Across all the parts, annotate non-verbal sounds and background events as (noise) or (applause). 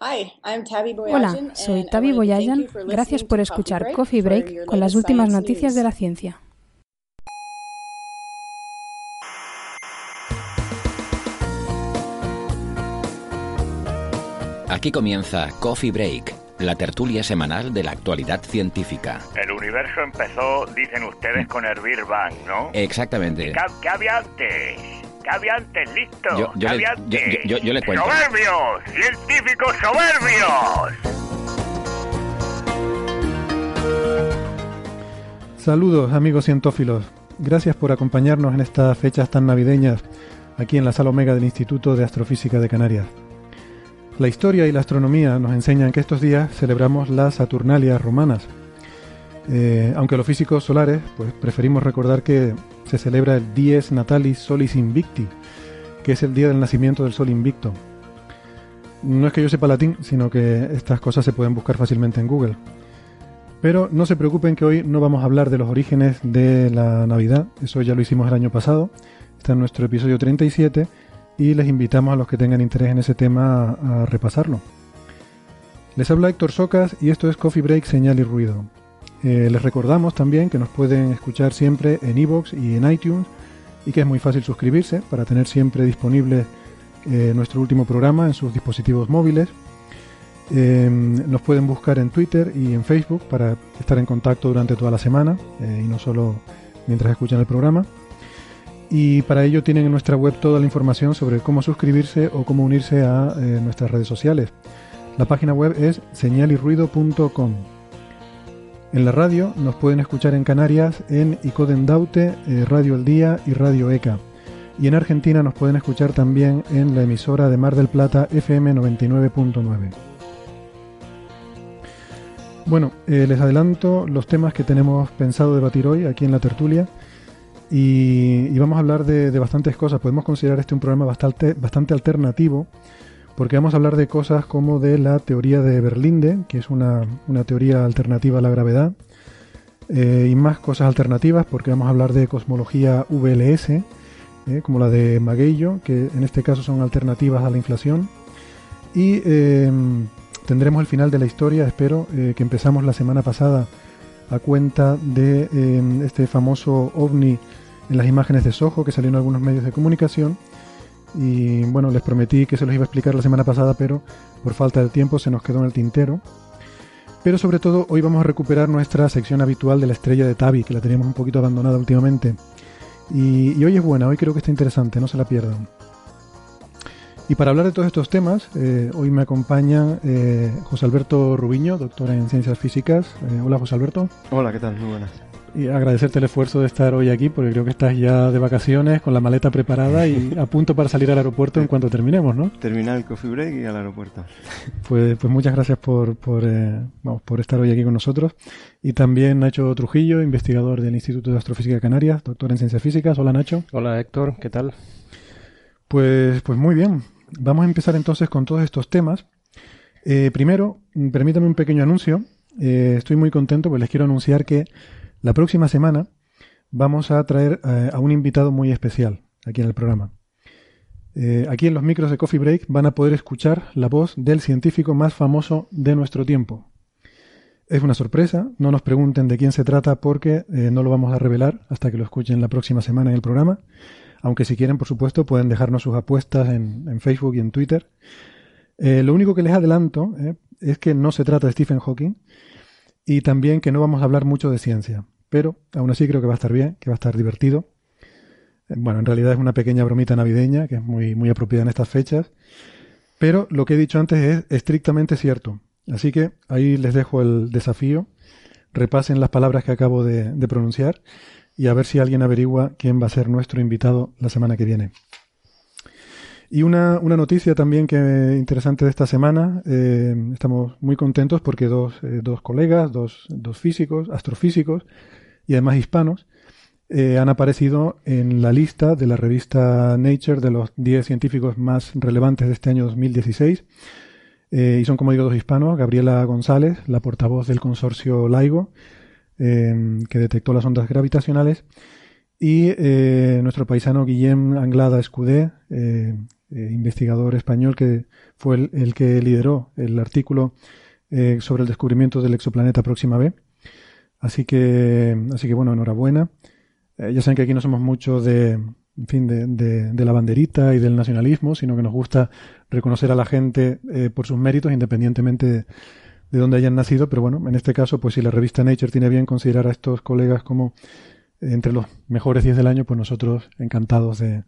Hola, soy Tavi Boyajan. Gracias por escuchar Coffee Break con las últimas noticias de la ciencia. Aquí comienza Coffee Break, la tertulia semanal de la actualidad científica. El universo empezó, dicen ustedes, con el Big Bang, ¿no? Exactamente. ¿Qué, qué había antes? ¿Qué había antes? Listo. Yo- yo ¿Qué le- había yo- antes? yo- yo- yo le cuento. ¡Soberbios! ¡Científicos soberbios! Saludos amigos cientófilos, gracias por acompañarnos en estas fechas tan navideñas aquí en la sala Omega del Instituto de Astrofísica de Canarias. La historia y la astronomía nos enseñan que estos días celebramos las Saturnalias romanas. Eh, aunque los físicos solares pues preferimos recordar que se celebra el Dies Natalis Solis Invicti, que es el día del nacimiento del Sol Invicto. No es que yo sepa latín, sino que estas cosas se pueden buscar fácilmente en Google. Pero no se preocupen que hoy no vamos a hablar de los orígenes de la Navidad, eso ya lo hicimos el año pasado, está en nuestro episodio 37 y les invitamos a los que tengan interés en ese tema a, repasarlo. Les habla Héctor Socas y esto es Coffee Break Señal y Ruido. Eh, les recordamos también que nos pueden escuchar siempre en iVoox y en iTunes y que es muy fácil suscribirse para tener siempre disponible eh, nuestro último programa en sus dispositivos móviles. Eh, nos pueden buscar en Twitter y en Facebook para estar en contacto durante toda la semana eh, y no solo mientras escuchan el programa. Y para ello tienen en nuestra web toda la información sobre cómo suscribirse o cómo unirse a nuestras redes sociales. La página web es señalirruido.com. En la radio nos pueden escuchar en Canarias en Icoden Daute, eh, Radio El Día y Radio ECA. Y en Argentina nos pueden escuchar también en la emisora de Mar del Plata FM 99.9. Bueno, eh, les adelanto los temas que tenemos pensado debatir hoy aquí en la tertulia y, vamos a hablar de, de bastantes cosas. Podemos considerar este un programa bastante, bastante alternativo porque vamos a hablar de cosas como de la teoría de Berlinde, que es una, una teoría alternativa a la gravedad, eh, y más cosas alternativas porque vamos a hablar de cosmología VLS, eh, como la de Magueyo, que en este caso son alternativas a la inflación. Y eh, tendremos el final de la historia, espero, que empezamos la semana pasada a cuenta de este famoso ovni en las imágenes de Soho que salió en algunos medios de comunicación. Y bueno, les prometí que se los iba a explicar la semana pasada, pero por falta de tiempo se nos quedó en el tintero. Pero sobre todo hoy vamos a recuperar nuestra sección habitual de la estrella de Tavi, que la teníamos un poquito abandonada últimamente. Y, y hoy es buena, hoy creo que está interesante, no se la pierdan. Y para hablar de todos estos temas, eh, hoy me acompaña eh, José Alberto Rubiño, doctor en ciencias físicas. Eh, hola José Alberto. Hola, ¿qué tal? Muy buenas. Y agradecerte el esfuerzo de estar hoy aquí, porque creo que estás ya de vacaciones, con la maleta preparada y (laughs) a punto para salir al aeropuerto en cuanto terminemos, ¿no? Terminar el coffee break y al aeropuerto. Pues, pues muchas gracias por, por, eh, vamos, por estar hoy aquí con nosotros. Y también Nacho Trujillo, investigador del Instituto de Astrofísica de Canarias, doctor en ciencias físicas. Hola Nacho. Hola Héctor, ¿qué tal? Pues, pues muy bien. Vamos a empezar entonces con todos estos temas. Eh, primero, permítame un pequeño anuncio. Eh, estoy muy contento porque les quiero anunciar que la próxima semana vamos a traer eh, a un invitado muy especial aquí en el programa. Eh, aquí en los micros de Coffee Break van a poder escuchar la voz del científico más famoso de nuestro tiempo. Es una sorpresa, no nos pregunten de quién se trata porque eh, no lo vamos a revelar hasta que lo escuchen la próxima semana en el programa. Aunque si quieren, por supuesto, pueden dejarnos sus apuestas en, Facebook y en Twitter. Lo único que les adelanto es que no se trata de Stephen Hawking y también que no vamos a hablar mucho de ciencia. Pero aún así creo que va a estar bien, que va a estar divertido. Eh, Bueno, en realidad es una pequeña bromita navideña que es muy, muy apropiada en estas fechas. Pero lo que he dicho antes es estrictamente cierto. Así que ahí les dejo el desafío. Repasen las palabras que acabo de, de pronunciar y a ver si alguien averigua quién va a ser nuestro invitado la semana que viene. Y una, una noticia también que interesante de esta semana, eh, estamos muy contentos porque dos, eh, dos colegas, dos, dos físicos, astrofísicos y además hispanos, eh, han aparecido en la lista de la revista Nature de los 10 científicos más relevantes de este año 2016. y son, como digo, dos hispanos, Gabriela González, la portavoz del consorcio LIGO, que detectó las ondas gravitacionales, y nuestro paisano Guillem Anglada Escudé, eh, investigador español que fue el, que lideró el artículo eh, sobre el descubrimiento del exoplaneta Próxima B. Así que, así que bueno, enhorabuena. Eh, ya saben que aquí no somos mucho de, en fin, de, de, la banderita y del nacionalismo, sino que nos gusta reconocer a la gente por sus méritos, independientemente de, de dónde hayan nacido. Pero bueno, en este caso, pues si la revista Nature tiene bien considerar a estos colegas como entre los mejores 10 del año, pues nosotros encantados de,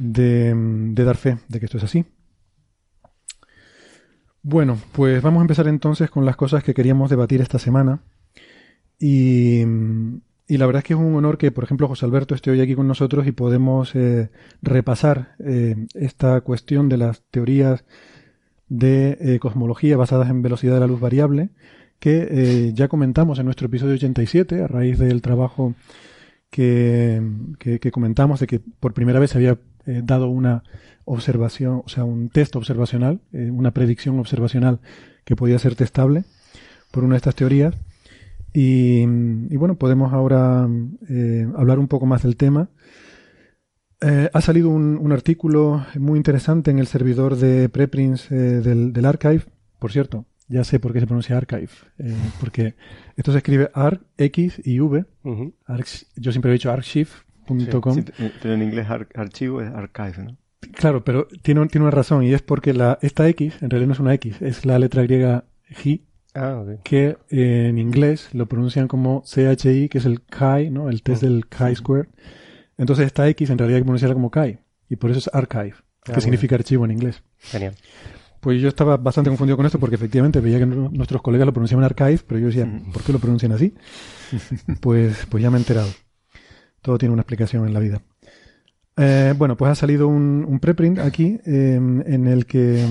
de, dar fe de que esto es así. Bueno, pues vamos a empezar entonces con las cosas que queríamos debatir esta semana. Y, la verdad es que es un honor que, por ejemplo, José Alberto esté hoy aquí con nosotros y podemos eh, repasar eh, esta cuestión de las teorías de eh, cosmología basadas en velocidad de la luz variable, que ya comentamos en nuestro episodio 87 a raíz del trabajo que, que, comentamos de que por primera vez se había eh, dado una observación, o sea, un test observacional, eh, una predicción observacional que podía ser testable por una de estas teorías. Y, bueno, podemos ahora eh, hablar un poco más del tema. ha salido un, artículo muy interesante en el servidor de preprints del, del, archive. Por cierto, ya sé por qué se pronuncia archive. porque esto se escribe ARC, X y V. yo siempre he dicho archive pero en inglés archivo es archive, ¿no? Claro, pero tiene, tiene una razón y es porque la, esta X en realidad no es una X, es la letra griega G, ah, que en inglés lo pronuncian como CHI, que es el chi, ¿no? El test del chi square. Entonces esta X en realidad hay que pronunciarla como chi y por eso es archive, ah, que significa archivo en inglés. Genial. Pues yo estaba bastante confundido con esto porque efectivamente veía que nuestros colegas lo pronunciaban archive, pero yo decía, mm. ¿por qué lo pronuncian así? (laughs) pues, pues ya me he enterado. Todo tiene una explicación en la vida. Eh, bueno, pues ha salido un, preprint aquí em, en el que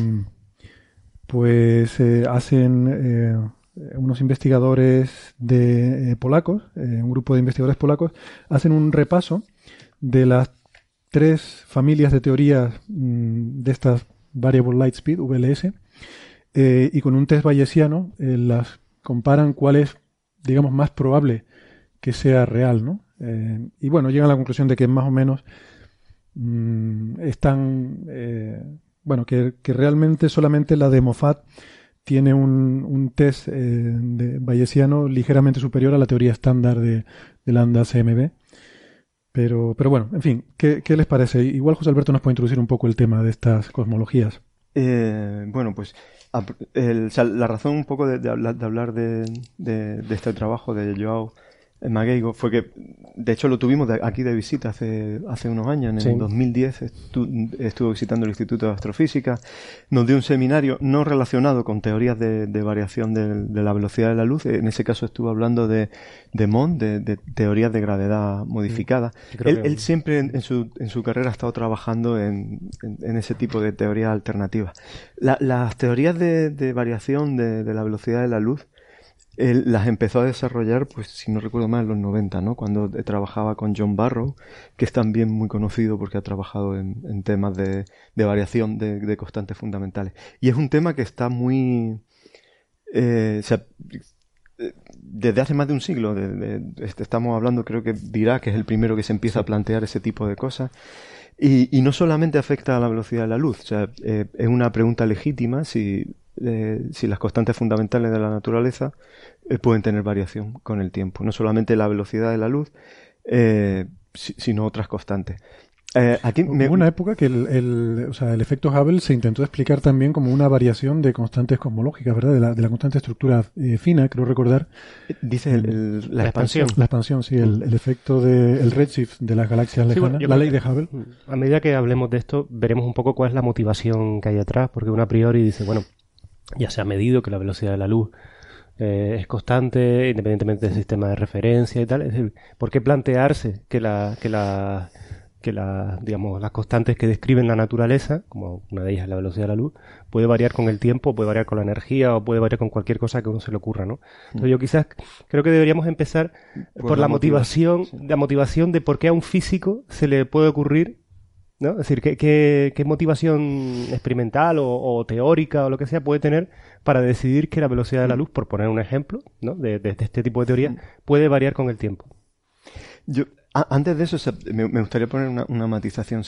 pues eh, hacen eh, unos investigadores de polacos, un grupo de investigadores polacos, hacen un repaso de las tres familias de teorías mm, de estas Variable Light Speed, VLS, y con un test bayesiano las comparan cuál es, digamos, más probable que sea real, ¿no? Eh, y bueno, llegan a la conclusión de que más o menos mm, están, eh, bueno, que, realmente solamente la de Moffat tiene un, un test eh, de bayesiano ligeramente superior a la teoría estándar de, de lambda CMB. Pero, pero bueno, en fin, ¿qué, ¿qué, les parece? Igual José Alberto nos puede introducir un poco el tema de estas cosmologías. bueno, pues la razón un poco de, hablar, de, de, este trabajo de Joao Magueigo fue que, de hecho, lo tuvimos aquí de visita hace, hace unos años. En 2010 estuvo visitando el Instituto de Astrofísica. Nos dio un seminario no relacionado con teorías de, variación de, la velocidad de la luz. En ese caso estuvo hablando de, de Mond, de, teorías de gravedad modificada. Él, siempre en, su, en su carrera ha estado trabajando en, ese tipo de teorías alternativas. las teorías de, variación de la velocidad de la luz las empezó a desarrollar, pues si no recuerdo mal, en los 90, ¿no? Cuando trabajaba con John Barrow, que es también muy conocido porque ha trabajado en, temas de, variación de, constantes fundamentales. Y es un tema que está muy... Eh, desde hace más de un siglo, este, estamos hablando, creo que que es el primero que se empieza a plantear ese tipo de cosas. Y, no solamente afecta a la velocidad de la luz, o sea, eh, es una pregunta legítima si si las constantes fundamentales de la naturaleza eh, pueden tener variación con el tiempo. No solamente la velocidad de la luz, eh, sino otras constantes. Eh, aquí Hubo una época que el, o sea, el efecto Hubble se intentó explicar también como una variación de constantes cosmológicas, ¿verdad? De la, de la constante estructura fina, creo recordar. Dice la, expansión. La expansión, sí, el, el efecto del redshift de las galaxias lejanas, la ley de Hubble. A medida que hablemos de esto, veremos un poco cuál es la motivación que hay atrás, porque uno a priori dice, bueno, ya se ha medido que la velocidad de la luz eh, es constante, independientemente del sistema de referencia y tal. Es decir, ¿por qué plantearse que, la, que, la, que la, digamos, las constantes que describen la naturaleza, como una de ellas es la velocidad de la luz, puede variar con el tiempo, puede variar con la energía o puede variar con cualquier cosa que a uno se le ocurra, ¿no? Entonces yo quizás creo que deberíamos empezar por, la, motivación, la motivación de por qué a un físico se le puede ocurrir ¿no? Es decir, ¿qué, qué, motivación experimental o, teórica o lo que sea puede tener para decidir que la velocidad de la luz, por poner un ejemplo, ¿no? de, de, este tipo de teoría, puede variar con el tiempo? Yo, antes de eso, me, gustaría poner una, matización.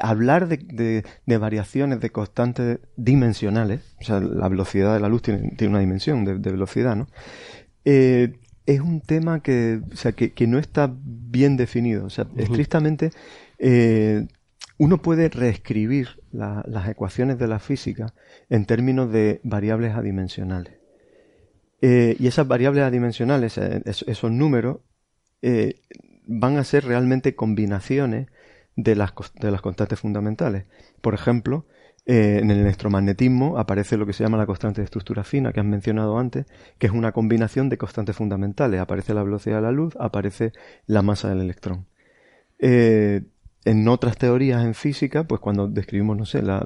hablar de, variaciones de constantes dimensionales, o sea, la velocidad de la luz tiene, una dimensión de, velocidad, ¿no? Eh, es un tema que, o sea, que, no está bien definido. O sea, estrictamente, eh, uno puede reescribir las ecuaciones de la física en términos de variables adimensionales. Eh, y esas variables adimensionales, esos números, van a ser realmente combinaciones de las, de las constantes fundamentales. Por ejemplo, eh, en el electromagnetismo aparece lo que se llama la constante de estructura fina, que has mencionado antes, que es una combinación de constantes fundamentales. Aparece la velocidad de la luz, aparece la masa del electrón. Eh, en otras teorías en física, pues cuando describimos, no sé, la,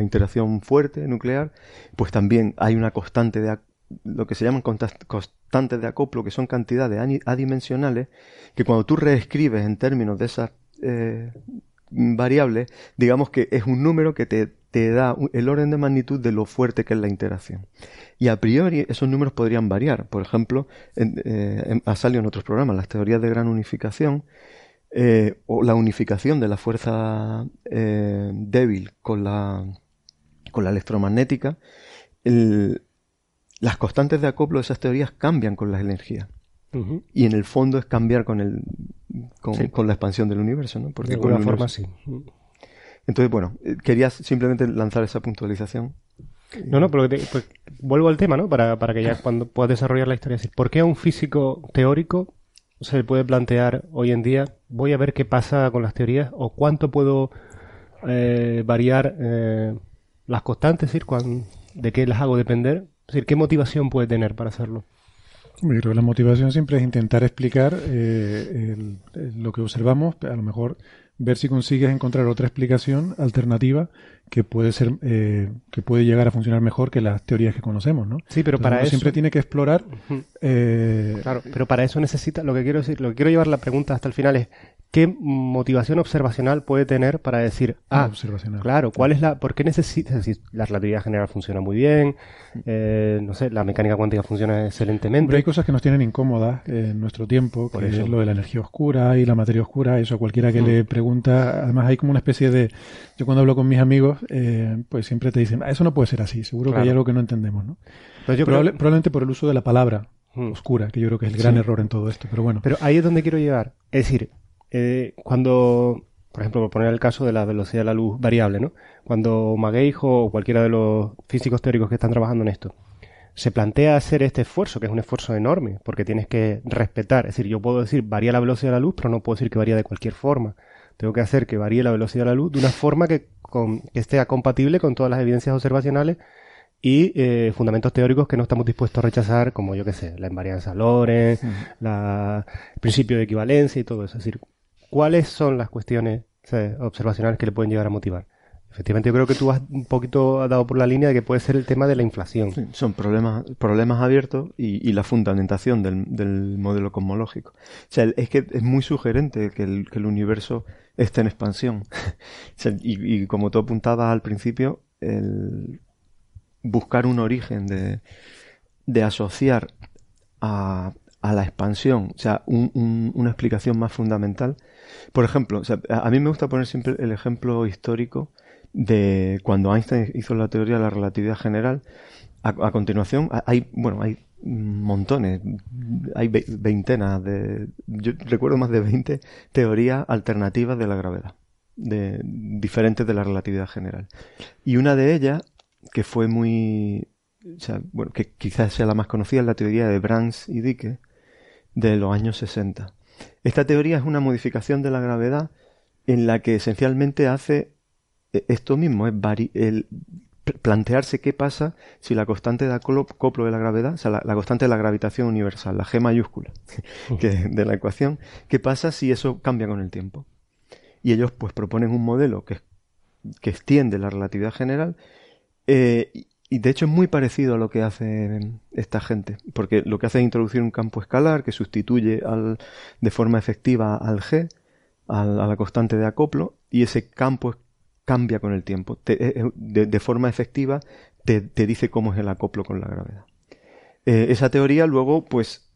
interacción fuerte nuclear, pues también hay una constante de, lo que se llaman constantes de acoplo, que son cantidades adimensionales, que cuando tú reescribes en términos de esas eh, variables, digamos que es un número que te, da el orden de magnitud de lo fuerte que es la interacción. Y a priori esos números podrían variar. Por ejemplo, eh, ha salido en otros programas las teorías de gran unificación, eh, o la unificación de la fuerza débil con la, con la electromagnética, el, las constantes de acoplo de esas teorías cambian con las energías. Y en el fondo es cambiar con el con, la expansión del universo, ¿no? Porque de alguna forma sí. Entonces, bueno, eh, quería simplemente lanzar esa puntualización. No, no, pero pues, vuelvo al tema, ¿no? Para, para que ya cuando puedas desarrollar la historia, decir, ¿por qué a un físico teórico se le puede plantear hoy en día, voy a ver qué pasa con las teorías o cuánto puedo eh, variar eh, las constantes, es decir, de qué las hago depender es decir, ¿qué motivación puede tener para hacerlo? Yo creo que la motivación siempre es intentar explicar eh, lo que observamos, a lo mejor ver si consigues encontrar otra explicación alternativa que puede ser eh, que puede llegar a funcionar mejor que las teorías que conocemos, ¿no? Sí, pero para eso siempre tiene que explorar. Eh, claro, pero para eso necesita lo que quiero decir, lo que quiero llevar la pregunta hasta el final es ¿qué motivación observacional puede tener para decir, ah, observacional. claro, cuál es la, por qué necesita, la relatividad general funciona muy bien, eh, no sé, la mecánica cuántica funciona excelentemente. Pero hay cosas que nos tienen incómodas en nuestro tiempo, por es lo de la energía oscura y la materia oscura, eso a cualquiera que le pregunta, además hay como una especie de, yo cuando hablo con mis amigos, eh, pues siempre te dicen, ah, eso no puede ser así, seguro que hay algo que no entendemos, ¿no? Pues probablemente por el uso de la palabra oscura, que yo creo que es el gran error en todo esto, pero bueno. Pero ahí es donde quiero llegar. Es decir, eh, cuando, por ejemplo, por poner el caso de la velocidad de la luz variable, ¿no? Cuando Magueijo o cualquiera de los físicos teóricos que están trabajando en esto se plantea hacer este esfuerzo, que es un esfuerzo enorme, porque tienes que respetar, es decir, yo puedo decir varía la velocidad de la luz, pero no puedo decir que varía de cualquier forma. Tengo que hacer que varíe la velocidad de la luz de una forma que, que esté compatible con todas las evidencias observacionales y eh, fundamentos teóricos que no estamos dispuestos a rechazar, como yo que sé, la invarianza Lorentz, la, el principio de equivalencia y todo eso. Es decir, ¿cuáles son las cuestiones observacionales que le pueden llegar a motivar? Efectivamente, yo creo que tú has un poquito dado por la línea de que puede ser el tema de la inflación. son problemas, problemas abiertos y, la fundamentación del, modelo cosmológico. O sea, es que es muy sugerente que el, universo esté en expansión. (laughs) y, como tú apuntabas al principio, el buscar un origen de, de asociar a, a la expansión, o sea, una explicación más fundamental. Por ejemplo, a mí me gusta poner siempre el ejemplo histórico de cuando Einstein hizo la teoría de la relatividad general. A, continuación, hay, bueno, hay montones, hay veintenas de, yo recuerdo más de 20 teorías alternativas de la gravedad, de, diferentes de la relatividad general. Y una de ellas, que fue muy, o sea, bueno, que quizás sea la más conocida, es la teoría de Brans y Dicke, de los años 60. Esta teoría es una modificación de la gravedad en la que esencialmente hace eh, esto mismo, es plantearse qué pasa si la constante de acoplo de la gravedad, o sea, la, constante de la gravitación universal, la G mayúscula (laughs) que de la ecuación, qué pasa si eso cambia con el tiempo. y ellos pues proponen un modelo que, que extiende la relatividad general eh, y de hecho es muy parecido a lo que hace esta gente, porque lo que hace es introducir un campo escalar que sustituye de forma efectiva al G, a la constante de acoplo, y ese campo cambia con el tiempo. Eh, eh, de, forma efectiva te, dice cómo es el acoplo con la gravedad. esa teoría luego, pues,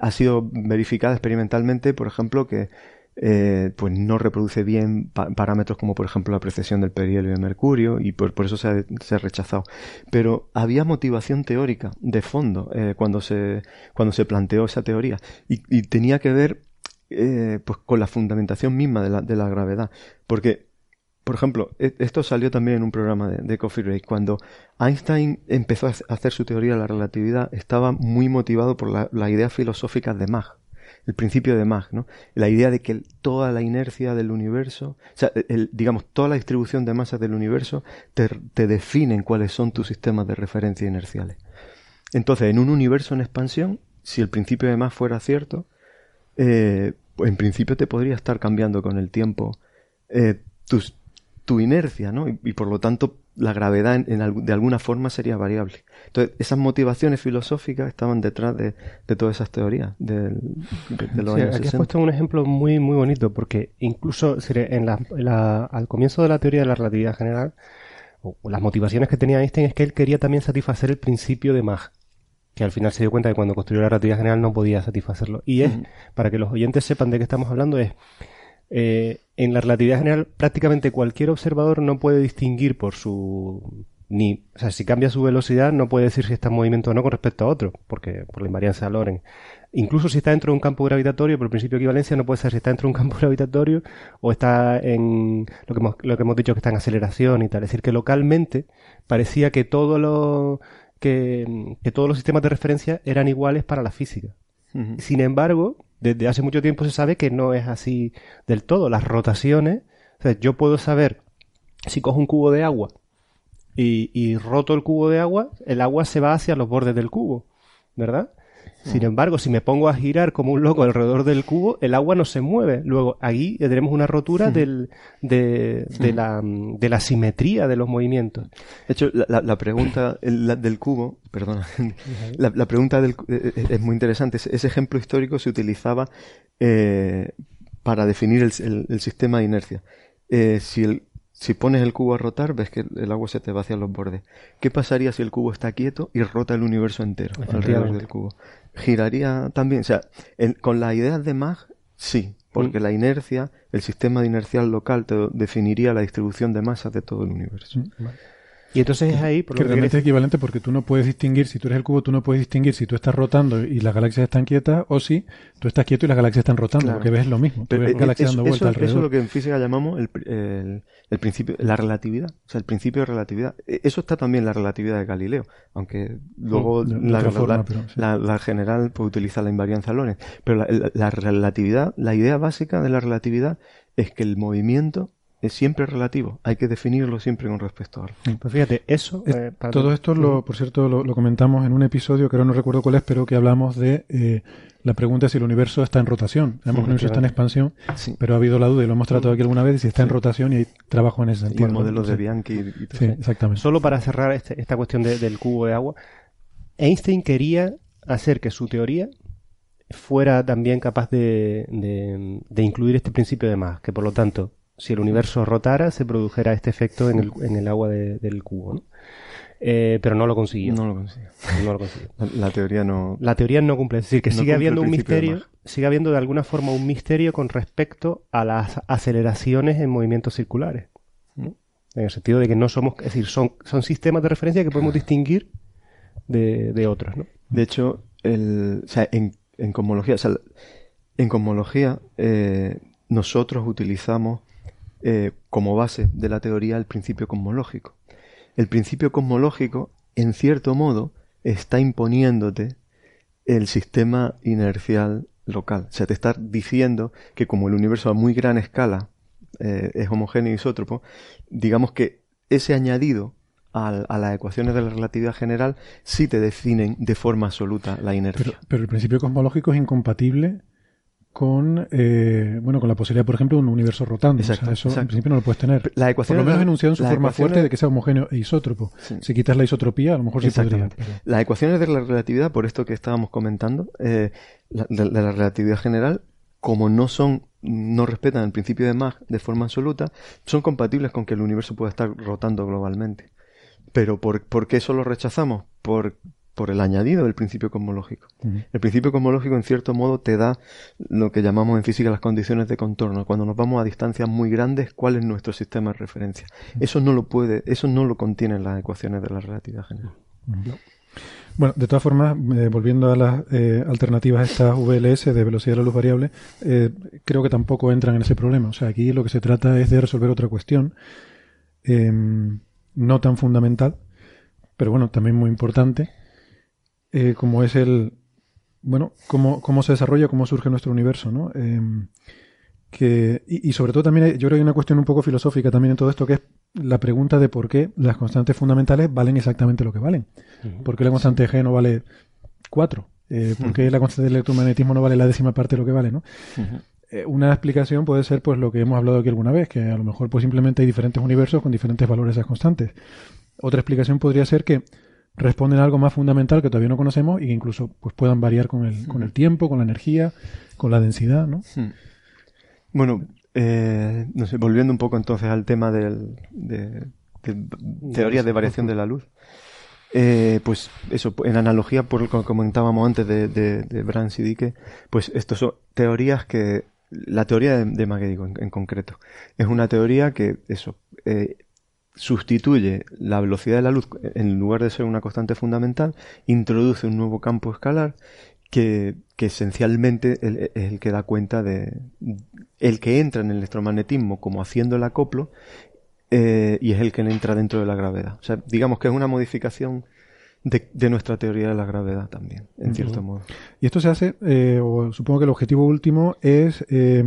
ha sido verificada experimentalmente, por ejemplo, que eh, pues no reproduce bien parámetros como por ejemplo la precesión del perihelio de Mercurio y por, eso se ha, rechazado. Pero había motivación teórica de fondo eh, cuando, se, cuando se planteó esa teoría y, tenía que ver eh, pues con la fundamentación misma de la, de la gravedad. Porque por ejemplo, e, esto salió también en un programa de, Coffee Break. Cuando Einstein empezó a hacer su teoría de la relatividad, estaba muy motivado por la, la idea filosófica de Mach el principio de Mach, ¿no? La idea de que toda la inercia del universo, o sea, el, digamos, toda la distribución de masas del universo te, te definen cuáles son tus sistemas de referencia inerciales. Entonces, en un universo en expansión, si el principio de Mach fuera cierto, eh, en principio te podría estar cambiando con el tiempo eh, tu inercia, ¿no? y, por lo tanto la gravedad en, de alguna forma sería variable. Entonces, esas motivaciones filosóficas estaban detrás de, todas esas teorías de, los años aquí has puesto un ejemplo muy muy bonito, porque incluso en la, al comienzo de la teoría de la relatividad general, o, las motivaciones que tenía Einstein es que él quería también satisfacer el principio de Mach, que al final se dio cuenta de que cuando construyó la relatividad general no podía satisfacerlo. Y es, para que los oyentes sepan de qué estamos hablando, es eh, en la relatividad general prácticamente cualquier observador no puede distinguir por su ni, o sea, si cambia su velocidad no puede decir si está en movimiento o no con respecto a otro, porque por la invariancia de Lorentz. Incluso si está dentro de un campo gravitatorio, por el principio de equivalencia no puede ser si está dentro de un campo (laughs) gravitatorio o está en lo que hemos, lo que hemos dicho que está en aceleración y tal. Es decir, que localmente parecía que todo lo que, que todos los sistemas de referencia eran iguales para la física. Sin embargo, desde hace mucho tiempo se sabe que no es así del todo. Las rotaciones, o sea, yo puedo saber si cojo un cubo de agua y, y roto el cubo de agua, el agua se va hacia los bordes del cubo, ¿verdad? Sin embargo, si me pongo a girar como un loco alrededor del cubo, el agua no se mueve. Luego, ahí tenemos una rotura del, de, de, la, de la simetría de los movimientos. De hecho, la, pregunta del cubo, perdona, la, pregunta del, eh, eh, es muy interesante. Ese, ejemplo histórico se utilizaba eh, para definir el, el, sistema de inercia. si el, si pones el cubo a rotar, ves que el agua se te va hacia los bordes. ¿Qué pasaría si el cubo está quieto y rota el universo entero alrededor del cubo? Giraría también, o sea, con las ideas de Mach, sí, porque mm. la inercia, el sistema de inercial local te definiría la distribución de masas de todo el universo. Mm, y entonces es ahí... Por que realmente es equivalente porque tú no puedes distinguir, si tú eres el cubo, tú no puedes distinguir si tú estás rotando y las galaxias están quietas o si tú estás quieto y las galaxias están rotando, porque ves lo mismo. Tú ves eh, galaxias dando vueltas alrededor. Eso es lo que en física llamamos el, el, principio, la relatividad, o sea, el principio de relatividad. E, eso está también en la relatividad de Galileo, aunque luego la, la, general puede utilizar la invarianza Lorentz. Pero la relatividad, la idea básica de la relatividad es que el movimiento es siempre relativo. Hay que definirlo siempre con respecto a algo. Pues fíjate, eso... Eh, todo esto, lo, por cierto, lo, comentamos en un episodio que ahora no recuerdo cuál es, pero que hablamos de eh, la pregunta si el universo está en rotación. Sabemos que el universo está en expansión, pero ha habido la duda y lo hemos tratado aquí alguna vez si está en rotación y hay trabajo en ese sentido. Y modelos de Bianchi. Y sí, exactamente. Solo para cerrar este, esta cuestión del cubo de agua, Einstein quería hacer que su teoría fuera también capaz de, de incluir este principio de más, que por lo tanto si el universo rotara, se produjera este efecto en el, en el agua del cubo, ¿no? Eh, pero no lo consiguió. No lo consiguió. No lo consiguió. La, teoría no. La teoría no cumple. Es decir, que sigue habiendo un misterio. Sigue habiendo de alguna forma un misterio con respecto a las aceleraciones en movimientos circulares. En el sentido de que no somos. Es decir, son, son sistemas de referencia que podemos distinguir de, de otros, ¿no? De hecho, el, o sea, en, en cosmología. O sea, en cosmología, eh, nosotros utilizamos eh, como base de la teoría el principio cosmológico. El principio cosmológico, en cierto modo, está imponiéndote el sistema inercial local. O sea, te está diciendo que como el universo a muy gran escala eh, es homogéneo y isótropo, digamos que ese añadido a, las ecuaciones de la relatividad general sí te definen de forma absoluta la inercia. pero el principio cosmológico es incompatible con eh, bueno con la posibilidad, por ejemplo, de un universo rotando. eso en principio no lo puedes tener. La ecuación por lo menos enunciado en su forma fuerte de que sea homogéneo e isótropo. Si quitas la isotropía, a lo mejor sí podría. Las ecuaciones de la relatividad, por esto que estábamos comentando, eh, de, la relatividad general, como no son no respetan el principio de Mach de forma absoluta, son compatibles con que el universo pueda estar rotando globalmente. Pero ¿por, ¿por qué eso lo rechazamos? Por, por el añadido del principio cosmológico. El principio cosmológico, en cierto modo, te da lo que llamamos en física las condiciones de contorno. Cuando nos vamos a distancias muy grandes, ¿cuál es nuestro sistema de referencia? Eso no lo puede, eso no lo contienen las ecuaciones de la relatividad general. Bueno, de todas formas, eh, volviendo a las eh, alternativas estas VLS de velocidad de la luz variable, eh, creo que tampoco entran en ese problema. O sea, aquí lo que se trata es de resolver otra cuestión, em, no tan fundamental, pero bueno, también muy importante, eh, como es el, bueno, cómo, cómo se desarrolla, cómo surge nuestro universo, ¿no? Em, que, y, sobre todo también yo creo que hay una cuestión un poco filosófica también en todo esto, que es la pregunta de por qué las constantes fundamentales valen exactamente lo que valen. ¿Por qué la constante G no vale 4? Eh, ¿Por qué la constante del electromagnetismo no vale la décima parte de lo que vale, no? Eh, una explicación puede ser pues lo que hemos hablado aquí alguna vez, que a lo mejor pues simplemente hay diferentes universos con diferentes valores de esas constantes. Otra explicación podría ser que responden a algo más fundamental que todavía no conocemos y que incluso pues, puedan variar con el, con el tiempo, con la energía, con la densidad, ¿no? Hmm. Bueno, eh, no sé, volviendo un poco entonces al tema del, de, teoría de variación de la luz. Eh, pues eso, en analogía por lo que comentábamos antes de, de, de y Dicke, pues estos son teorías que, la teoría de, de en, en, concreto, es una teoría que, eso, eh, sustituye la velocidad de la luz en lugar de ser una constante fundamental, introduce un nuevo campo escalar que, esencialmente es el que da cuenta de el que entra en el electromagnetismo como haciendo el acoplo eh, y es el que entra dentro de la gravedad. O sea, digamos que es una modificación de, nuestra teoría de la gravedad también, en cierto modo. Y esto se hace, eh, o supongo que el objetivo último es eh,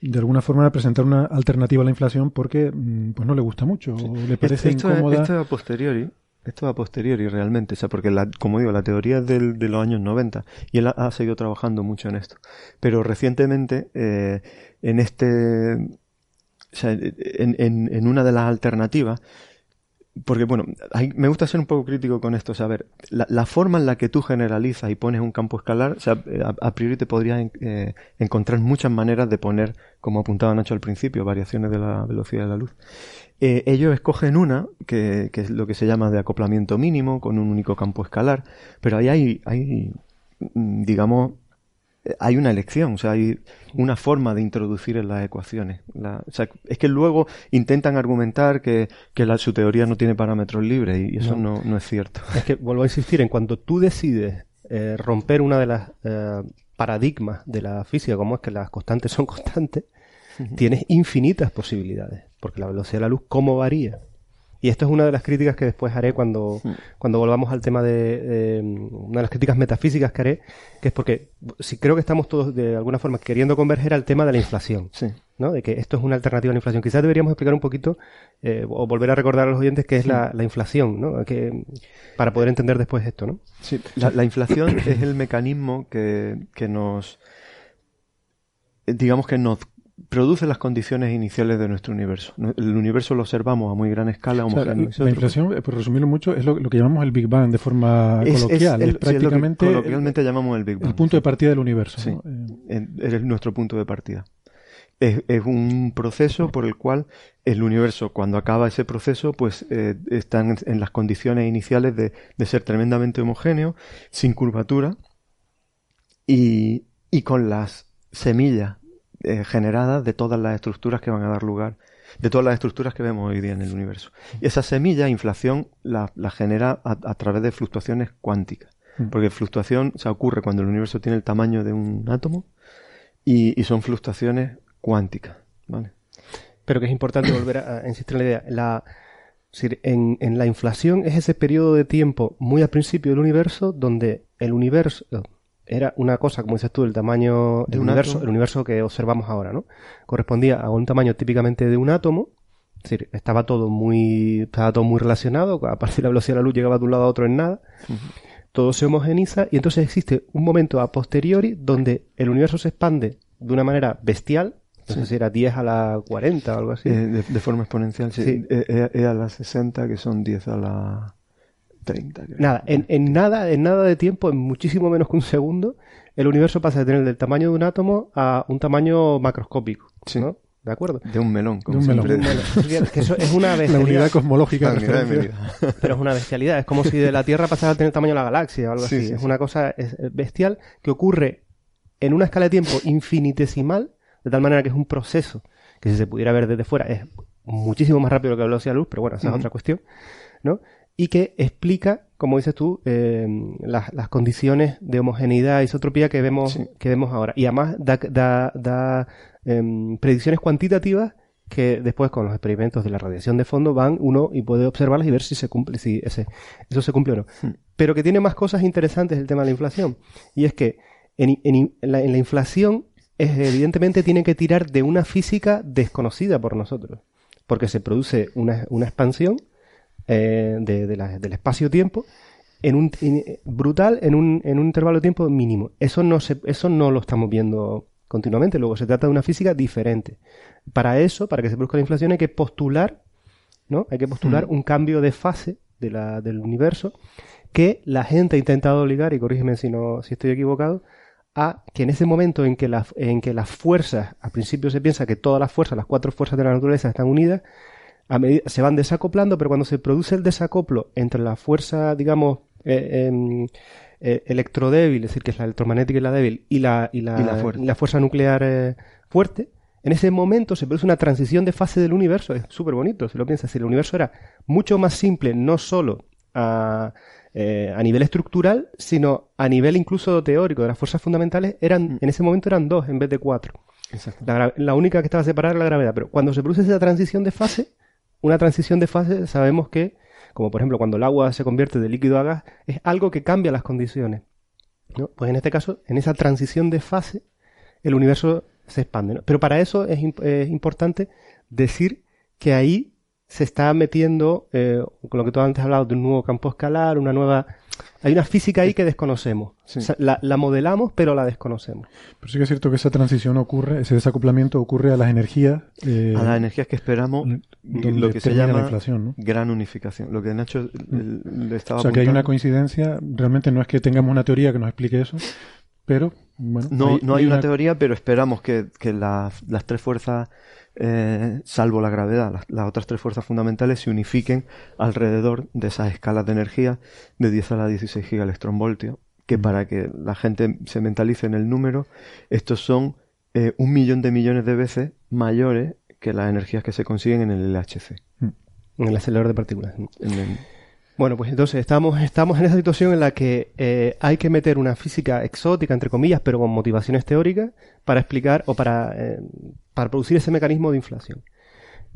de alguna forma presentar una alternativa a la inflación porque mm, pues no le gusta mucho o le parece esto, incómoda. Esto a posteriori, esto a posteriori realmente, o sea, porque la, como digo, la teoría es del, de los años 90 y él ha, seguido trabajando mucho en esto. Pero recientemente, eh, en este, o sea, en, en, en una de las alternativas, porque bueno, me gusta ser un poco crítico con esto, saber la, forma en la que tú generalizas y pones un campo escalar, o sea, eh, a, priori te podrías eh, encontrar muchas maneras de poner, como apuntaba Nacho al principio, variaciones de la velocidad de la luz. Eh, ellos escogen una, que, que, es lo que se llama de acoplamiento mínimo, con un único campo escalar, pero ahí hay, hay mm, digamos, hay una elección, o sea, hay una forma de introducir en las ecuaciones. o sea, es que luego intentan argumentar que, la, su teoría no tiene parámetros libres y eso no, no, es cierto. Es que vuelvo a insistir, en cuanto tú decides eh, romper una de las eh, paradigmas de la física, como es que las constantes son constantes, tienes infinitas posibilidades, porque la velocidad de la luz, ¿cómo varía? Y esto es una de las críticas que después haré cuando, cuando volvamos al tema de, una de las críticas metafísicas que haré, que es porque si creo que estamos todos de alguna forma queriendo converger al tema de la inflación, sí. ¿no? De que esto es una alternativa a la inflación. Quizás deberíamos explicar un poquito eh, o volver a recordar a los oyentes qué es la, la, inflación, ¿no? Que, para poder entender después esto, ¿no? Sí, la, la inflación es el mecanismo que, que nos digamos que nos produce las condiciones iniciales de nuestro universo. El universo lo observamos a muy gran escala, homogéneo. la, inflación, por resumirlo mucho, es lo, que llamamos el Big Bang de forma coloquial. Es, prácticamente coloquialmente llamamos el Big Bang. El punto de partida del universo. Sí, es nuestro punto de partida. Es, un proceso por el cual el universo, cuando acaba ese proceso, pues eh, están en, las condiciones iniciales de, de, ser tremendamente homogéneo, sin curvatura y, y con las semillas eh, generadas de todas las estructuras que van a dar lugar, de todas las estructuras que vemos hoy día en el universo. Y esa semilla, inflación, la, genera a, través de fluctuaciones cuánticas. Mm. Porque fluctuación se ocurre cuando el universo tiene el tamaño de un átomo y, son fluctuaciones cuánticas. ¿vale? Pero que es importante volver a, insistir en la idea. La, en, en, la inflación es ese periodo de tiempo muy al principio del universo donde el universo, era una cosa, como dices tú, el tamaño del universo, el universo que observamos ahora, ¿no? Correspondía a un tamaño típicamente de un átomo, es decir, estaba todo muy, estaba todo muy relacionado, a partir de la velocidad de la luz llegaba de un lado a otro en nada. todo se homogeniza y entonces existe un momento a posteriori donde el universo se expande de una manera bestial, no sé si era 10 a la 40 o algo así. Eh, de, forma exponencial, sí. Es eh, eh, a la 60 que son 10 a la 30. Nada, en, nada, en nada de tiempo, en muchísimo menos que un segundo, el universo pasa de tener el tamaño de un átomo a un tamaño macroscópico. ¿no? ¿De acuerdo? De un melón, como de un melón. eso es una bestialidad. (laughs) La unidad cosmológica. (laughs) Pero es una bestialidad. Es como si de la Tierra pasara a tener el tamaño de la galaxia o algo así. es una cosa bestial que ocurre en una escala de tiempo infinitesimal, de tal manera que es un proceso que si se pudiera ver desde fuera es muchísimo más rápido que la velocidad de la luz, pero bueno, esa es otra cuestión, ¿no? Y que explica, como dices tú, eh, las, condiciones de homogeneidad y isotropía que vemos, que vemos ahora. Y además da, da, em, predicciones cuantitativas que después con los experimentos de la radiación de fondo van uno y puede observarlas y ver si se cumple, si ese, eso se cumple o no. Hmm. Pero que tiene más cosas interesantes el tema de la inflación. Y es que en, la, inflación evidentemente tiene que tirar de una física desconocida por nosotros, porque se produce una, expansión eh, de, del espacio-tiempo en un, brutal en un, en un intervalo de tiempo mínimo. Eso no, se, eso no lo estamos viendo continuamente. Luego se trata de una física diferente. Para eso, para que se produzca la inflación, hay que postular, ¿no? Hay que postular hmm. un cambio de fase de la, del universo que la gente ha intentado ligar, y corrígeme si no, si estoy equivocado, a que en ese momento en que, en que las fuerzas, al principio se piensa que todas las fuerzas, las cuatro fuerzas de la naturaleza están unidas, a medida, se van desacoplando, pero cuando se produce el desacoplo entre la fuerza, digamos, eh, em, eh, electrodébil, es decir, que es la electromagnética y la débil, y la, y la, fuerza. nuclear eh, fuerte, en ese momento se produce una transición de fase del universo. Es súper bonito, si lo piensas. Si el universo era mucho más simple, no solo a, eh, a nivel estructural, sino a nivel incluso teórico de las fuerzas fundamentales, eran, mm. en ese momento eran dos en vez de cuatro. La, única que estaba separada era la gravedad. Pero cuando se produce esa transición de fase, una transición de fase, sabemos que, como por ejemplo cuando el agua se convierte de líquido a gas, es algo que cambia las condiciones. Pues en este caso, en esa transición de fase, el universo se expande. Pero para eso es, importante decir que ahí se está metiendo, eh, con lo que tú antes has hablado, de un nuevo campo escalar, una nueva... Hay una física ahí que desconocemos. la, modelamos, pero la desconocemos. Pero sí que es cierto que esa transición ocurre, ese desacoplamiento ocurre a las energías... Eh, a las energías que esperamos, lo que se llama inflación, gran unificación. Lo que Nacho mm. le estaba O sea, que hay una coincidencia, realmente no es que tengamos una teoría que nos explique eso, pero bueno... No hay, una, teoría, pero esperamos que, que las, las tres fuerzas eh, salvo la gravedad, las, otras tres fuerzas fundamentales se unifiquen alrededor de esas escalas de energía de 10 a la 16 gigaelectronvoltios, que para que la gente se mentalice en el número, estos son eh, un millón de millones de veces mayores que las energías que se consiguen en el LHC. En el acelerador de partículas. Bueno, pues entonces estamos, estamos en esa situación en la que eh, hay que meter una física exótica, entre comillas, pero con motivaciones teóricas, para explicar o para, eh, para producir ese mecanismo de inflación.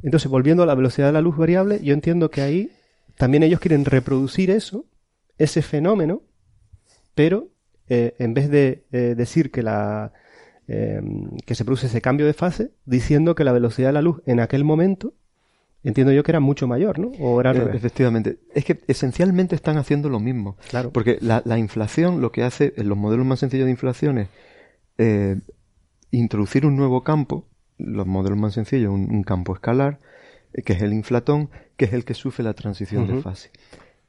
Entonces, volviendo a la velocidad de la luz variable, yo entiendo que ahí también ellos quieren reproducir eso, ese fenómeno, pero eh, en vez de decir que la que se produce ese cambio de fase, diciendo que la velocidad de la luz en aquel momento entiendo yo que era mucho mayor, ¿no? O era eh, Efectivamente. Es que esencialmente están haciendo lo mismo. Claro. Porque la, inflación lo que hace, en los modelos más sencillos de inflación es eh, introducir un nuevo campo, los modelos más sencillos, un, campo escalar, eh, que es el inflatón, que es el que sufre la transición de fase.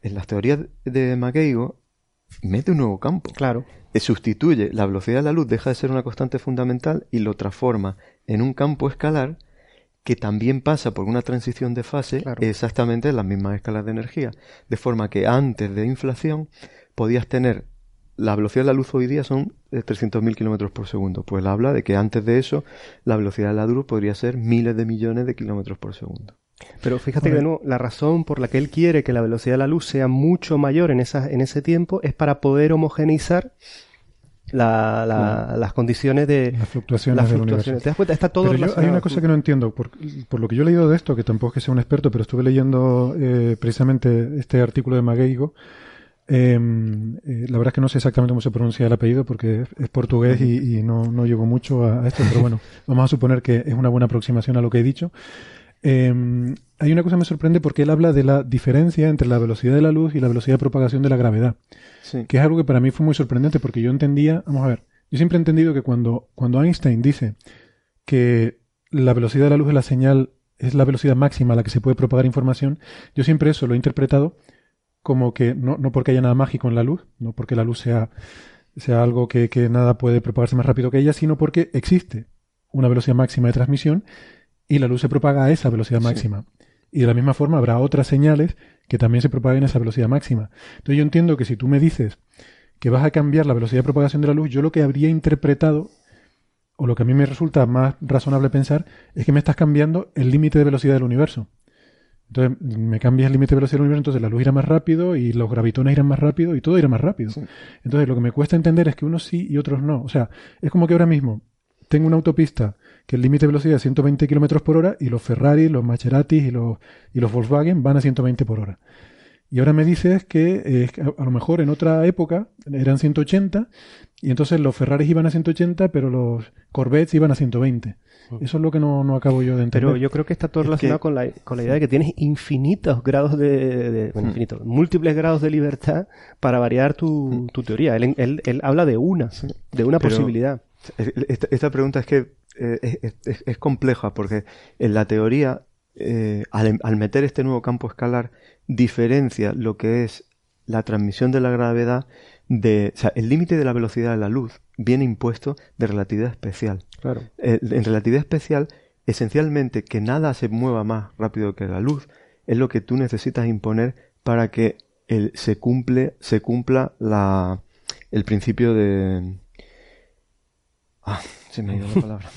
En las teorías de McGeigo, mete un nuevo campo. Claro. sustituye la velocidad de la luz, deja de ser una constante fundamental y lo transforma en un campo escalar que también pasa por una transición de fase exactamente en las mismas escalas de energía. De forma que antes de inflación podías tener la velocidad de la luz hoy día son 300.000 kilómetros por segundo. Pues habla de que antes de eso la velocidad de la luz podría ser miles de millones de kilómetros por segundo. Pero fíjate que de nuevo, la razón por la que él quiere que la velocidad de la luz sea mucho mayor en, esa, en ese tiempo es para poder homogeneizar la, las condiciones de las fluctuaciones, del universo. ¿Te das cuenta? Está todo pero hay una cosa que no entiendo. Por, por, lo que yo he leído de esto, que tampoco es que sea un experto, pero estuve leyendo eh, precisamente este artículo de Mageigo. Em, eh, la verdad es que no sé exactamente cómo se pronuncia el apellido porque es, portugués y, no, no llego mucho a, esto, pero bueno, (laughs) vamos a suponer que es una buena aproximación a lo que he dicho. Eh, hay una cosa que me sorprende porque él habla de la diferencia entre la velocidad de la luz y la velocidad de propagación de la gravedad. Que es algo que para mí fue muy sorprendente porque yo entendía, vamos a ver, yo siempre he entendido que cuando, cuando Einstein dice que la velocidad de la luz de la señal es la velocidad máxima a la que se puede propagar información, yo siempre eso lo he interpretado como que no, no porque haya nada mágico en la luz, no porque la luz sea, sea algo que, que nada puede propagarse más rápido que ella, sino porque existe una velocidad máxima de transmisión y la luz se propaga a esa velocidad máxima. Y de la misma forma habrá otras señales que también se propaguen a esa velocidad máxima. Entonces yo entiendo que si tú me dices que vas a cambiar la velocidad de propagación de la luz, yo lo que habría interpretado, o lo que a mí me resulta más razonable pensar, es que me estás cambiando el límite de velocidad del universo. Entonces me cambias el límite de velocidad del universo, entonces la luz irá más rápido y los gravitones irán más rápido y todo irá más rápido. Entonces lo que me cuesta entender es que unos sí y otros no. O sea, es como que ahora mismo tengo una autopista que el límite de velocidad es 120 km por hora y los Ferrari, los Maserati y los, y los Volkswagen van a 120 por hora. Y ahora me dices que eh, a, lo mejor en otra época eran 180 y entonces los Ferraris iban a 180 pero los Corvettes iban a 120. Mm. Eso es lo que no, no acabo yo de entender. Pero yo creo que está todo relacionado con, la, con la idea de que tienes infinitos grados de, bueno, hmm. infinitos, múltiples grados de libertad para variar tu, hmm. tu teoría. Él, él, él, habla de una, de una posibilidad. Esta, pregunta es que eh, es, compleja porque en la teoría, eh, al, meter este nuevo campo escalar, diferencia lo que es la transmisión de la gravedad de, o sea, el límite de la velocidad de la luz viene impuesto de relatividad especial. Claro. Eh, en relatividad especial, esencialmente que nada se mueva más rápido que la luz es lo que tú necesitas imponer para que el, se cumple, se cumpla la, el principio de, Ah, se me ha ido la (laughs) palabra.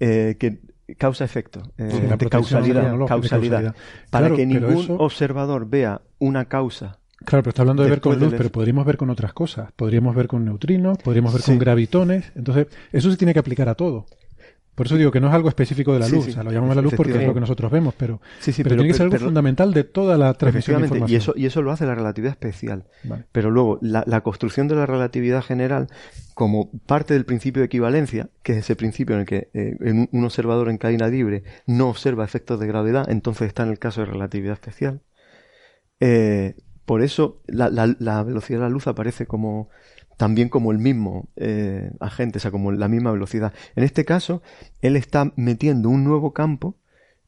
Eh, que causa-efecto. Eh, de causalidad. causalidad. Para que ningún observador vea una causa. Claro, pero está hablando de ver con luz, pero podríamos ver con otras cosas. Podríamos ver con neutrinos, podríamos ver con gravitones. Entonces, eso se tiene que aplicar a todo. Por eso digo que no es algo específico de la luz, o sea, lo llamamos la luz porque es lo que nosotros vemos, pero, pero, tiene que ser algo fundamental de toda la transmisión de información. Y eso, y eso lo hace la relatividad especial. Pero luego, la, construcción de la relatividad general, como parte del principio de equivalencia, que es ese principio en el que eh, un observador en cadena libre no observa efectos de gravedad, entonces está en el caso de relatividad especial. Eh, por eso la, la velocidad de la luz aparece como también como el mismo eh, agente, o sea, como la misma velocidad. En este caso, él está metiendo un nuevo campo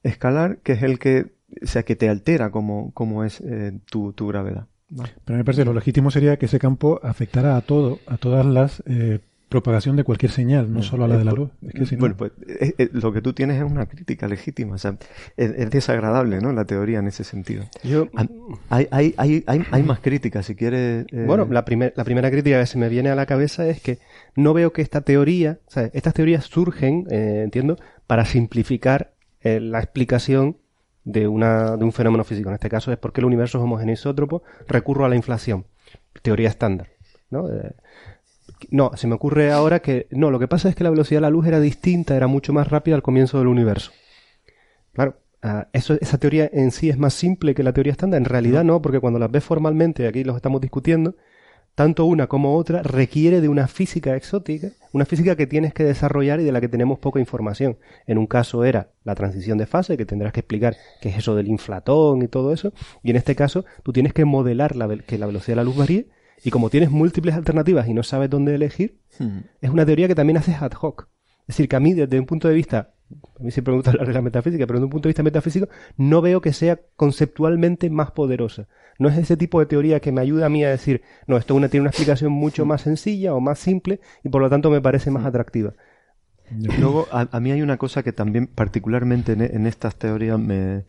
escalar que es el que, o sea, que te altera como, como es eh, tu, tu, gravedad. Pero me parece lo legítimo sería que ese campo afectara a todo, a todas las eh, propagación de cualquier señal, no solo a la de la luz. Bueno, pues eh, eh, lo que tú tienes es una crítica legítima, o sea, es, desagradable, ¿no? La teoría en ese sentido. Yo, hay, hay, hay, hay, más críticas, si quieres. Eh, bueno, la, la primera crítica que se me viene a la cabeza es que no veo que esta teoría, o sea, estas teorías surgen, entiendo, para simplificar la explicación de, una, de un fenómeno físico. En este caso es porque el universo es homogéneo isótropo, recurro a la inflación, teoría estándar, ¿no? No, se me ocurre ahora que no, lo que pasa es que la velocidad de la luz era distinta, era mucho más rápida al comienzo del universo. Claro, ah, eso, esa teoría en sí es más simple que la teoría estándar. En realidad no, porque cuando las ves formalmente, aquí los estamos discutiendo, tanto una como otra requiere de una física exótica, una física que tienes que desarrollar y de la que tenemos poca información. En un caso era la transición de fase, que tendrás que explicar qué es eso del inflatón y todo eso, y en este caso tú tienes que modelar la, que la velocidad de la luz varíe y como tienes múltiples alternativas y no sabes dónde elegir, hmm. es una teoría que también haces ad hoc. Es decir, que a mí, desde un punto de vista, a mí siempre me gusta hablar de la metafísica, pero desde un punto de vista metafísico, no veo que sea conceptualmente más poderosa. No es ese tipo de teoría que me ayuda a mí a decir, no, esto una, tiene una explicación mucho más sencilla o más simple y por lo tanto me parece más hmm. atractiva. Luego, a, mí hay una cosa que también particularmente en, estas teorías me,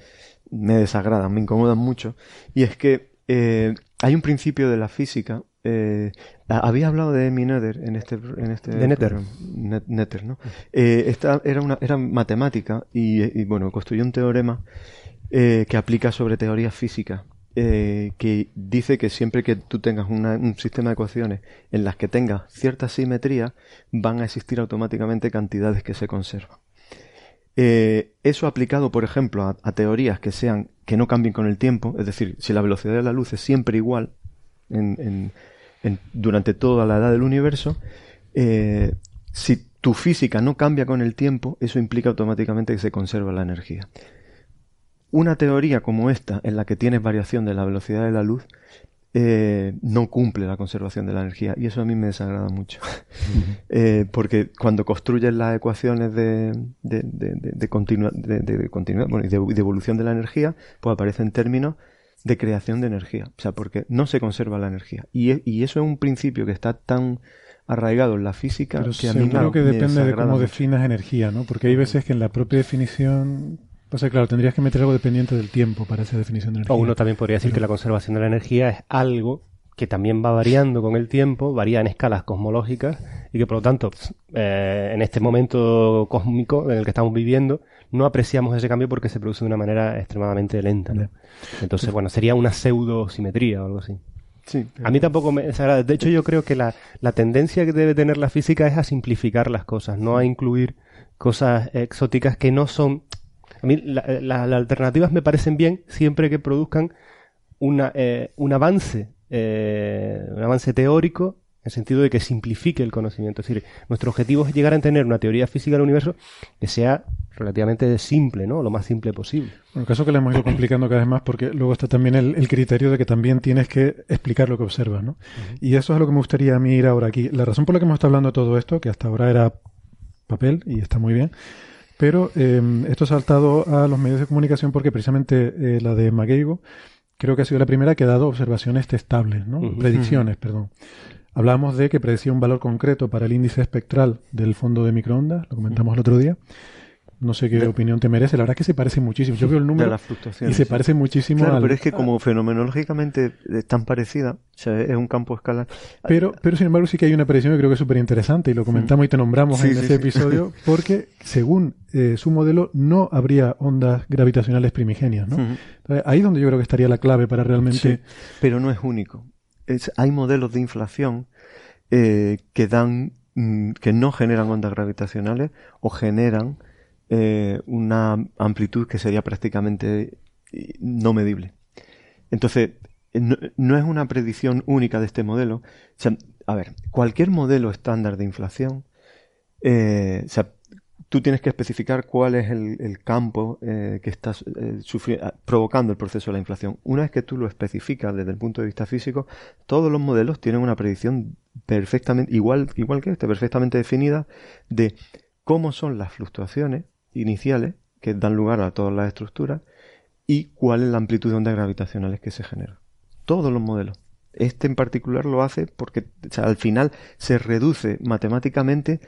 me desagrada, me incomodan mucho, y es que eh, hay un principio de la física. Eh, había hablado de Emi en este en este de Nether, Nether ¿no? Eh, esta era una era matemática y, bueno construyó un teorema eh, que aplica sobre teoría física eh, que dice que siempre que tú tengas un sistema de ecuaciones en las que tengas cierta simetría van a existir automáticamente cantidades que se conservan. Eh, eso aplicado, por ejemplo, a, teorías que sean que no cambien con el tiempo, es decir, si la velocidad de la luz es siempre igual en, durante toda la edad del universo, eh, si tu física no cambia con el tiempo, eso implica automáticamente que se conserva la energía. una teoría como esta, en la que tienes variación de la velocidad de la luz, eh, no cumple la conservación de la energía. Y eso a mí me desagrada mucho. (laughs) eh, porque cuando construyes las ecuaciones de, de, de, de, continuidad bueno, y de, evolución de la energía, pues aparecen términos de creación de energía. O sea, porque no se conserva la energía. Y, y eso es un principio que está tan arraigado en la física Pero que a mí que depende de cómo definas energía, ¿no? Porque hay veces que en la propia definición Pasa claro, tendrías que meter algo dependiente del tiempo para esa definición de energía. O uno también podría decir que la conservación de la energía es algo que también va variando con el tiempo, varía en escalas cosmológicas y que por lo tanto eh, en este momento cósmico en el que estamos viviendo no apreciamos ese cambio porque se produce de una manera extremadamente lenta. Entonces, bueno, sería una pseudo simetría o algo así. Sí, A mí tampoco me desagrada. De hecho, yo creo que la, la tendencia que debe tener la física es a simplificar las cosas, no a incluir cosas exóticas que no son a mí las alternativas me parecen bien siempre que produzcan una, eh, un avance, eh, un avance teórico en el sentido de que simplifique el conocimiento. Es decir, nuestro objetivo es llegar a tener una teoría física del universo que sea relativamente simple, ¿no? Lo más simple posible. En el caso que le hemos ido complicando cada vez más porque luego está también el, criterio de que también tienes que explicar lo que observas, ¿no? Y eso es lo que me gustaría a mí ir ahora aquí. La razón por la que hemos estado hablando de todo esto, que hasta ahora era papel y está muy bien, pero em, esto ha saltado a los medios de comunicación porque precisamente eh, la de Mageigo creo que ha sido la primera que ha dado observaciones testables, ¿no? predicciones, perdón. Hablábamos de que predecía un valor concreto para el índice espectral del fondo de microondas, lo comentamos el otro día, no sé qué opinión te merece. La verdad es que se parece muchísimo. Yo veo el número y se parece muchísimo claro, pero es que como fenomenológicamente es tan parecida, o sea, es un campo escalar. Pero, pero sin embargo sí que hay una predicción que creo que es súper interesante y lo comentamos y te nombramos en ese episodio (laughs) porque según eh, su modelo no habría ondas gravitacionales primigenias, ¿no? ahí es donde yo creo que estaría la clave para realmente... pero no es único. Es, hay modelos de inflación eh, que dan mm, que no generan ondas gravitacionales o generan eh, una amplitud que sería prácticamente eh, no medible. Entonces, no, es una predicción única de este modelo. a ver, cualquier modelo estándar de inflación, eh, o sea, tú tienes que especificar cuál es el, campo que estás provocando el proceso de la inflación. Una vez que tú lo especificas desde el punto de vista físico, todos los modelos tienen una predicción perfectamente, igual, igual que este, perfectamente definida de cómo son las fluctuaciones iniciales que dan lugar a todas las estructuras y cuál es la amplitud de ondas gravitacionales que se generan. Todos los modelos. Este en particular lo hace porque al final se reduce matemáticamente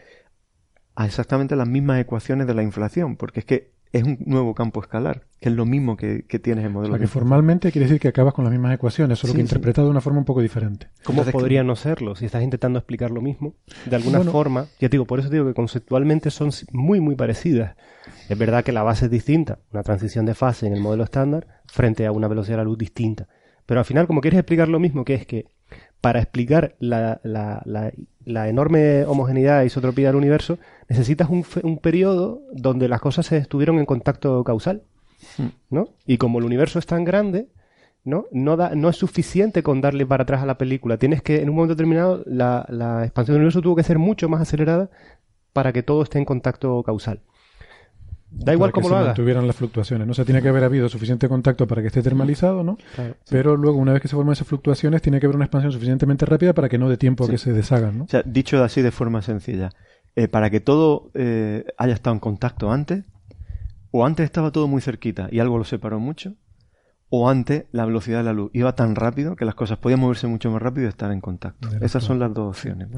a exactamente las mismas ecuaciones de la inflación, porque es que es un nuevo campo escalar, que es lo mismo que, tienes en modelo. O que formalmente quiere decir que acabas con las mismas ecuaciones, solo que interpretado de una forma un poco diferente. ¿Cómo podría no serlo si estás intentando explicar lo mismo? De alguna forma, ya digo, por eso digo que conceptualmente son muy, muy parecidas. Es verdad que la base es distinta, una transición de fase en el modelo estándar frente a una velocidad de la luz distinta. Pero al final, como quieres explicar lo mismo, que es que para explicar la, la, enorme homogeneidad e isotropía del universo, necesitas un, un periodo donde las cosas se estuvieron en contacto causal. Hmm. ¿no? Y como el universo es tan grande, ¿no? No, da, no es suficiente con darle para atrás a la película. Tienes que, en un momento determinado, la, la expansión del universo tuvo que ser mucho más acelerada para que todo esté en contacto causal. Da igual cómo lo haga. tuvieran las fluctuaciones. No se tiene que haber habido suficiente contacto para que esté termalizado, ¿no? Pero luego, una vez que se forman esas fluctuaciones, tiene que haber una expansión suficientemente rápida para que no dé tiempo a que se deshagan, ¿no? O sea, dicho así de forma sencilla, eh, para que todo eh, haya estado en contacto antes, o antes estaba todo muy cerquita y algo lo separó mucho, o antes la velocidad de la luz iba tan rápido que las cosas podían moverse mucho más rápido y estar en contacto. Esas son las dos opciones.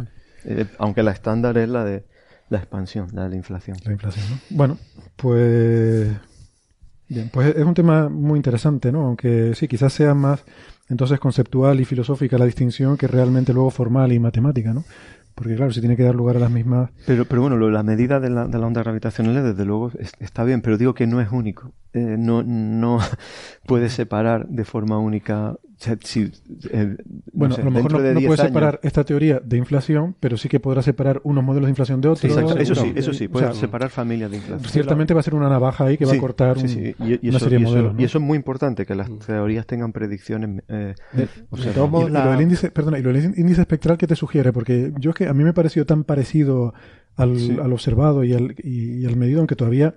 Eh, aunque la estándar es la de la expansión, la de la inflación. La inflación, ¿no? Bueno, pues. Bien, pues es un tema muy interesante, ¿no? Aunque sí, quizás sea más entonces conceptual y filosófica la distinción que realmente luego formal y matemática, ¿no? Porque claro, si tiene que dar lugar a las mismas... Pero, pero bueno, la medida de la, de la onda gravitacional desde luego está bien, pero digo que no es único. Eh, no, no (laughs) puede separar de forma única eh, bueno, a lo mejor no, puede separar esta teoría de inflación, pero sí que podrá separar unos modelos de inflación de otros. Eso sí, eso sí, puede separar familias de inflación. Ciertamente va a ser una navaja ahí que va a cortar un, y, una serie de modelos. Y eso es muy importante, que las mm. teorías tengan predicciones. Eh, o sea, y, lo del índice, perdona, y lo del índice espectral que te sugiere, porque yo es que a mí me ha parecido tan parecido al, al observado y al, y, al medido, aunque todavía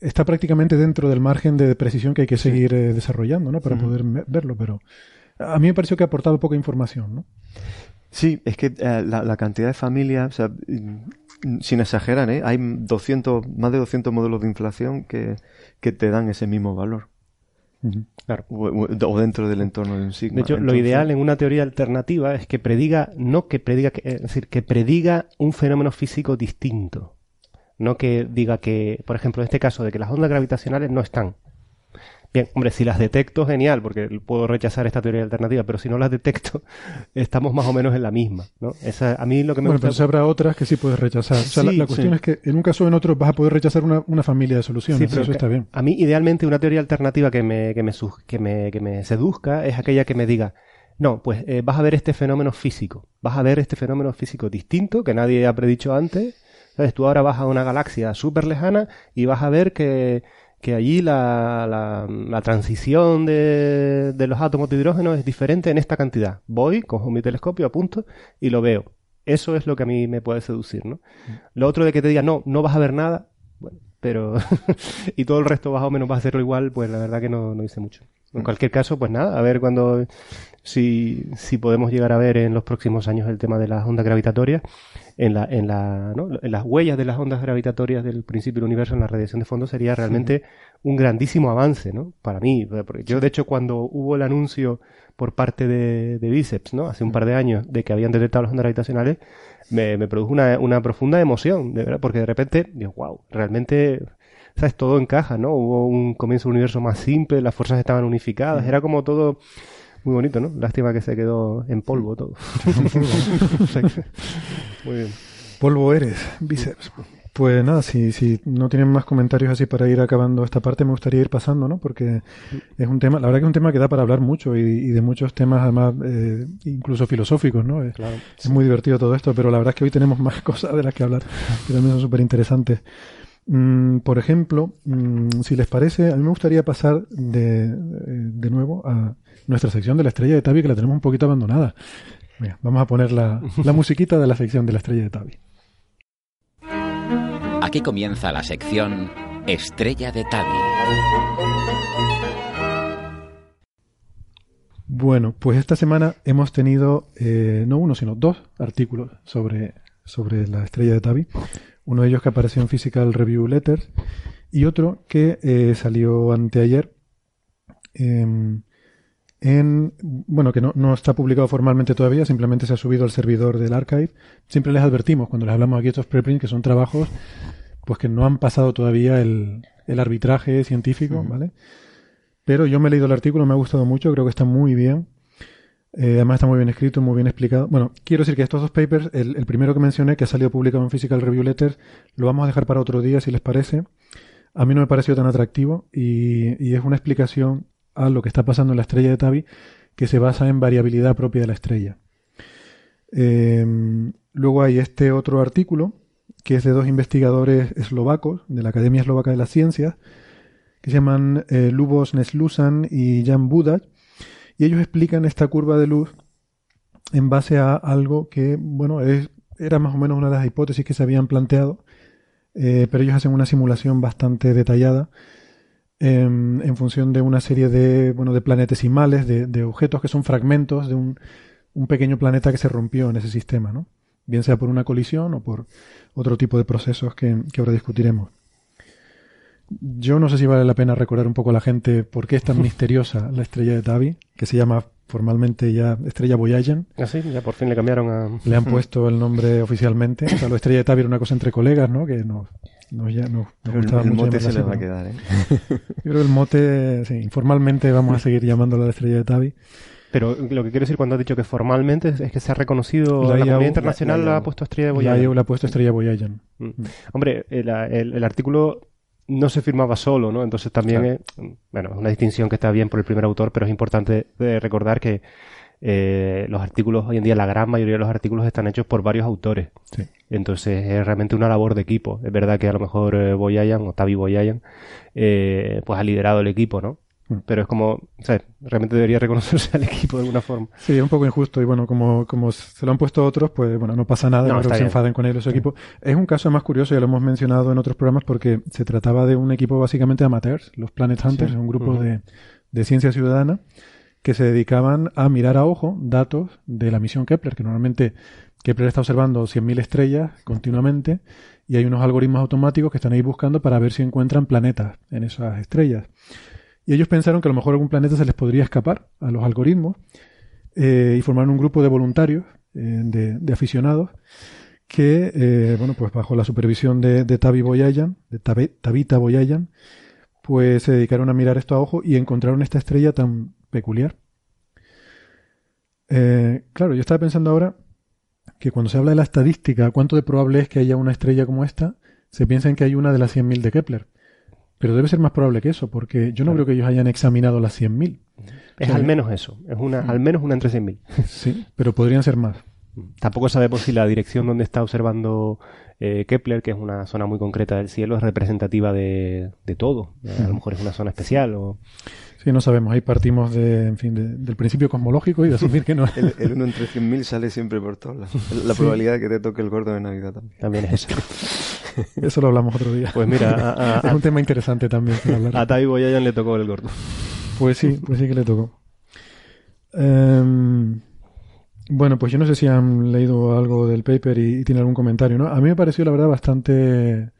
está prácticamente dentro del margen de precisión que hay que seguir eh, desarrollando, ¿no? Para poder verlo, pero a mí me pareció que ha aportado poca información, ¿no? Sí, es que eh, la, cantidad de familias, o sea, mm, sin exagerar, ¿eh? hay 200, más de 200 modelos de inflación que, que te dan ese mismo valor. Claro. O, dentro del entorno de un signo. De hecho, lo ideal en una teoría alternativa es que prediga, no que prediga, es decir, que prediga un fenómeno físico distinto. No que diga que, por ejemplo, en este caso, de que las ondas gravitacionales no están. Bien, hombre, si las detecto, genial, porque puedo rechazar esta teoría alternativa, pero si no las detecto, (laughs) estamos más o menos en la misma, ¿no? Esa, a mí lo que me bueno, pero habrá otras que sí puedes rechazar. o sea, la, cuestión es que en un caso o en otro vas a poder rechazar una, una familia de soluciones, sí, eso está bien. A mí, idealmente, una teoría alternativa que me, que me, que me, que me seduzca es aquella que me diga, no, pues eh, vas a ver este fenómeno físico, vas a ver este fenómeno físico distinto que nadie ha predicho antes, ¿sabes? Tú ahora vas a una galaxia súper lejana y vas a ver que que allí la, la, transición de, de, los átomos de hidrógeno es diferente en esta cantidad. Voy, cojo mi telescopio, apunto y lo veo. Eso es lo que a mí me puede seducir, ¿no? Mm. Lo otro de que te diga, no, no vas a ver nada, bueno, pero... (laughs) y todo el resto más o menos va a hacerlo igual, pues la verdad que no, no hice mucho. En mm. cualquier caso, pues nada, a ver cuando... Si, si podemos llegar a ver en los próximos años el tema de las ondas gravitatorias en, la, en, la, ¿no? en las huellas de las ondas gravitatorias del principio del universo en la radiación de fondo sería realmente un grandísimo avance, ¿no? Para mí. Porque yo, de hecho, cuando hubo el anuncio por parte de, de Biceps, ¿no? Hace un par de años, de que habían detectado las ondas gravitacionales, me, me produjo una, una profunda emoción, de verdad, porque de repente, digo, wow, realmente ¿sabes? Todo encaja, ¿no? Hubo un comienzo del universo más simple, las fuerzas estaban unificadas, era como todo muy bonito, ¿no? Lástima que se quedó en polvo todo. (laughs) Muy bien. Polvo eres, bíceps. Pues nada, si, si no tienen más comentarios así para ir acabando esta parte, me gustaría ir pasando, ¿no? Porque es un tema, la verdad que es un tema que da para hablar mucho y, de muchos temas además, eh, incluso filosóficos, ¿no? Es, es muy divertido todo esto, pero la verdad es que hoy tenemos más (laughs) cosas de las que hablar, que también son súper interesantes. Mm, por ejemplo, mm, si les parece, a mí me gustaría pasar de, de nuevo a nuestra sección de la estrella de Tabi, que la tenemos un poquito abandonada. vamos a poner la, la (laughs) musiquita de la sección de la estrella de Tabi. Aquí comienza la sección Estrella de Tabi. Bueno, pues esta semana hemos tenido eh, no uno, sino dos artículos sobre, sobre la estrella de Tabi. Uno de ellos que apareció en Physical Review Letters y otro que eh, salió anteayer eh, en, bueno, que no, no, está publicado formalmente todavía, simplemente se ha subido al servidor del archive. Siempre les advertimos cuando les hablamos aquí de estos preprints que son trabajos pues que no han pasado todavía el, el arbitraje científico, ¿vale? Pero yo me he leído el artículo, me ha gustado mucho, creo que está muy bien. Eh, además está muy bien escrito, muy bien explicado. Bueno, quiero decir que estos dos papers, el, el, primero que mencioné, que ha salido publicado en Physical Review Letters, lo vamos a dejar para otro día, si les parece. A mí no me pareció tan atractivo y, y es una explicación a lo que está pasando en la estrella de Tabi, que se basa en variabilidad propia de la estrella. Em, luego hay este otro artículo, que es de dos investigadores eslovacos, de la Academia Eslovaca de las Ciencias, que se llaman eh, Lubos Neslusan y Jan Budak, y ellos explican esta curva de luz en base a algo que, bueno, es, era más o menos una de las hipótesis que se habían planteado, eh, pero ellos hacen una simulación bastante detallada en función de una serie de, bueno, de planetesimales, de, de objetos que son fragmentos de un, un, pequeño planeta que se rompió en ese sistema, ¿no? Bien sea por una colisión o por otro tipo de procesos que, que ahora discutiremos. Yo no sé si vale la pena recordar un poco a la gente por qué es tan (laughs) misteriosa la estrella de Tabi, que se llama formalmente ya Estrella Voyagen. Ah, sí, ya por fin le cambiaron a... Le han (laughs) puesto el nombre oficialmente. O sea, la Estrella de Tabi era una cosa entre colegas, ¿no? Que nos no, ya no. el, mote se le va a quedar, ¿eh? (laughs) Yo creo que el mote, sí, informalmente vamos a seguir llamándolo la estrella de Tabi. Pero lo que quiero decir cuando has dicho que formalmente es que se ha reconocido, la, comunidad internacional la, ha puesto Estrella de Voyager. La IAU la ha puesto Estrella de Voyager. Mm. Hombre, el, el, artículo no se firmaba solo, ¿no? Entonces también es, bueno, una distinción que está bien por el primer autor, pero es importante recordar que eh, los artículos, hoy en día la gran mayoría de los artículos están hechos por varios autores. Entonces es realmente una labor de equipo. Es verdad que a lo mejor eh, Boyayan o Tavi Boyayan eh, pues ha liderado el equipo, ¿no? Mm. Pero es como, ¿sabes? Realmente debería (laughs) reconocerse al equipo de alguna forma. Sí, es un poco injusto. Y bueno, como, como se lo han puesto otros, pues bueno, no pasa nada, no, que se enfaden con él su equipo. Es un caso más curioso, ya lo hemos mencionado en otros programas, porque se trataba de un equipo básicamente de amateurs, los Planet Hunters, un grupo de, de ciencia ciudadana que se dedicaban a mirar a ojo datos de la misión Kepler, que normalmente Kepler está observando 100.000 estrellas continuamente y hay unos algoritmos automáticos que están ahí buscando para ver si encuentran planetas en esas estrellas. Y ellos pensaron que a lo mejor algún planeta se les podría escapar a los algoritmos eh, y formaron un grupo de voluntarios, eh, de, aficionados, que, eh, bueno, pues bajo la supervisión de, de Tavi de Tabita Boyayan, pues se dedicaron a mirar esto a ojo y encontraron esta estrella tan peculiar. claro, yo estaba pensando ahora que cuando se habla de la estadística, cuánto de probable es que haya una estrella como esta, se piensa en que hay una de las 100.000 de Kepler. Pero debe ser más probable que eso, porque yo no creo que ellos hayan examinado las 100.000. Es al menos eso, es una, al menos una entre 100.000. (laughs) Sí, pero podrían ser más. Tampoco sabemos si la dirección donde está observando eh, Kepler, que es una zona muy concreta del cielo, es representativa de, de todo. A lo mejor es una zona especial o... Sí, no sabemos. Ahí partimos de, en fin, del principio cosmológico y de asumir que no. (laughs) el, el uno entre 100.000 sale siempre por todos lados. La probabilidad de que te toque el gordo de Navidad también. También es eso. (laughs) eso lo hablamos otro día. Pues mira, es un tema interesante también. A Tai Boyayan le tocó el gordo. Pues sí, pues sí que le tocó. Em, bueno, pues yo no sé si han leído algo del paper y, y tienen algún comentario, ¿no? A mí me pareció, la verdad, bastante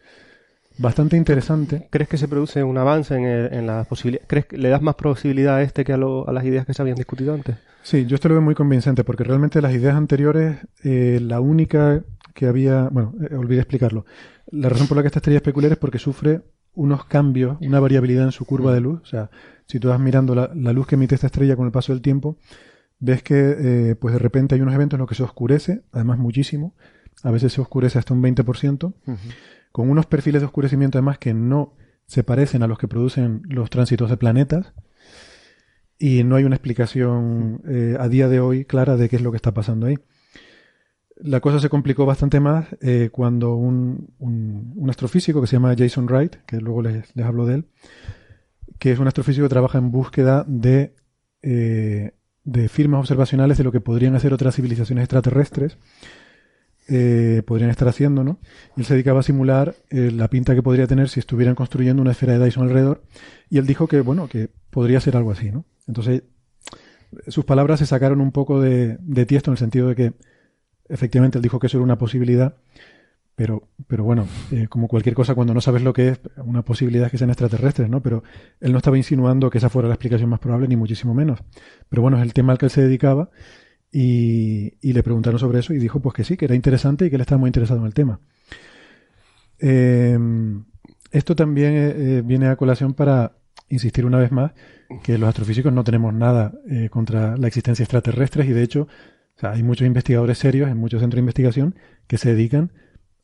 bastante interesante. ¿Crees que se produce un avance en, en las posibilidades? ¿Crees que le das más posibilidad a este que a, las ideas que se habían discutido antes? Sí, yo esto lo veo muy convincente porque realmente las ideas anteriores, eh, la única que había, bueno, eh, olvidé explicarlo. La razón por la que esta estrella es peculiar es porque sufre unos cambios, una variabilidad en su curva de luz. O sea, si tú vas mirando la, luz que emite esta estrella con el paso del tiempo, ves que eh, pues de repente hay unos eventos en los que se oscurece, además muchísimo. A veces se oscurece hasta un 20% con unos perfiles de oscurecimiento además que no se parecen a los que producen los tránsitos de planetas y no hay una explicación eh, a día de hoy clara de qué es lo que está pasando ahí. La cosa se complicó bastante más eh, cuando un, astrofísico que se llama Jason Wright, que luego les, hablo de él, que es un astrofísico que trabaja en búsqueda de, eh, de firmas observacionales de lo que podrían hacer otras civilizaciones extraterrestres, eh, podrían estar haciendo, ¿no? Y él se dedicaba a simular eh, la pinta que podría tener si estuvieran construyendo una esfera de Dyson alrededor. Y él dijo que, bueno, que podría ser algo así, ¿no? Entonces, sus palabras se sacaron un poco de, tiesto en el sentido de que, efectivamente, él dijo que eso era una posibilidad. Pero, pero bueno, eh, como cualquier cosa, cuando no sabes lo que es, una posibilidad es que sean extraterrestres, ¿no? Pero él no estaba insinuando que esa fuera la explicación más probable, ni muchísimo menos. Pero bueno, es el tema al que él se dedicaba y, le preguntaron sobre eso y dijo pues que sí, que era interesante y que él estaba muy interesado en el tema. Eh, esto también eh, eh, viene a colación para insistir una vez más que los astrofísicos no tenemos nada contra la existencia extraterrestre y de hecho hay muchos investigadores serios en muchos centros de investigación que se dedican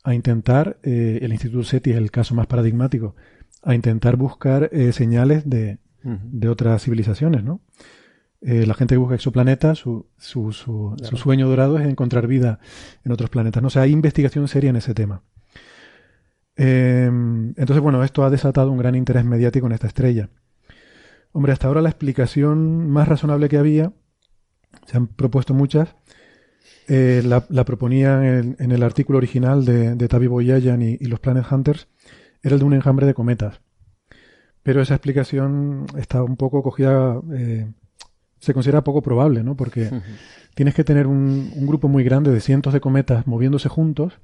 a intentar, el Instituto SETI es el caso más paradigmático, a intentar buscar señales de, de otras civilizaciones, ¿no? Eh, la gente que busca exoplanetas, su, su, su, sueño dorado es encontrar vida en otros planetas. ¿no? O sea, hay investigación seria en ese tema. Em, entonces, bueno, esto ha desatado un gran interés mediático en esta estrella. Hombre, hasta ahora la explicación más razonable que había, se han propuesto muchas, eh, la, la, proponían en, el artículo original de, de Tavi Boyayan y, los Planet Hunters, era el de un enjambre de cometas. Pero esa explicación está un poco cogida eh, se considera poco probable, ¿no? Porque tienes que tener un, grupo muy grande de cientos de cometas moviéndose juntos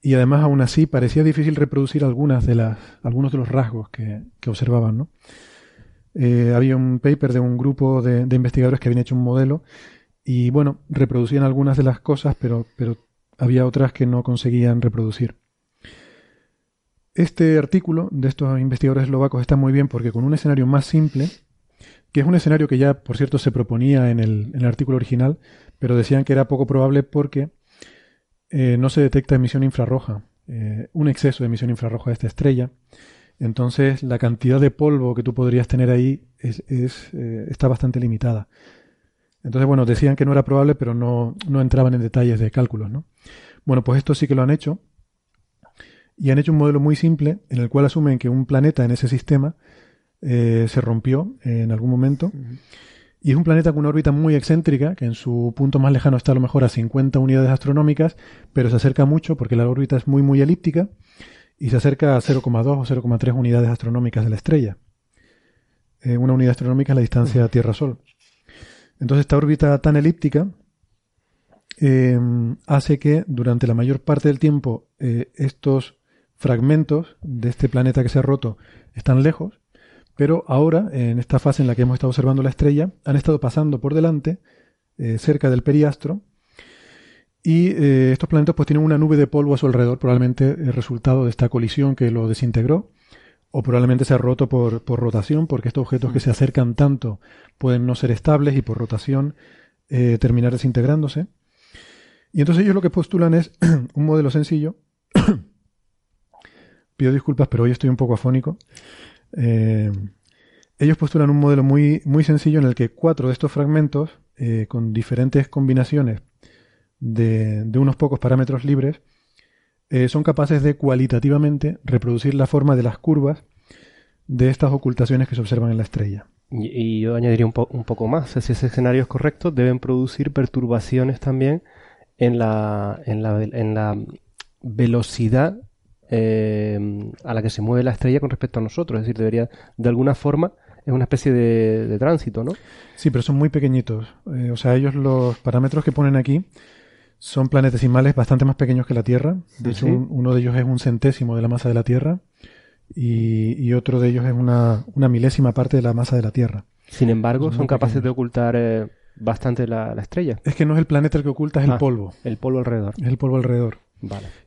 y además aún así parecía difícil reproducir algunas de las, algunos de los rasgos que, observaban, ¿no? Eh, había un paper de un grupo de, investigadores que habían hecho un modelo y bueno, reproducían algunas de las cosas, pero, pero había otras que no conseguían reproducir. Este artículo de estos investigadores eslovacos está muy bien porque con un escenario más simple que es un escenario que ya, por cierto, se proponía en el, artículo original, pero decían que era poco probable porque eh, no se detecta emisión infrarroja, eh, un exceso de emisión infrarroja de esta estrella. Entonces, la cantidad de polvo que tú podrías tener ahí es, eh, está bastante limitada. Entonces, bueno, decían que no era probable, pero no, no entraban en detalles de cálculos, ¿no? Bueno, pues esto sí que lo han hecho. Y han hecho un modelo muy simple en el cual asumen que un planeta en ese sistema eh, se rompió en algún momento. Y es un planeta con una órbita muy excéntrica, que en su punto más lejano está a lo mejor a 50 unidades astronómicas, pero se acerca mucho porque la órbita es muy, muy elíptica y se acerca a 0,2 o 0,3 unidades astronómicas de la estrella. Eh, una unidad astronómica es la distancia Tierra-Sol. Entonces, esta órbita tan elíptica eh, hace que durante la mayor parte del tiempo eh, estos fragmentos de este planeta que se ha roto están lejos pero ahora, en esta fase en la que hemos estado observando la estrella, han estado pasando por delante, eh, cerca del periastro, y eh, estos planetas pues tienen una nube de polvo a su alrededor, probablemente el resultado de esta colisión que lo desintegró, o probablemente se ha roto por, rotación, porque estos objetos que se acercan tanto pueden no ser estables y por rotación eh, terminar desintegrándose. Y entonces ellos lo que postulan es (clears throat) un modelo sencillo. (clears throat) Pido disculpas, pero hoy estoy un poco afónico. Eh, ellos postulan un modelo muy, muy sencillo en el que cuatro de estos fragmentos, eh, con diferentes combinaciones de, unos pocos parámetros libres, eh, son capaces de cualitativamente reproducir la forma de las curvas de estas ocultaciones que se observan en la estrella. Y, yo añadiría un, un, poco más. Si ese escenario es correcto, deben producir perturbaciones también en la, en la, en la velocidad eh, a la que se mueve la estrella con respecto a nosotros. Es decir, debería, de alguna forma, es una especie de, tránsito, ¿no? Sí, pero son muy pequeñitos. Eh, o sea, ellos los parámetros que ponen aquí son planetesimales bastante más pequeños que la Tierra. De hecho, uno de ellos es un centésimo de la masa de la Tierra y, otro de ellos es una, milésima parte de la masa de la Tierra. Sin embargo, son, capaces de ocultar eh, bastante la, estrella. Es que no es el planeta el que oculta, es el ah, polvo. El polvo alrededor. Es el polvo alrededor.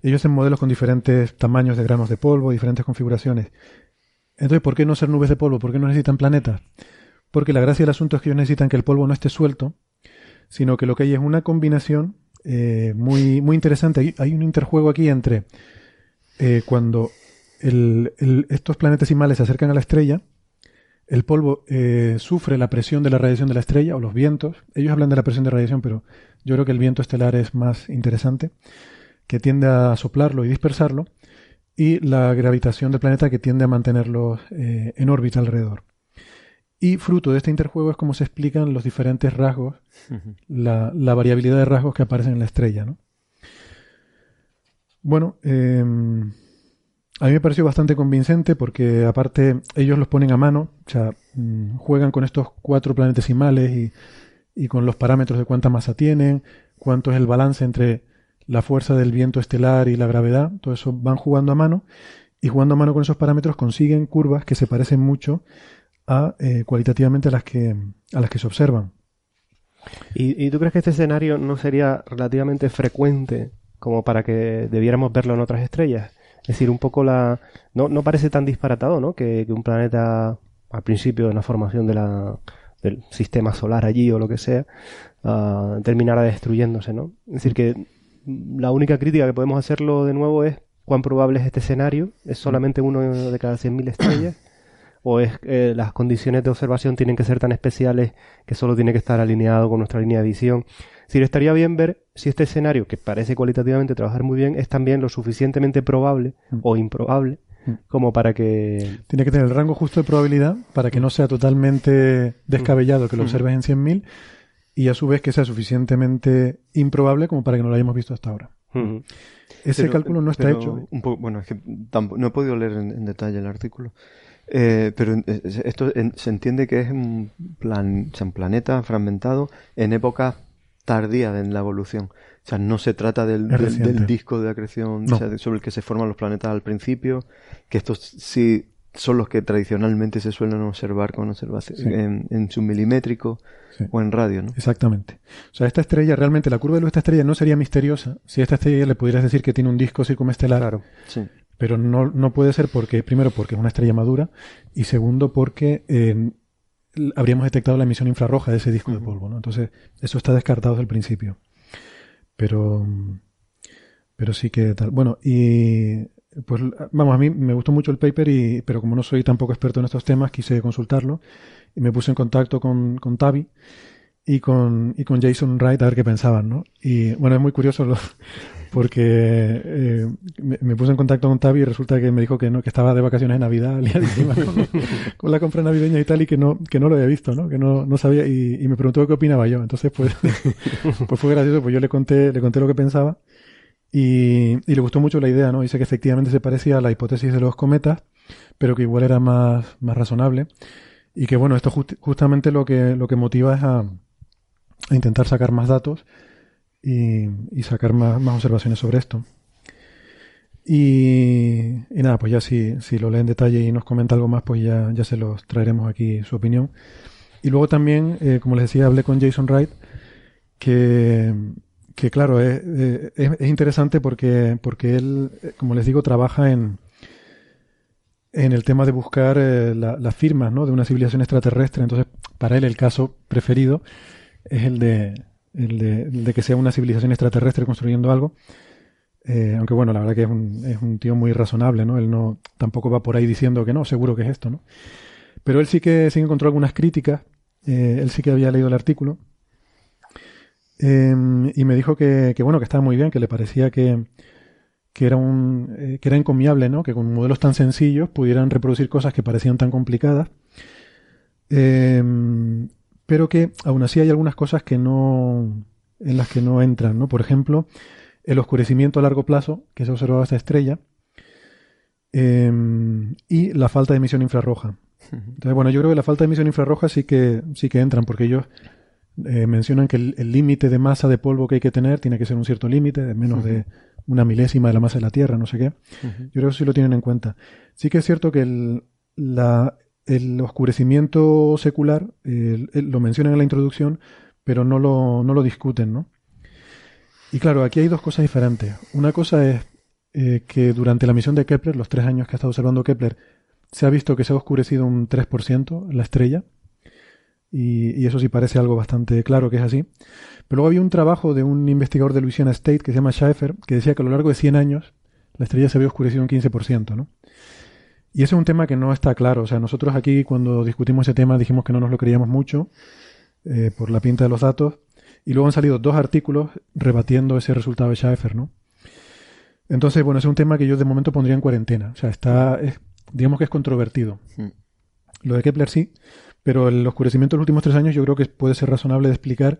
Ellos hacen modelos con diferentes tamaños de granos de polvo, diferentes configuraciones. Entonces, ¿por qué no ser nubes de polvo? ¿Por qué no necesitan planetas? Porque la gracia del asunto es que ellos necesitan que el polvo no esté suelto, sino que lo que hay es una combinación eh, muy, muy interesante. Hay, un interjuego aquí entre eh, cuando estos planetesimales se acercan a la estrella, el polvo eh, sufre la presión de la radiación de la estrella o los vientos. Ellos hablan de la presión de radiación, pero yo creo que el viento estelar es más interesante que tiende a soplarlo y dispersarlo, y la gravitación del planeta que tiende a mantenerlo eh, en órbita alrededor. Y fruto de este interjuego es como se explican los diferentes rasgos, la, variabilidad de rasgos que aparecen en la estrella. ¿no? Bueno, em, a mí me pareció bastante convincente porque aparte ellos los ponen a mano, o sea, mm, juegan con estos cuatro planetesimales y, y con los parámetros de cuánta masa tienen, cuánto es el balance entre la fuerza del viento estelar y la gravedad, todo eso van jugando a mano y jugando a mano con esos parámetros consiguen curvas que se parecen mucho a eh, cualitativamente a las que a las que se observan. ¿Y, tú crees que este escenario no sería relativamente frecuente como para que debiéramos verlo en otras estrellas? Es decir, un poco la no, no parece tan disparatado, ¿no? Que, un planeta al principio de la formación de la, del sistema solar allí o lo que sea uh, terminara destruyéndose, ¿no? Es decir, que la única crítica que podemos hacerlo de nuevo es cuán probable es este escenario. ¿Es solamente uno de cada 100.000 estrellas? (coughs) ¿O es que las condiciones de observación tienen que ser tan especiales que solo tiene que estar alineado con nuestra línea de visión? Si estaría bien ver si este escenario, que parece cualitativamente trabajar muy bien, es también lo suficientemente probable mm. o improbable mm. como para que... Tiene que tener el rango justo de probabilidad para que no sea totalmente descabellado que lo mm. observes en 100.000 y a su vez que sea suficientemente improbable como para que no lo hayamos visto hasta ahora. Ese cálculo no está hecho. ¿eh? Un poco, bueno, es que no he podido leer en, detalle el artículo. Eh, pero esto se entiende que es un, plan, un planeta fragmentado en época tardía en la evolución. O sea, no se trata del, disco de acreción sobre el que se forman los planetas al principio, que estos sí son los que tradicionalmente se suelen observar con observación en, en submilimétrico o en radio, ¿no? Exactamente. O sea, esta estrella, realmente la curva de luz de esta estrella no sería misteriosa si a esta estrella le pudieras decir que tiene un disco circunestelar. Claro. Sí. Pero no, no puede ser porque, primero, porque es una estrella madura y segundo, porque eh, habríamos detectado la emisión infrarroja de ese disco de polvo, ¿no? Entonces, eso está descartado desde el principio. Pero, pero sí que tal. Bueno, y pues vamos, a mí me gustó mucho el paper, y, pero como no soy tampoco experto en estos temas, quise consultarlo y me puse en contacto con, con Tavi y con, y con Jason Wright a ver qué pensaban, ¿no? Y bueno, es muy curioso, los, (laughs) porque eh, me, puse en contacto con Tavi y resulta que me dijo que no que estaba de vacaciones de Navidad (laughs) liadísima con, (laughs) con, la compra navideña y tal y que no que no lo había visto, ¿no? Que no, no sabía y, me preguntó qué opinaba yo. Entonces, pues, pues fue gracioso, pues yo le conté le conté lo que pensaba y, y le gustó mucho la idea, ¿no? Dice que efectivamente se parecía a la hipótesis de los cometas, pero que igual era más, más razonable y que bueno, esto justamente lo que lo que motiva es a, intentar sacar más datos y, sacar más, observaciones sobre esto. Y, nada, pues ya si, si lo lee en detalle y nos comenta algo más, pues ya, ya se los traeremos aquí su opinión. Y luego también, eh, como les decía, hablé con Jason Wright, que, que claro, es, es, interesante porque, porque él, como les digo, trabaja en, en el tema de buscar eh, las firmas ¿no? de una civilización extraterrestre. Entonces, para él el caso preferido es el de, el de, que sea una civilización extraterrestre construyendo algo. Eh, aunque bueno, la verdad que es un, es un tío muy razonable, ¿no? Él no tampoco va por ahí diciendo que no, seguro que es esto, ¿no? Pero él sí que sí encontró algunas críticas. Eh, él sí que había leído el artículo. Em, y me dijo que, que, bueno, que estaba muy bien, que le parecía que, que era un, eh, que era encomiable, ¿no? Que con modelos tan sencillos pudieran reproducir cosas que parecían tan complicadas. Eh, pero que aún así hay algunas cosas que no, en las que no entran, ¿no? Por ejemplo, el oscurecimiento a largo plazo que se observaba esta estrella em, y la falta de emisión infrarroja. Entonces, bueno, yo creo que la falta de emisión infrarroja sí que, sí que entran, porque ellos eh, mencionan que el límite de masa de polvo que hay que tener tiene que ser un cierto límite, de menos de una milésima de la masa de la Tierra, no sé qué. Yo creo que sí lo tienen en cuenta. Sí que es cierto que el, la, el oscurecimiento secular lo mencionan en la introducción, pero no lo, no lo discuten, ¿no? Y claro, aquí hay dos cosas diferentes. Una cosa es eh, que durante la misión de Kepler, los tres años que ha estado observando Kepler, se ha visto que se ha oscurecido un 3% la estrella. Y, y, eso sí parece algo bastante claro que es así. Pero luego había un trabajo de un investigador de Louisiana State que se llama Schaeffer, que decía que a lo largo de 100 años la estrella se había oscurecido un 15%, ¿no? Y ese es un tema que no está claro. O sea, nosotros aquí cuando discutimos ese tema dijimos que no nos lo creíamos mucho eh, por la pinta de los datos. Y luego han salido dos artículos rebatiendo ese resultado de Schaeffer, ¿no? Entonces, bueno, ese es un tema que yo de momento pondría en cuarentena. O sea, está, digamos que es controvertido. Hmm. Lo de Kepler sí, pero el oscurecimiento de los últimos tres años yo creo que puede ser razonable de explicar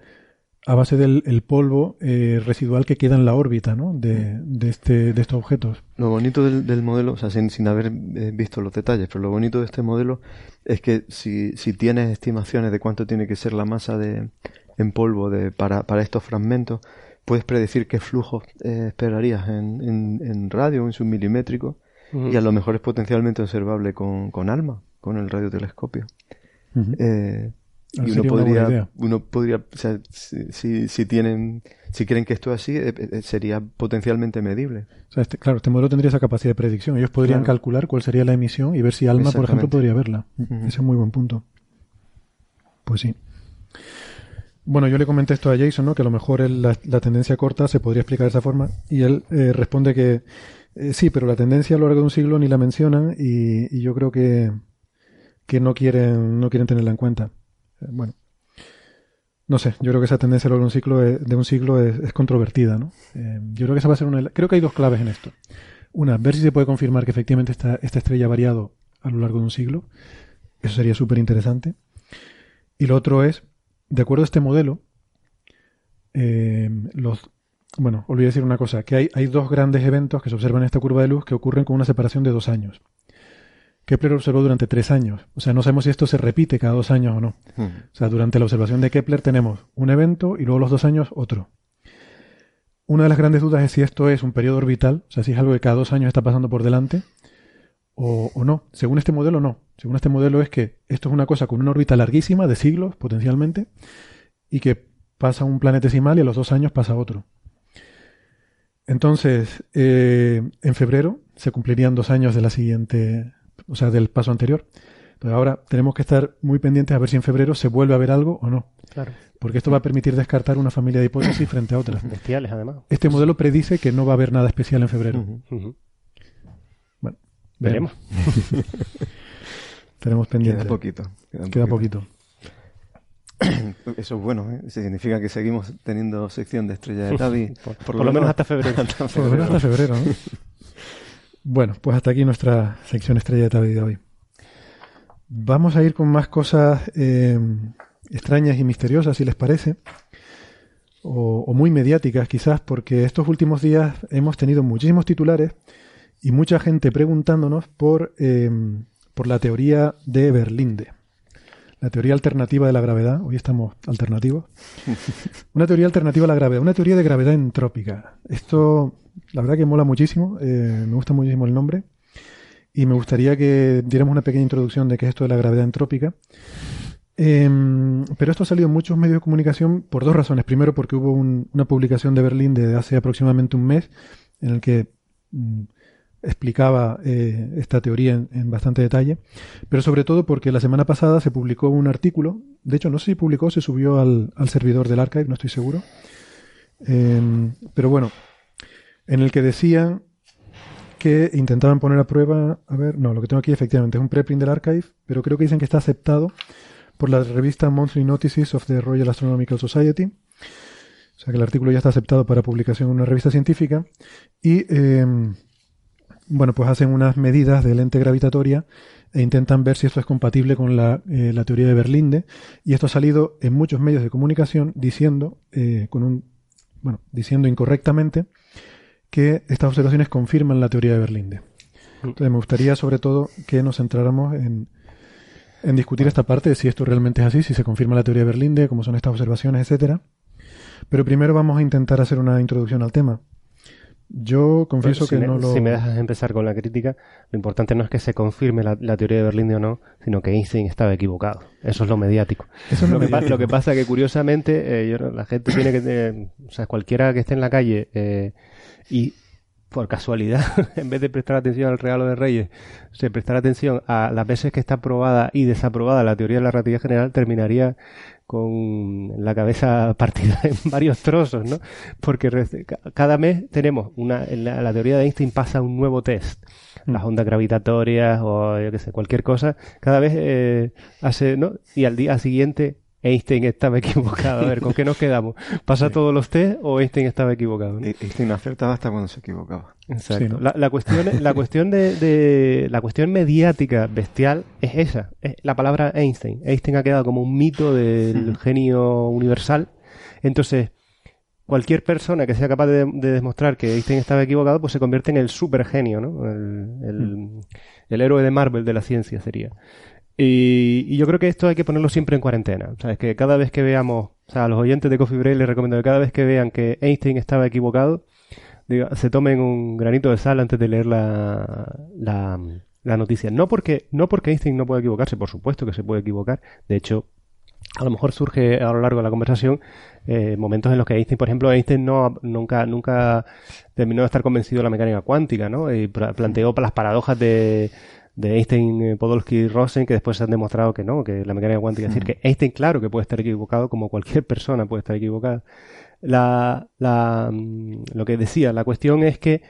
a base del el polvo eh, residual que queda en la órbita ¿no? de, de, este, de estos objetos. Lo bonito del, del modelo, o sea, sin, sin, haber eh, visto los detalles, pero lo bonito de este modelo es que si, si tienes estimaciones de cuánto tiene que ser la masa de, en polvo de, para, para estos fragmentos, puedes predecir qué flujo eh, esperarías en, en, en, radio o en submilimétrico y a lo mejor es potencialmente observable con, con ALMA, con el radiotelescopio. Eh, y uno podría, uno podría, o sea, si, si, tienen, si creen que esto es así, eh, eh, sería potencialmente medible. O sea, este, claro, este modelo tendría esa capacidad de predicción. Ellos podrían calcular cuál sería la emisión y ver si ALMA, por ejemplo, podría verla. Ese es muy buen punto. Pues sí. Bueno, yo le comenté esto a Jason, ¿no? Que a lo mejor la, tendencia corta se podría explicar de esa forma. Y él eh, responde que sí, pero la tendencia a lo largo de un siglo ni la mencionan y, y yo creo que, que no quieren, no quieren tenerla en cuenta. Eh, bueno, no sé, yo creo que esa tendencia de un ciclo de un siglo es, controvertida, ¿no? Eh, yo creo que esa va a ser una. Creo que hay dos claves en esto. Una, ver si se puede confirmar que efectivamente esta, esta estrella ha variado a lo largo de un siglo. Eso sería súper interesante. Y lo otro es, de acuerdo a este modelo, eh, los. Bueno, olvidé decir una cosa, que hay, hay dos grandes eventos que se observan en esta curva de luz que ocurren con una separación de dos años. Kepler observó durante tres años. O sea, no sabemos si esto se repite cada dos años o no. Hmm. O sea, durante la observación de Kepler tenemos un evento y luego los dos años otro. Una de las grandes dudas es si esto es un periodo orbital, o sea, si es algo que cada dos años está pasando por delante o, o no. Según este modelo, no. Según este modelo es que esto es una cosa con una órbita larguísima, de siglos potencialmente, y que pasa un planetesimal y a los dos años pasa otro. Entonces, eh, en febrero se cumplirían dos años de la siguiente o sea, del paso anterior. Entonces ahora tenemos que estar muy pendientes a ver si en febrero se vuelve a ver algo o no. Claro. Porque esto va a permitir descartar una familia de hipótesis frente a otras. Bestiales, además. Este modelo predice que no va a haber nada especial en febrero. Bueno, veremos. (laughs) tenemos pendiente. Queda poquito. Queda, poquito. Eso es bueno, ¿eh? significa que seguimos teniendo sección de Estrella de Tavi. (laughs) por, lo menos hasta febrero. Por lo menos hasta febrero, ¿no? (laughs) Bueno, pues hasta aquí nuestra sección Estrella de hoy. Vamos a ir con más cosas eh, extrañas y misteriosas, si les parece, o, muy mediáticas quizás, porque estos últimos días hemos tenido muchísimos titulares y mucha gente preguntándonos por, eh, por la teoría de Berlinde. La teoría alternativa de la gravedad, hoy estamos alternativos. (laughs) Una teoría alternativa a la gravedad, una teoría de gravedad entrópica. Esto, la verdad que mola muchísimo, eh, me gusta muchísimo el nombre y me gustaría que diéramos una pequeña introducción de qué es esto de la gravedad entrópica. Em, pero esto ha salido en muchos medios de comunicación por dos razones. Primero, porque hubo una publicación de Berlín de hace aproximadamente un mes en el que mm, explicaba eh, esta teoría en, bastante detalle. Pero sobre todo porque la semana pasada se publicó un artículo. De hecho, no sé si publicó, se subió al, al servidor del archive, no estoy seguro. Em, pero bueno, en el que decían que intentaban poner a prueba, a ver, no, lo que tengo aquí efectivamente es un preprint del archive, pero creo que dicen que está aceptado por la revista Monthly Notices of the Royal Astronomical Society. O sea que el artículo ya está aceptado para publicación en una revista científica. Y em, bueno, pues hacen unas medidas de lente gravitatoria e intentan ver si esto es compatible con la, eh, la teoría de Berlinde. Y esto ha salido en muchos medios de comunicación diciendo, eh, con un, bueno, diciendo incorrectamente que estas observaciones confirman la teoría de Berlinde. Entonces me gustaría sobre todo que nos centráramos en, en discutir esta parte de si esto realmente es así, si se confirma la teoría de Berlinde, cómo son estas observaciones, etcétera. Pero primero vamos a intentar hacer una introducción al tema. Yo confieso que no lo. Si me dejas empezar con la crítica, lo importante no es que se confirme la, teoría de Berlinde o no, sino que Einstein estaba equivocado. Eso es lo mediático. Eso es lo, que, pasa, lo que pasa que curiosamente, eh, la gente tiene que. Eh, o sea, cualquiera que esté en la calle eh, y por casualidad, (laughs) en vez de prestar atención al regalo de Reyes, se prestar atención a las veces que está aprobada y desaprobada la teoría de la relatividad general, terminaría con la cabeza (laughs) partida en varios trozos, ¿no? Porque cada mes tenemos una, la, la teoría de Einstein pasa un nuevo test. Las mm. ondas gravitatorias o yo qué sé, cualquier cosa, cada vez eh, hace, ¿no? Y al día siguiente Einstein estaba (laughs) equivocado. A ver, ¿con qué nos quedamos? ¿Pasa todos los test o Einstein estaba equivocado? E-, Einstein acertaba hasta cuando se equivocaba. Exacto. la, cuestión, la cuestión de, la cuestión mediática bestial es esa, es la palabra Einstein. Einstein ha quedado como un mito del genio universal. Entonces, cualquier persona que sea capaz de, demostrar que Einstein estaba equivocado, pues se convierte en el supergenio, ¿no? El, el héroe de Marvel de la ciencia sería. Y, yo creo que esto hay que ponerlo siempre en cuarentena. O sea, es que cada vez que veamos, o sea, a los oyentes de Coffee Break les recomiendo que cada vez que vean que Einstein estaba equivocado, se tomen un granito de sal antes de leer la, la, noticia. No porque, no porque Einstein no pueda equivocarse, por supuesto que se puede equivocar. De hecho, a lo mejor surge a lo largo de la conversación eh, momentos en los que Einstein, por ejemplo, Einstein no nunca nunca terminó de estar convencido de la mecánica cuántica, ¿no? Y planteó las paradojas de de Einstein, eh, Podolsky y Rosen, que después se han demostrado que no, que la mecánica cuántica, es decir, que Einstein, claro que puede estar equivocado, como cualquier (laughs) persona puede estar equivocada. La, la, mm, lo que decía, la cuestión es que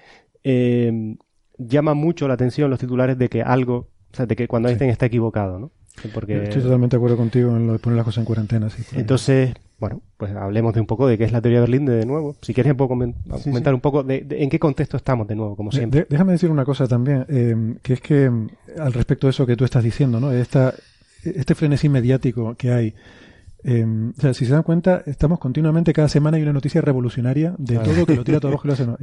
eh, llama mucho la atención los titulares de que algo, o sea, de que cuando Einstein está equivocado, ¿no? Porque... Estoy totalmente de acuerdo contigo en lo de poner las cosas en cuarentena. Sí, Entonces, bueno, pues hablemos de un poco de qué es la teoría de Berlín de nuevo. Si quieres, puedo comentar un poco de, en qué contexto estamos de nuevo, como siempre. déjame decir una cosa también, eh, que es que al respecto de eso que tú estás diciendo, ¿no? Esta, este frenesí mediático que hay Em, o sea, si se dan cuenta, estamos continuamente, cada semana hay una noticia revolucionaria de todo que lo tira todo abajo y lo hace. No.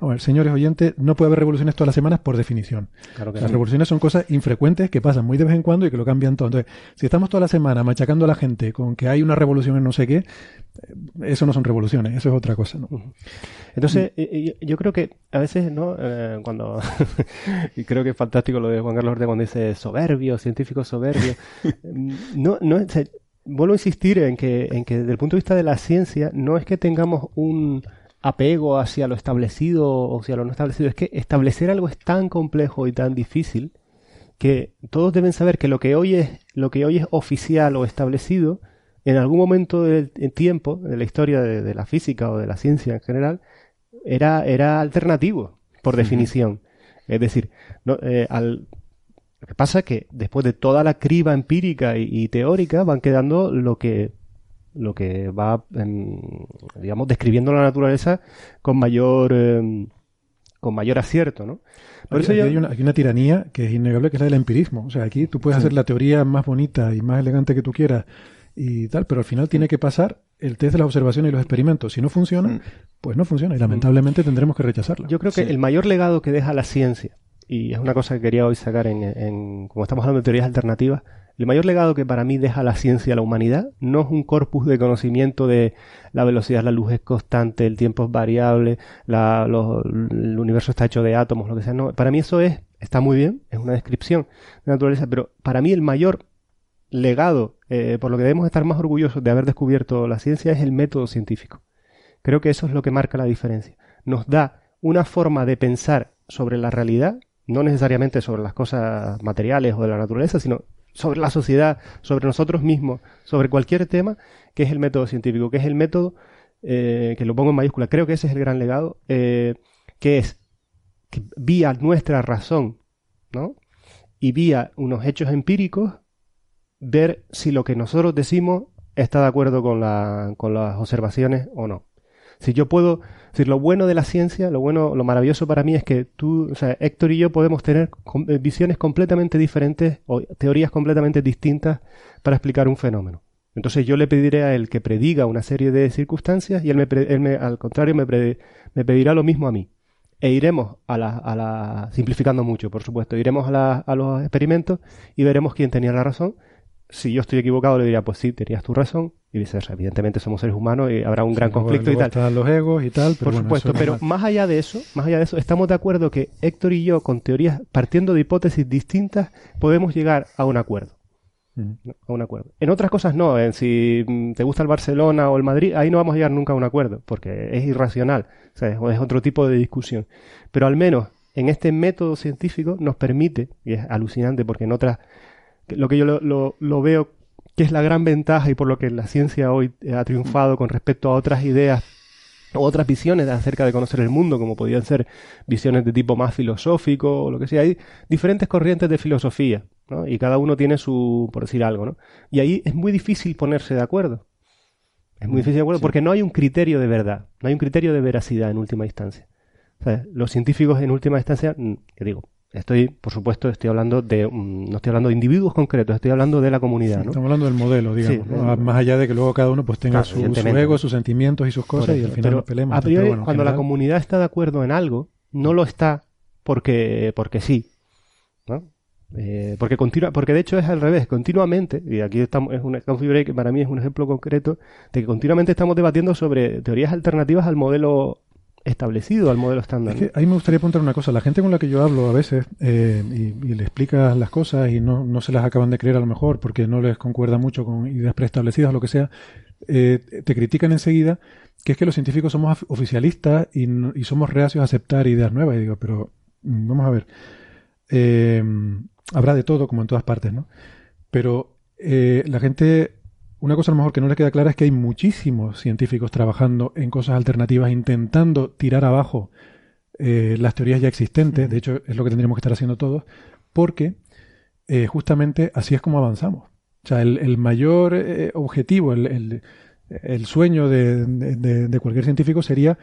A ver, señores oyentes, no puede haber revoluciones todas las semanas por definición. las revoluciones son cosas infrecuentes que pasan muy de vez en cuando y que lo cambian todo. Entonces, si estamos toda la semana machacando a la gente con que hay una revolución en no sé qué, eh, eso no son revoluciones, eso es otra cosa. ¿no? Entonces, yo creo que a veces, ¿no? Eh, cuando. (laughs) y creo que es fantástico lo de Juan Carlos Ortega cuando dice soberbio, científico soberbio. (laughs) no, no, vuelvo a insistir en que, en que desde el punto de vista de la ciencia no es que tengamos un apego hacia lo establecido o hacia lo no establecido, es que establecer algo es tan complejo y tan difícil que todos deben saber que lo que hoy es, lo que hoy es oficial o establecido, en algún momento del tiempo, de la historia de, la física o de la ciencia en general, era, era alternativo, por definición. Es decir, no, eh, al, lo que pasa es que después de toda la criba empírica y, teórica van quedando lo que lo que va, em, digamos, describiendo la naturaleza con mayor, em, con mayor acierto, ¿no? Por eso hay, una, hay, una, tiranía que es innegable, que es la del empirismo. O sea, aquí tú puedes hacer la teoría más bonita y más elegante que tú quieras y tal, pero al final tiene que pasar el test de las observaciones y los experimentos. Si no funciona, mm. pues no funciona y lamentablemente tendremos que rechazarla. Yo creo que el mayor legado que deja la ciencia, y es una cosa que quería hoy sacar en, como estamos hablando de teorías alternativas, el mayor legado que para mí deja la ciencia a la humanidad no es un corpus de conocimiento de la velocidad de la luz es constante, el tiempo es variable, el universo está hecho de átomos, lo que sea. No, para mí eso es, está muy bien, es una descripción de naturaleza, pero para mí el mayor legado, eh, por lo que debemos estar más orgullosos de haber descubierto la ciencia, es el método científico. Creo que eso es lo que marca la diferencia. Nos da una forma de pensar sobre la realidad, no necesariamente sobre las cosas materiales o de la naturaleza, sino sobre la sociedad, sobre nosotros mismos, sobre cualquier tema, que es el método científico, que es el método, eh, que lo pongo en mayúscula, creo que ese es el gran legado, eh, que es que vía nuestra razón, ¿no? Y vía unos hechos empíricos, ver si lo que nosotros decimos está de acuerdo con, la, con las observaciones o no. Si yo puedo, decir, lo bueno de la ciencia, lo bueno, lo maravilloso para mí es que tú, o sea, Héctor y yo podemos tener eh, visiones completamente diferentes o teorías completamente distintas para explicar un fenómeno. Entonces yo le pediré a él que prediga una serie de circunstancias y él, me, él me al contrario, me, pedirá lo mismo a mí. E iremos a la, a la simplificando mucho, por supuesto, iremos a, la, los experimentos y veremos quién tenía la razón si yo estoy equivocado, le diría, pues sí, tenías tu razón, y viceversa. Evidentemente somos seres humanos y habrá un gran conflicto y tal. Están los egos y tal, Por supuesto, pero más allá de eso, más allá de eso, estamos de acuerdo que Héctor y yo, con teorías, partiendo de hipótesis distintas, podemos llegar a un acuerdo. A un acuerdo. En otras cosas no, en si mm, te gusta el Barcelona o el Madrid, ahí no vamos a llegar nunca a un acuerdo, porque es irracional, o sea, es otro tipo de discusión. Pero al menos en este método científico nos permite, y es alucinante porque en otras lo que yo lo, lo, veo que es la gran ventaja y por lo que la ciencia hoy ha triunfado con respecto a otras ideas o otras visiones acerca de conocer el mundo, como podían ser visiones de tipo más filosófico o lo que sea. Hay diferentes corrientes de filosofía, ¿no? Y cada uno tiene su, por decir algo, ¿no? Y ahí es muy difícil ponerse de acuerdo. Es muy difícil de acuerdo porque no hay un criterio de verdad, no hay un criterio de veracidad en última instancia. los científicos en última instancia, mm, que digo, Estoy, por supuesto, estoy hablando de, mm, no estoy hablando de individuos concretos, estoy hablando de la comunidad. ¿no? Estamos hablando del modelo, digamos, más allá de que luego cada uno pues tenga su, ego, sus sentimientos y sus cosas y al final nos peleemos. A priori, cuando la comunidad está de acuerdo en algo, no lo está porque, porque sí, ¿no? Eh, porque continua, porque de hecho es al revés, continuamente, y aquí estamos, es un Coffee Break para mí es un ejemplo concreto de que continuamente estamos debatiendo sobre teorías alternativas al modelo establecido al modelo estándar. Es ahí me gustaría apuntar una cosa. La gente con la que yo hablo a veces eh, y, le explicas las cosas y no, no, se las acaban de creer a lo mejor porque no les concuerda mucho con ideas preestablecidas o lo que sea, eh, te critican enseguida que es que los científicos somos oficialistas y, y, somos reacios a aceptar ideas nuevas. Y digo, pero mm, vamos a ver. Eh, habrá de todo como en todas partes, ¿no? Pero la gente una cosa a lo mejor que no le queda clara es que hay muchísimos científicos trabajando en cosas alternativas, intentando tirar abajo eh, las teorías ya existentes. De hecho, es lo que tendríamos que estar haciendo todos, porque eh, justamente así es como avanzamos. O sea, el, mayor eh, objetivo, el, sueño de, cualquier científico sería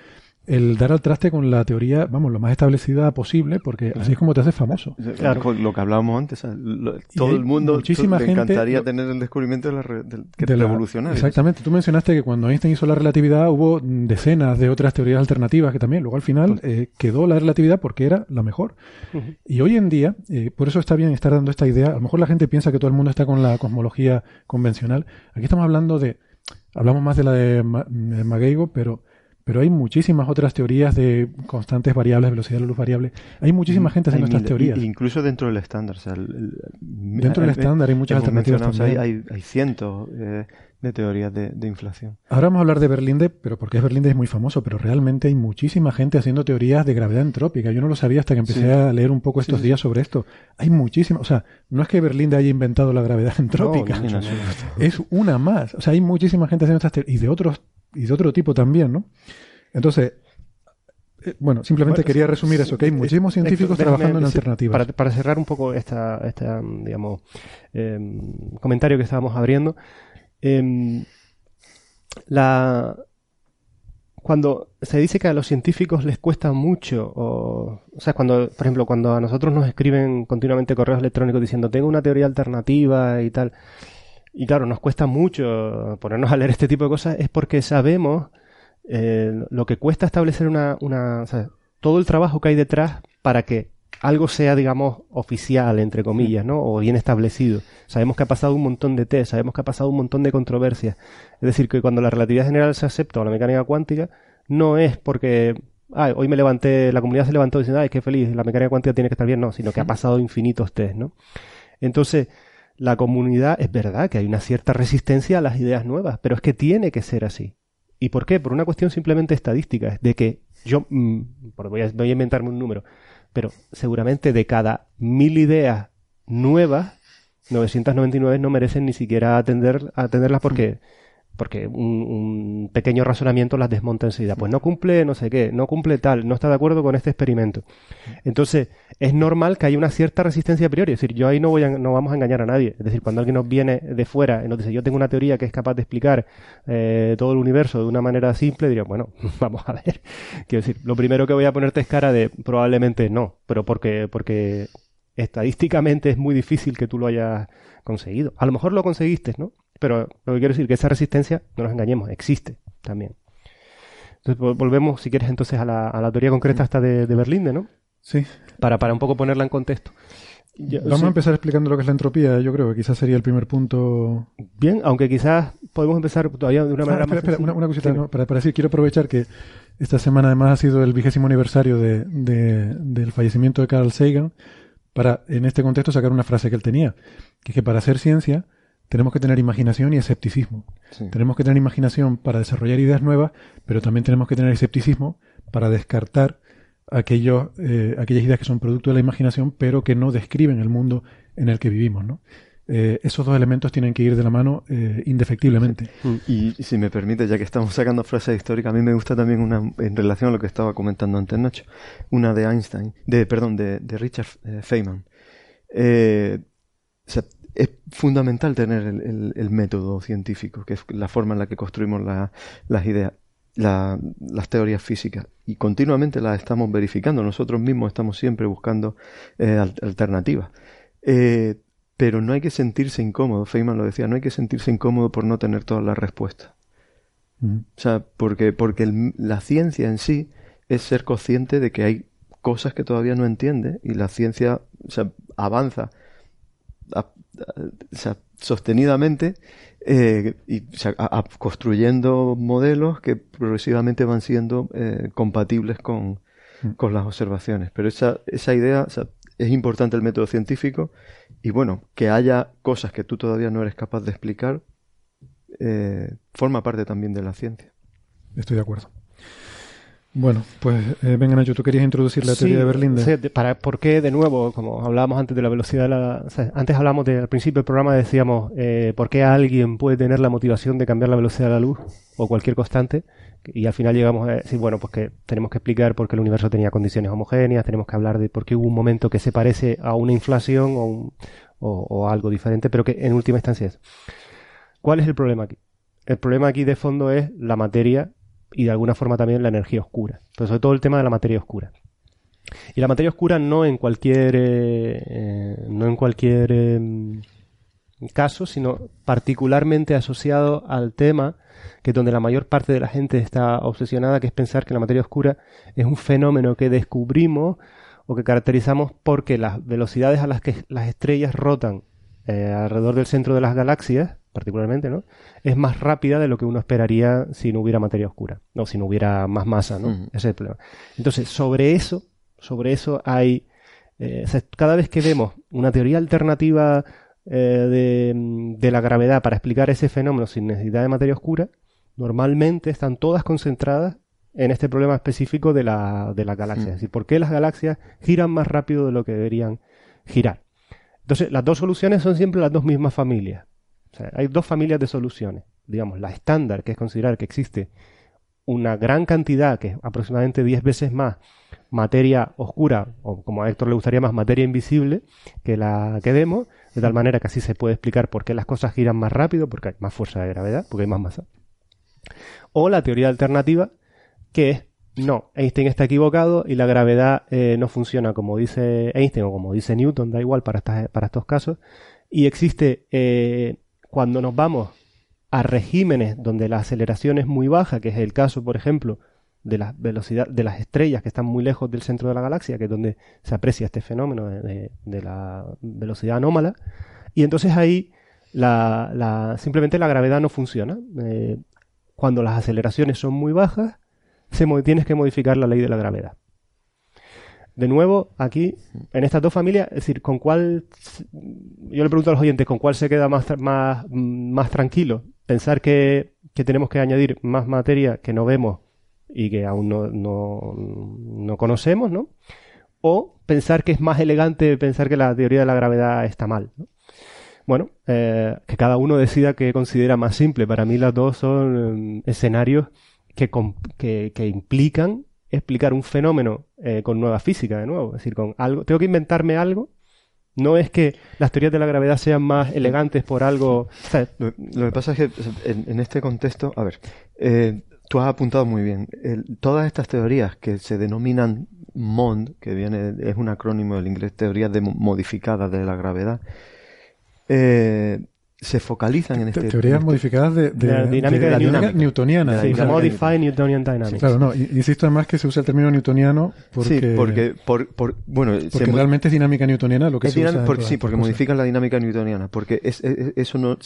el dar al traste con la teoría, vamos, lo más establecida posible, porque así es como te haces famoso. Claro. Lo que hablábamos antes, todo el mundo muchísima le encantaría tener el descubrimiento de la, revolucionaria. Exactamente. Tú mencionaste que cuando Einstein hizo la relatividad hubo decenas de otras teorías alternativas que también, luego al final eh, quedó la relatividad porque era la mejor. Y hoy en día, eh, por eso está bien estar dando esta idea, a lo mejor la gente piensa que todo el mundo está con la cosmología convencional. Aquí estamos hablando de, hablamos más de la de, de pero pero hay muchísimas otras teorías de constantes variables, velocidad de la luz variable. Hay muchísima mm, gente haciendo estas teorías. Incluso dentro del estándar. dentro del estándar hay muchas alternativas Hay, hay, cientos eh, de teorías de, inflación. Ahora vamos a hablar de Berlinde, pero porque es Berlinde es muy famoso, pero realmente hay muchísima gente haciendo teorías de gravedad entrópica. Yo no lo sabía hasta que empecé a leer un poco estos días sobre esto. Hay muchísimas, o sea, no es que Berlinde haya inventado la gravedad (laughs) entrópica, es una más. O sea, hay muchísima gente haciendo estas teorías y de otros y de otro tipo también, ¿no? Entonces, eh, bueno, simplemente quería resumir eso, que hay muchísimos científicos trabajando en alternativas. Para, cerrar un poco esta, esta digamos, em, comentario que estábamos abriendo, em, la, cuando se dice que a los científicos les cuesta mucho, o, o sea, cuando, por ejemplo, cuando a nosotros nos escriben continuamente correos electrónicos diciendo tengo una teoría alternativa y tal, y claro, nos cuesta mucho ponernos a leer este tipo de cosas, es porque sabemos eh, lo que cuesta establecer una, una o sea, todo el trabajo que hay detrás para que algo sea, digamos, oficial, entre comillas, ¿no? O bien establecido. Sabemos que ha pasado un montón de test, sabemos que ha pasado un montón de controversias. Es decir, que cuando la relatividad general se acepta o la mecánica cuántica, no es porque, ah, hoy me levanté, la comunidad se levantó diciendo, ay, qué feliz, la mecánica cuántica tiene que estar bien, no, sino que ha pasado infinitos test, ¿no? Entonces, la comunidad, es verdad que hay una cierta resistencia a las ideas nuevas, pero es que tiene que ser así. ¿Y por qué? Por una cuestión simplemente estadística, de que yo, mm, voy, a, voy a inventarme un número, pero seguramente de cada mil ideas nuevas, 999 no merecen ni siquiera atender, atenderlas porque porque un, pequeño razonamiento las desmonta enseguida. Pues no cumple no sé qué, no cumple tal, no está de acuerdo con este experimento. Entonces, es normal que haya una cierta resistencia a priori. Es decir, yo ahí no, voy a, no vamos a engañar a nadie. Es decir, cuando alguien nos viene de fuera y nos dice, yo tengo una teoría que es capaz de explicar eh, todo el universo de una manera simple, diría, bueno, (laughs) vamos a ver. (laughs) Quiero decir, lo primero que voy a ponerte es cara de probablemente no, pero porque, porque estadísticamente es muy difícil que tú lo hayas conseguido. A lo mejor lo conseguiste, ¿no? Pero lo que quiero decir que esa resistencia, no nos engañemos, existe también. Entonces volvemos, si quieres, entonces a la, a la teoría concreta esta de, de Berlinde, ¿no? Sí. Para, para un poco ponerla en contexto. Vamos a empezar explicando lo que es la entropía. Yo creo que quizás sería el primer punto. Bien, aunque quizás podemos empezar todavía de una manera ah, espera, Una, cosita para, para, decir, quiero aprovechar que esta semana además ha sido el vigésimo aniversario de, de, del fallecimiento de Carl Sagan, para en este contexto sacar una frase que él tenía, que es que para hacer ciencia tenemos que tener imaginación y escepticismo. Tenemos que tener imaginación para desarrollar ideas nuevas, pero también tenemos que tener escepticismo para descartar aquellos, eh, aquellas ideas que son producto de la imaginación, pero que no describen el mundo en el que vivimos. ¿no? Eh, esos dos elementos tienen que ir de la mano eh, indefectiblemente. Y, si me permite, ya que estamos sacando frases históricas, a mí me gusta también una, en relación a lo que estaba comentando antes Nacho, una de Einstein, de, perdón, de, Richard Feynman. O es fundamental tener el, método científico, que es la forma en la que construimos las ideas, las teorías físicas. Y continuamente las estamos verificando. Nosotros mismos estamos siempre buscando eh, alternativas. Eh, pero no hay que sentirse incómodo, Feynman lo decía, no hay que sentirse incómodo por no tener todas las respuestas. Mm. O sea, porque, porque la ciencia en sí es ser consciente de que hay cosas que todavía no entiende y la ciencia avanza sostenidamente eh, y construyendo modelos que progresivamente van siendo eh, compatibles con, mm. con, las observaciones. Pero esa, esa idea, es importante el método científico y bueno, que haya cosas que tú todavía no eres capaz de explicar, eh, forma parte también de la ciencia. Estoy de acuerdo. Bueno, pues eh, venga Nacho, tú querías introducir la teoría de Berlín. Sí, para, ¿Por qué, de nuevo, como hablábamos antes de la velocidad de la... antes hablamos de, al principio del programa decíamos, eh, ¿por qué alguien puede tener la motivación de cambiar la velocidad de la luz o cualquier constante? Y al final llegamos a decir, bueno, pues que tenemos que explicar por qué el universo tenía condiciones homogéneas, tenemos que hablar de por qué hubo un momento que se parece a una inflación o, o algo diferente, pero que en última instancia es. ¿Cuál es el problema aquí? El problema aquí de fondo es la materia y de alguna forma también la energía oscura. Pero sobre todo el tema de la materia oscura. Y la materia oscura no en cualquier, eh, eh, no en cualquier em, caso, sino particularmente asociado al tema que donde la mayor parte de la gente está obsesionada, que es pensar que la materia oscura es un fenómeno que descubrimos o que caracterizamos porque las velocidades a las que las estrellas rotan eh, alrededor del centro de las galaxias particularmente, ¿no? Es más rápida de lo que uno esperaría si no hubiera materia oscura, no, si no hubiera más masa, ¿no? Ese es el problema. Entonces, sobre eso, sobre eso hay, eh, cada vez que vemos una teoría alternativa eh, de, de, la gravedad para explicar ese fenómeno sin necesidad de materia oscura, normalmente están todas concentradas en este problema específico de la, de la galaxia. Es decir, ¿por qué las galaxias giran más rápido de lo que deberían girar? Entonces, las dos soluciones son siempre las dos mismas familias hay dos familias de soluciones. Digamos, la estándar, que es considerar que existe una gran cantidad, que es aproximadamente 10 veces más, materia oscura, o como a Héctor le gustaría más, materia invisible, que la que vemos, de tal manera que así se puede explicar por qué las cosas giran más rápido, porque hay más fuerza de gravedad, porque hay más masa. O la teoría alternativa, que es, no, Einstein está equivocado y la gravedad eh, no funciona como dice Einstein o como dice Newton, da igual para, para estos casos, y existe, eh, cuando nos vamos a regímenes donde la aceleración es muy baja, que es el caso, por ejemplo, de la velocidad de las estrellas que están muy lejos del centro de la galaxia, que es donde se aprecia este fenómeno de, la velocidad anómala, y entonces ahí la, simplemente la gravedad no funciona. Eh, cuando las aceleraciones son muy bajas, se, tienes que modificar la ley de la gravedad. De nuevo, aquí, en estas dos familias, es decir, ¿con cuál, yo le pregunto a los oyentes, ¿con cuál se queda más, más, más tranquilo? Pensar que, tenemos que añadir más materia que no vemos y que aún no, no, conocemos, ¿no? O pensar que es más elegante pensar que la teoría de la gravedad está mal, Bueno, eh, que cada uno decida qué considera más simple. Para mí las dos son mm, escenarios que, que, que implican explicar un fenómeno eh, con nueva física, de nuevo. Es decir, con algo. Tengo que inventarme algo. No es que las teorías de la gravedad sean más elegantes por algo. lo, que pasa es que en, este contexto, a ver, eh, tú has apuntado muy bien. todas estas teorías que se denominan MOND, que viene es un acrónimo del inglés, teorías de modificadas de la gravedad, eh, se focalizan en este teorías este modificadas de, la dinámica, newtoniana sí, Modified Newtonian Dynamics. Claro no insisto además que se usa el término newtoniano porque sí, porque por, bueno porque realmente es dinámica newtoniana lo que se usa sí porque modifican la dinámica newtoniana porque es, eso no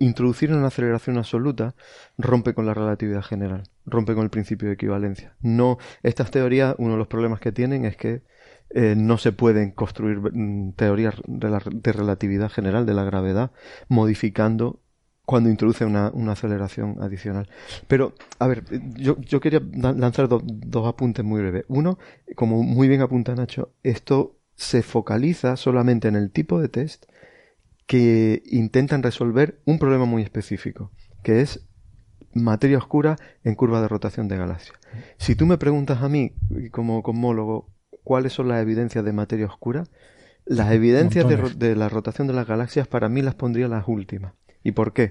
introducir una aceleración absoluta rompe con la relatividad general rompe con el principio de equivalencia. No estas teorías uno de los problemas que tienen es que eh, no se pueden construir mm, teorías de relatividad general de la gravedad modificando cuando introduce una, aceleración adicional. Pero, a ver, yo, quería lanzar dos apuntes muy breves. Uno, como muy bien apunta Nacho, esto se focaliza solamente en el tipo de test que intentan resolver un problema muy específico, que es materia oscura en curva de rotación de galaxias. Si tú me preguntas a mí, como cosmólogo, cuáles son las evidencias de materia oscura, las evidencias de, la rotación de las galaxias para mí las pondría las últimas. ¿Y por qué?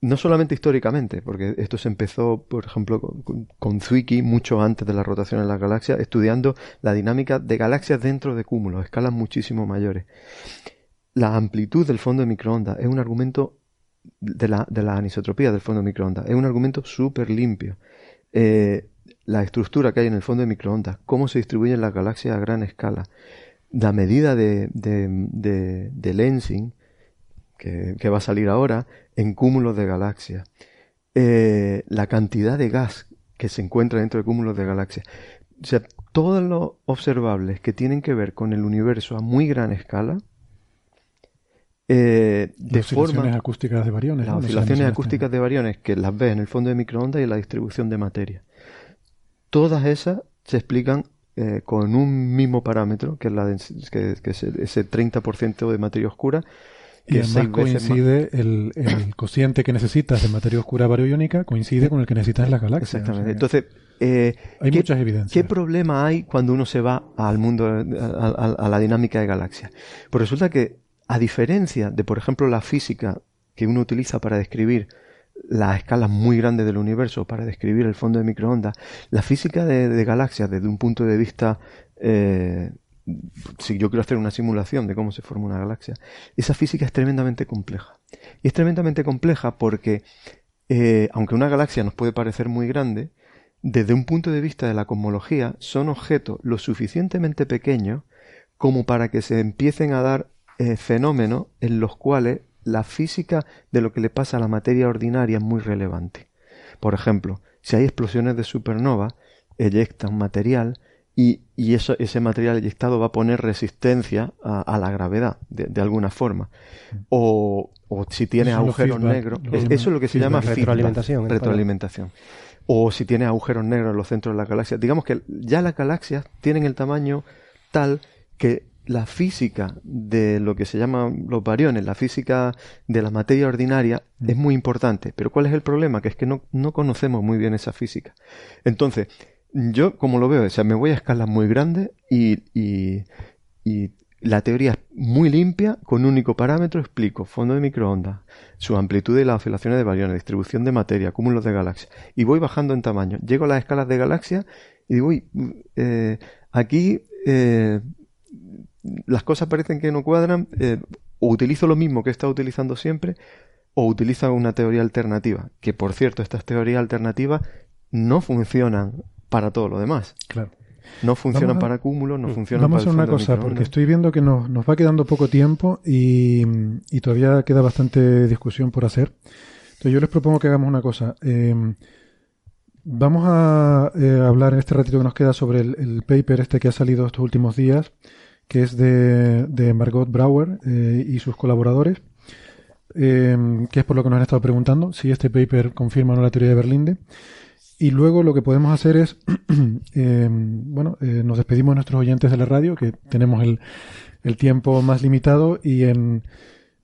No solamente históricamente, porque esto se empezó, por ejemplo, con, Zwicky mucho antes de la rotación de las galaxias, estudiando la dinámica de galaxias dentro de cúmulos, escalas muchísimo mayores. La amplitud del fondo de microondas es un argumento de la, de la anisotropía del fondo de microondas, es un argumento súper limpio. Eh, la estructura que hay en el fondo de microondas, cómo se distribuyen las galaxias a gran escala, la medida de, de, lensing que, va a salir ahora en cúmulos de galaxias, eh, la cantidad de gas que se encuentra dentro de cúmulos de galaxias. O sea, todos los observables que tienen que ver con el universo a muy gran escala, eh, de las oscilaciones acústicas de variones. Las oscilaciones acústicas de variones que las ves en el fondo de microondas y en la distribución de materia. Todas esas se explican eh, con un mismo parámetro, que es, la que, ese 30% de materia oscura. Y además coincide el, cociente que necesitas de materia oscura bariónica coincide con el que necesitas en la galaxia. Exactamente. Entonces, eh, hay muchas evidencias. ¿Qué problema hay cuando uno se va al mundo, a la dinámica de galaxias? Pues resulta que, a diferencia de, por ejemplo, la física que uno utiliza para describir las escalas muy grandes del universo para describir el fondo de microondas, la física de, galaxias desde un punto de vista, eh, si yo quiero hacer una simulación de cómo se forma una galaxia, esa física es tremendamente compleja. Y es tremendamente compleja porque, eh, aunque una galaxia nos puede parecer muy grande, desde un punto de vista de la cosmología, son objetos lo suficientemente pequeños como para que se empiecen a dar eh, fenómenos en los cuales la física de lo que le pasa a la materia ordinaria es muy relevante. Por ejemplo, si hay explosiones de supernova, eyecta un material y, eso, ese material eyectado va a poner resistencia a, la gravedad, de, alguna forma. O, si tiene agujeros negros, eso es lo que se llama retroalimentación. retroalimentación. O si tiene agujeros negros en los centros de la galaxia. Digamos que ya las galaxias tienen el tamaño tal que la física de lo que se llaman los variones, la física de la materia ordinaria, es muy importante. Pero ¿cuál es el problema? Que es que no, no conocemos muy bien esa física. Entonces, yo como lo veo, o sea, me voy a escalas muy grandes y, y, la teoría es muy limpia, con un único parámetro explico fondo de microondas, su amplitud y las oscilaciones de bariones, distribución de materia, cúmulos de galaxias, y voy bajando en tamaño. Llego a las escalas de galaxias y digo, uy, eh, aquí eh, las cosas parecen que no cuadran, eh, o utilizo lo mismo que he estado utilizando siempre, o utilizo una teoría alternativa, que por cierto, estas teorías alternativas no funcionan para todo lo demás. Claro. No funcionan para cúmulos, no mm. funcionan Vamos para. Vamos a hacer una cosa, porque estoy viendo que nos, nos va quedando poco tiempo y, y, todavía queda bastante discusión por hacer. Entonces, yo les propongo que hagamos una cosa. Em, vamos a eh, hablar en este ratito que nos queda sobre el, paper este que ha salido estos últimos días, que es de, de Margot Brauer eh, y sus colaboradores, em, que es por lo que nos han estado preguntando, si este paper confirma o no la teoría de Berlinde. Y luego lo que podemos hacer es, eh, (clears throat) bueno, eh, nos despedimos de nuestros oyentes de la radio, que tenemos el, el tiempo más limitado y en,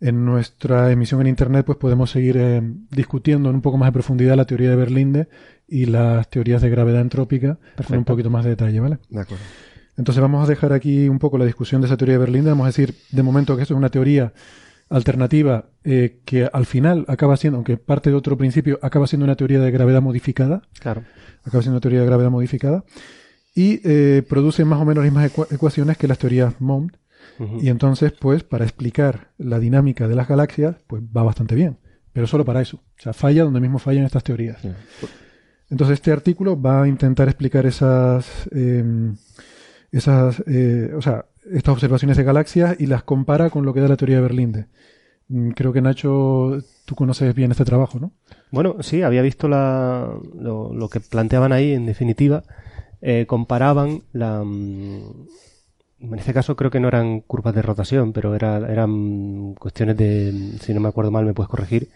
en, nuestra emisión en Internet pues podemos seguir eh, discutiendo en un poco más de profundidad la teoría de Berlinde y las teorías de gravedad entrópica con un poquito más de detalle, ¿vale? De acuerdo. Entonces vamos a dejar aquí un poco la discusión de esa teoría de Berlinde. Vamos a decir de momento que esto es una teoría alternativa eh, que al final acaba siendo, aunque parte de otro principio, acaba siendo una teoría de gravedad modificada. Claro. Acaba siendo una teoría de gravedad modificada. Y eh, produce más o menos las mismas ecuaciones que las teorías Mond. Y entonces, pues, para explicar la dinámica de las galaxias, pues va bastante bien. Pero solo para eso. O sea, falla donde mismo fallan estas teorías. Entonces, este artículo va a intentar explicar esas. Em, esas. Eh, o sea, estas observaciones de galaxias y las compara con lo que da la teoría de Berlinde. Mm, creo que Nacho, tú conoces bien este trabajo, ¿no? Bueno, sí, había visto la, lo, que planteaban ahí, en definitiva. Eh, comparaban la. Mm, en este caso creo que no eran curvas de rotación, pero era, eran cuestiones de. Si no me acuerdo mal, me puedes corregir.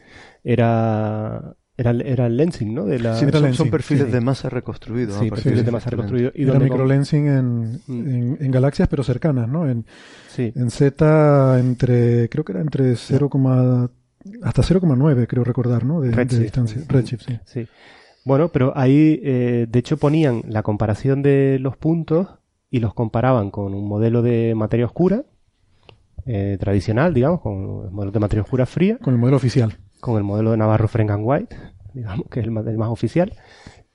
Era era, era el lensing, ¿no? De la... sí, son, perfiles de masa reconstruidos. Sí, perfiles de masa reconstruidos. Y era microlensing en, mm. en, en, galaxias, pero cercanas, ¿no? En, sí. en Z, entre, creo que era entre 0, hasta 0,9, creo recordar, ¿no? De, de distancia. Redshift, sí. sí. Bueno, pero ahí, eh, de hecho, ponían la comparación de los puntos y los comparaban con un modelo de materia oscura, eh, tradicional, digamos, con el modelo de materia oscura fría. Con el modelo oficial con el modelo de Navarro Frank White, (laughs) digamos que es el más, más oficial,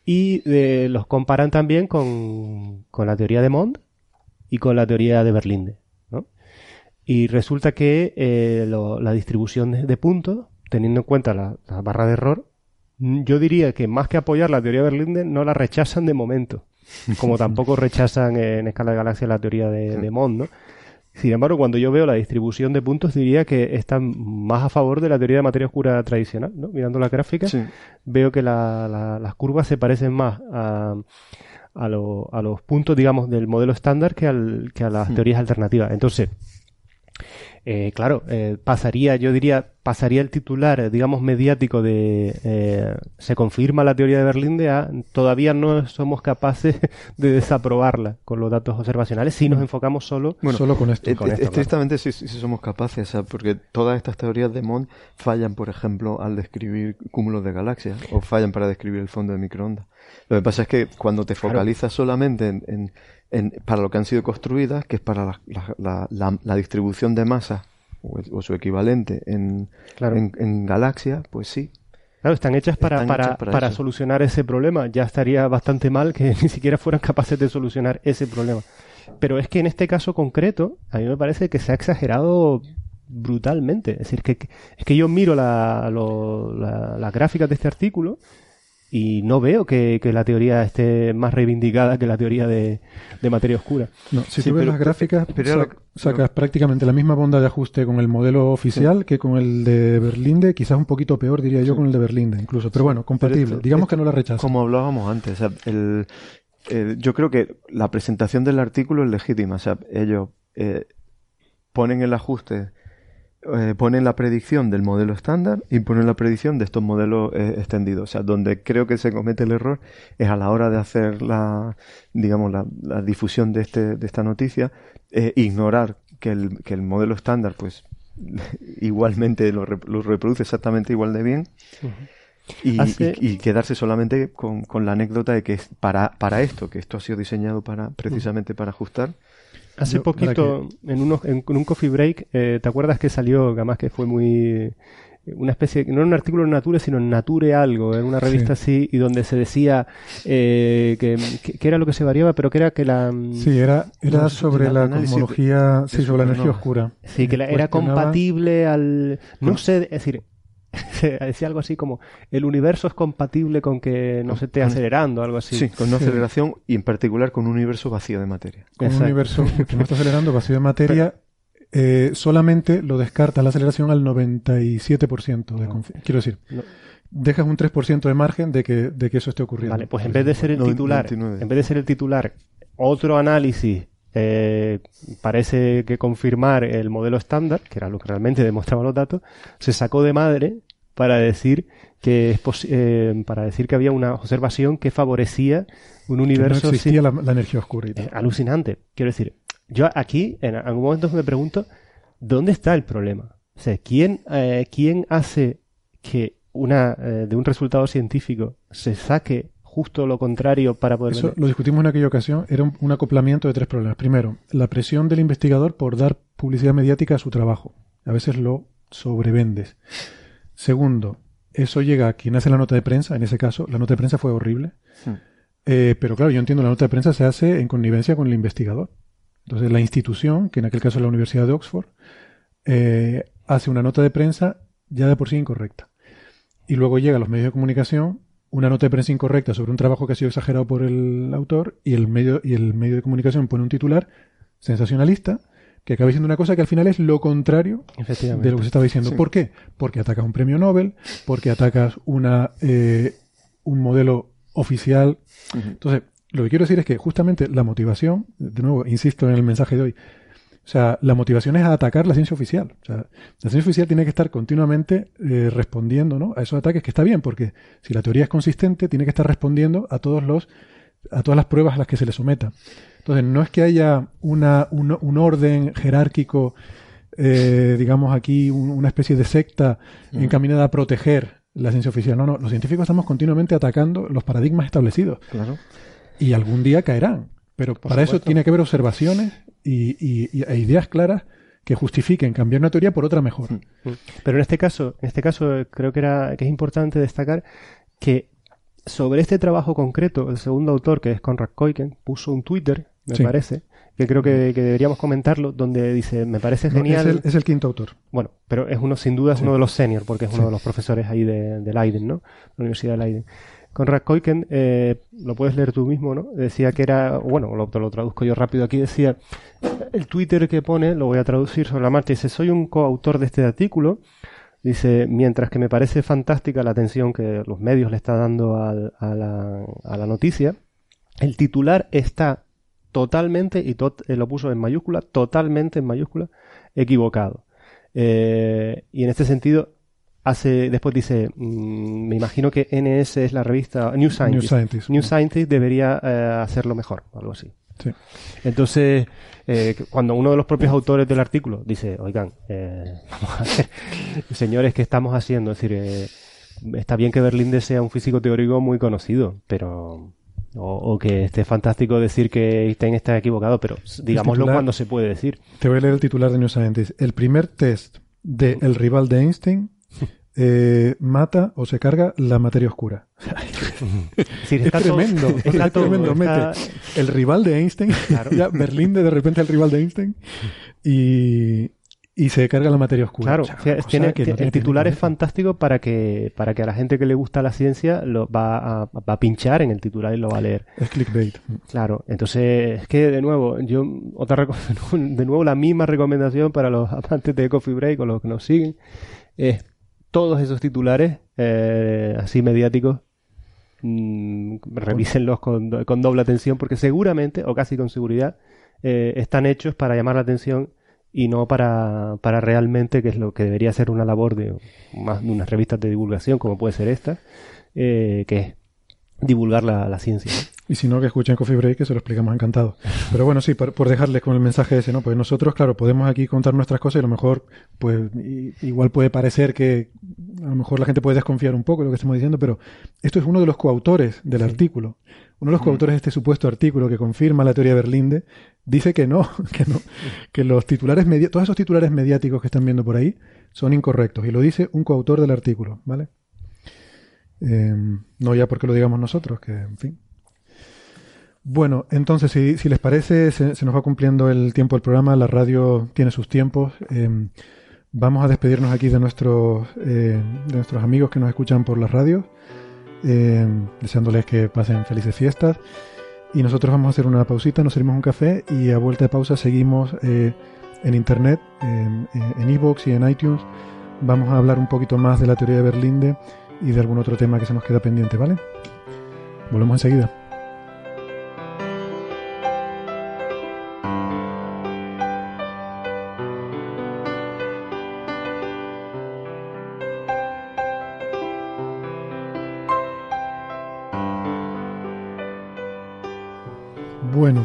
y eh, los comparan también con, con, la teoría de Mond y con la teoría de Berlinde. ¿no? Y resulta que eh, la distribución de, puntos, teniendo en cuenta la, barra de error, yo diría que más que apoyar la teoría de Berlinde, no la rechazan de momento. Como tampoco rechazan en escala de galaxia la teoría de, de Mond, ¿no? Sin embargo, cuando yo veo la distribución de puntos, diría que están más a favor de la teoría de materia oscura tradicional, ¿no? Mirando la gráfica, veo que las curvas se parecen más a, a, los puntos, digamos, del modelo estándar que, al, que a las teorías alternativas. Entonces, eh, claro, eh, pasaría, yo diría, pasaría el titular, digamos, mediático de eh, se confirma la teoría de Berlín a todavía no somos capaces (laughs) de desaprobarla con los datos observacionales si nos enfocamos solo, solo con esto. estrictamente sí, somos capaces, porque todas estas teorías de Mond fallan, por ejemplo, al describir cúmulos de galaxias o fallan para describir el fondo de microondas. Lo que pasa es que cuando te focalizas solamente en para lo que han sido construidas, que es para la, distribución de masa o, su equivalente en, en, galaxias, pues sí. Claro, están hechas para, para, solucionar ese problema. Ya estaría bastante mal que (laughs) ni siquiera fueran capaces de solucionar ese problema. Pero es que en este caso concreto, a mí me parece que se ha exagerado brutalmente. Es decir, que, es que yo miro la, las gráficas de este artículo y no veo que, la teoría esté más reivindicada que la teoría de, materia oscura. No, si tú ves las gráficas, sacas prácticamente la misma banda de ajuste con el modelo oficial que con el de Berlinde, quizás un poquito peor, diría yo, con el de Berlinde incluso. Pero bueno, compatible. Digamos que no la rechazo. Como hablábamos antes, el, yo creo que la presentación del artículo es legítima. O sea, ellos eh, ponen el ajuste eh, ponen la predicción del modelo estándar y ponen la predicción de estos modelos eh, extendidos. O sea, donde creo que se comete el error es a la hora de hacer la, digamos, la, difusión de, este, de esta noticia, eh, ignorar que el, que el modelo estándar, pues, (laughs) igualmente lo, reproduce exactamente igual de bien. y, quedarse solamente con, con, la anécdota de que para, para esto, que esto ha sido diseñado para, precisamente para ajustar, Hace poquito, en, unos, en, un coffee break, eh, ¿te acuerdas que salió, además que fue muy una especie, no era un artículo en Nature, sino en Nature algo, en una revista así, y donde se decía eh, que, que, era lo que se variaba, pero que era que la... Mm, sí, era, era sobre la, cosmología, sí, sobre la energía oscura. Sí, que era compatible al... No sé, es decir, (laughs) decía algo así como el universo es compatible con que no se esté acelerando, algo así. Sí, con no (laughs) aceleración y en particular con un universo vacío de materia. Con un universo (laughs) que no está acelerando, vacío de materia, eh, solamente lo descarta la aceleración al 97% de Quiero decir, dejas un 3% de margen de que, de que eso esté ocurriendo. Vale, pues en vez de ser el titular, en vez de ser el titular, otro análisis eh, parece que confirmar el modelo estándar, que era lo que realmente (laughs) demostraban los datos, se sacó de madre para decir que es eh, para decir que había una observación que favorecía un universo. Que no existía la, energía oscura. Eh, alucinante. Quiero decir, yo aquí en algún momento me pregunto, ¿dónde está el problema? O sea, ¿quién, eh, ¿quién hace que una, eh, de un resultado científico se saque justo lo contrario para poder... Eso lo discutimos en aquella ocasión, era un, acoplamiento de tres problemas. Primero, la presión del investigador por dar publicidad mediática a su trabajo. A veces lo sobrevendes. Segundo, eso llega a quien hace la nota de prensa, en ese caso, la nota de prensa fue horrible. Hmm. Eh, pero claro, yo entiendo, la nota de prensa se hace en connivencia con el investigador. Entonces la institución, que en aquel caso es la Universidad de Oxford, eh, hace una nota de prensa ya de por sí incorrecta. Y luego llega a los medios de comunicación una nota de prensa incorrecta sobre un trabajo que ha sido exagerado por el autor y el medio, y el medio de comunicación pone un titular sensacionalista que acaba diciendo una cosa que al final es lo contrario de lo que se estaba diciendo. ¿Por qué? Porque atacas un premio Nobel, porque atacas una, eh, un modelo oficial. Entonces, lo que quiero decir es que justamente la motivación, de nuevo, insisto en el mensaje de hoy, o sea, la motivación es a atacar la ciencia oficial. O sea, la ciencia oficial tiene que estar continuamente eh, respondiendo ¿no? a esos ataques, que está bien, porque si la teoría es consistente, tiene que estar respondiendo a todos los, a todas las pruebas a las que se le someta. Entonces, no es que haya una, un, orden jerárquico, eh, digamos aquí, una especie de secta mm. encaminada a proteger la ciencia oficial. No, no, los científicos estamos continuamente atacando los paradigmas establecidos. Claro y algún día caerán. Pero para eso tiene que haber observaciones y, e ideas claras que justifiquen cambiar una teoría por otra mejor. Mm, mm. Pero en este caso, en este caso eh, creo que era que es importante destacar que sobre este trabajo concreto, el segundo autor, que es Conrad Koiken, puso un Twitter, me parece, que creo que, deberíamos comentarlo, donde dice, me parece genial. es, el, quinto autor. Bueno, pero es uno, sin duda, es uno de los seniors, porque es uno de los profesores ahí de, de Leiden, ¿no? La Universidad de Leiden. Conrad Koiken, eh, lo puedes leer tú mismo, ¿no? Decía que era, bueno, lo, traduzco yo rápido aquí, decía, el Twitter que pone, lo voy a traducir sobre la marcha, dice, soy un coautor de este artículo, dice, mientras que me parece fantástica la atención que los medios le están dando a, la, a la noticia, el titular está totalmente, y eh, lo puso en mayúscula, totalmente en mayúscula, equivocado. Eh, y en este sentido, hace después dice mm, me imagino que NS es la revista New Scientist New Scientist, debería eh, hacerlo mejor algo así sí. entonces eh, cuando uno de los propios autores del artículo dice oigan eh, vamos a ver (laughs) señores qué estamos haciendo es decir está bien que Berlinde sea un físico teórico muy conocido pero o, que esté fantástico decir que Einstein está equivocado, pero digámoslo cuando se puede decir. Te voy a leer el titular de New Scientist. El primer test de el rival de Einstein eh, mata o se carga la materia oscura. (laughs) es tremendo. (laughs) es tremendo. Mete el rival de Einstein, ya Berlín de, de repente el rival de Einstein, y, y se carga la materia oscura. Claro, tiene, el titular es fantástico para que, para que a la gente que le gusta la ciencia lo va a, va a pinchar en el titular y lo va a leer. Es clickbait. Claro, entonces es que de nuevo, yo otra (laughs) de nuevo la misma recomendación para los amantes de Coffee Break o los que nos siguen es todos esos titulares eh, así mediáticos, mmm, revísenlos con, doble atención porque seguramente, o casi con seguridad, eh, están hechos para llamar la atención y no para, para realmente, que es lo que debería ser una labor de, más de unas revistas de divulgación, como puede ser esta, eh, que es divulgar la, ciencia. Y si no, que escuchen Coffee Break, que se lo explicamos encantado. Pero bueno, sí, por, dejarles con el mensaje ese, ¿no? Pues nosotros, claro, podemos aquí contar nuestras cosas y a lo mejor, pues, igual puede parecer que a lo mejor la gente puede desconfiar un poco de lo que estamos diciendo, pero esto es uno de los coautores del artículo. uno de los mm. coautores de este supuesto artículo que confirma la teoría de Berlinde, dice que no, (laughs) que no, que los titulares todos esos titulares mediáticos que están viendo por ahí son incorrectos. Y lo dice un coautor del artículo, ¿vale? Em, no ya porque lo digamos nosotros, que en fin. Bueno, entonces, si, les parece, se, nos va cumpliendo el tiempo del programa, la radio tiene sus tiempos. Em, vamos a despedirnos aquí de nuestros, eh, de nuestros amigos que nos escuchan por las radios, em, deseándoles que pasen felices fiestas. Y nosotros vamos a hacer una pausita, nos servimos un café y a vuelta de pausa seguimos eh, en internet, en iVoox y en iTunes. Vamos a hablar un poquito más de la teoría de Berlinde y de algún otro tema que se nos queda pendiente, ¿vale? Volvemos enseguida.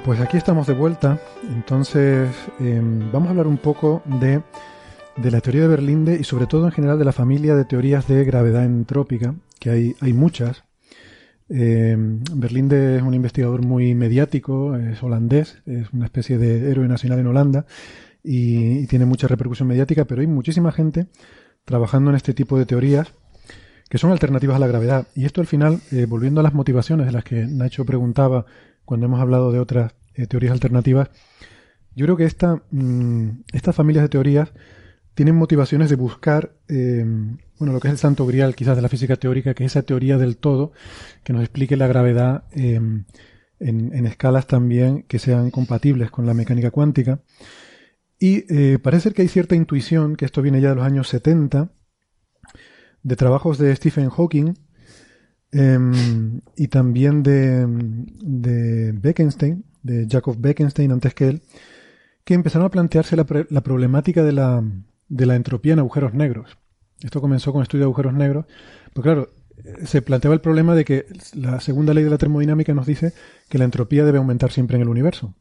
Pues aquí estamos de vuelta. Entonces, em, vamos a hablar un poco de de la teoría de Berlinde y sobre todo en general de la familia de teorías de gravedad entrópica, que hay, hay muchas. Eh, Berlinde es un investigador muy mediático, es holandés, es una especie de héroe nacional en Holanda y, tiene mucha repercusión mediática, pero hay muchísima gente trabajando en este tipo de teorías que son alternativas a la gravedad. Y esto al final, eh, volviendo a las motivaciones de las que Nacho preguntaba cuando hemos hablado de otras eh, teorías alternativas, yo creo que esta, mm, estas familias de teorías tienen motivaciones de buscar, eh, bueno, lo que es el santo grial quizás de la física teórica, que es esa teoría del todo que nos explique la gravedad eh, en, escalas también que sean compatibles con la mecánica cuántica. Y eh, parece que hay cierta intuición, que esto viene ya de los años 70, de trabajos de Stephen Hawking em, y también de, de Bekenstein, de Jacob Bekenstein antes que él, que empezaron a plantearse la problemática de la, de la entropía en agujeros negros. Esto comenzó con estudio de agujeros negros, pues claro, se planteaba el problema de que la segunda ley de la termodinámica nos dice que la entropía debe aumentar siempre en el universo.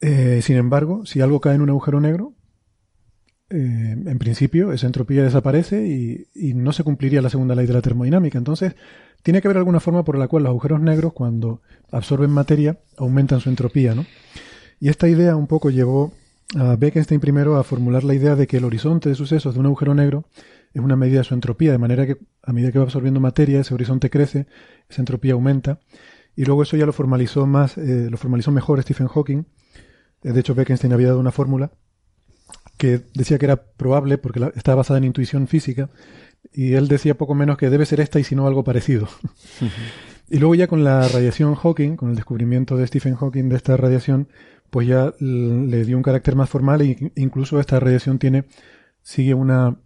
Eh, sin embargo, si algo cae en un agujero negro, eh, en principio esa entropía desaparece y, y, no se cumpliría la segunda ley de la termodinámica. Entonces, tiene que haber alguna forma por la cual los agujeros negros, cuando absorben materia, aumentan su entropía, ¿no? Y esta idea un poco llevó a Bekenstein primero a formular la idea de que el horizonte de sucesos de un agujero negro es una medida de su entropía, de manera que a medida que va absorbiendo materia, ese horizonte crece, esa entropía aumenta, y luego eso ya lo formalizó más, eh, lo formalizó mejor Stephen Hawking. Eh, de hecho, Bekenstein había dado una fórmula que decía que era probable porque estaba basada en intuición física, y él decía poco menos que debe ser esta y si no algo parecido. y luego ya con la radiación Hawking, con el descubrimiento de Stephen Hawking de esta radiación, pues ya le dio un carácter más formal e incluso esta radiación tiene, sigue una,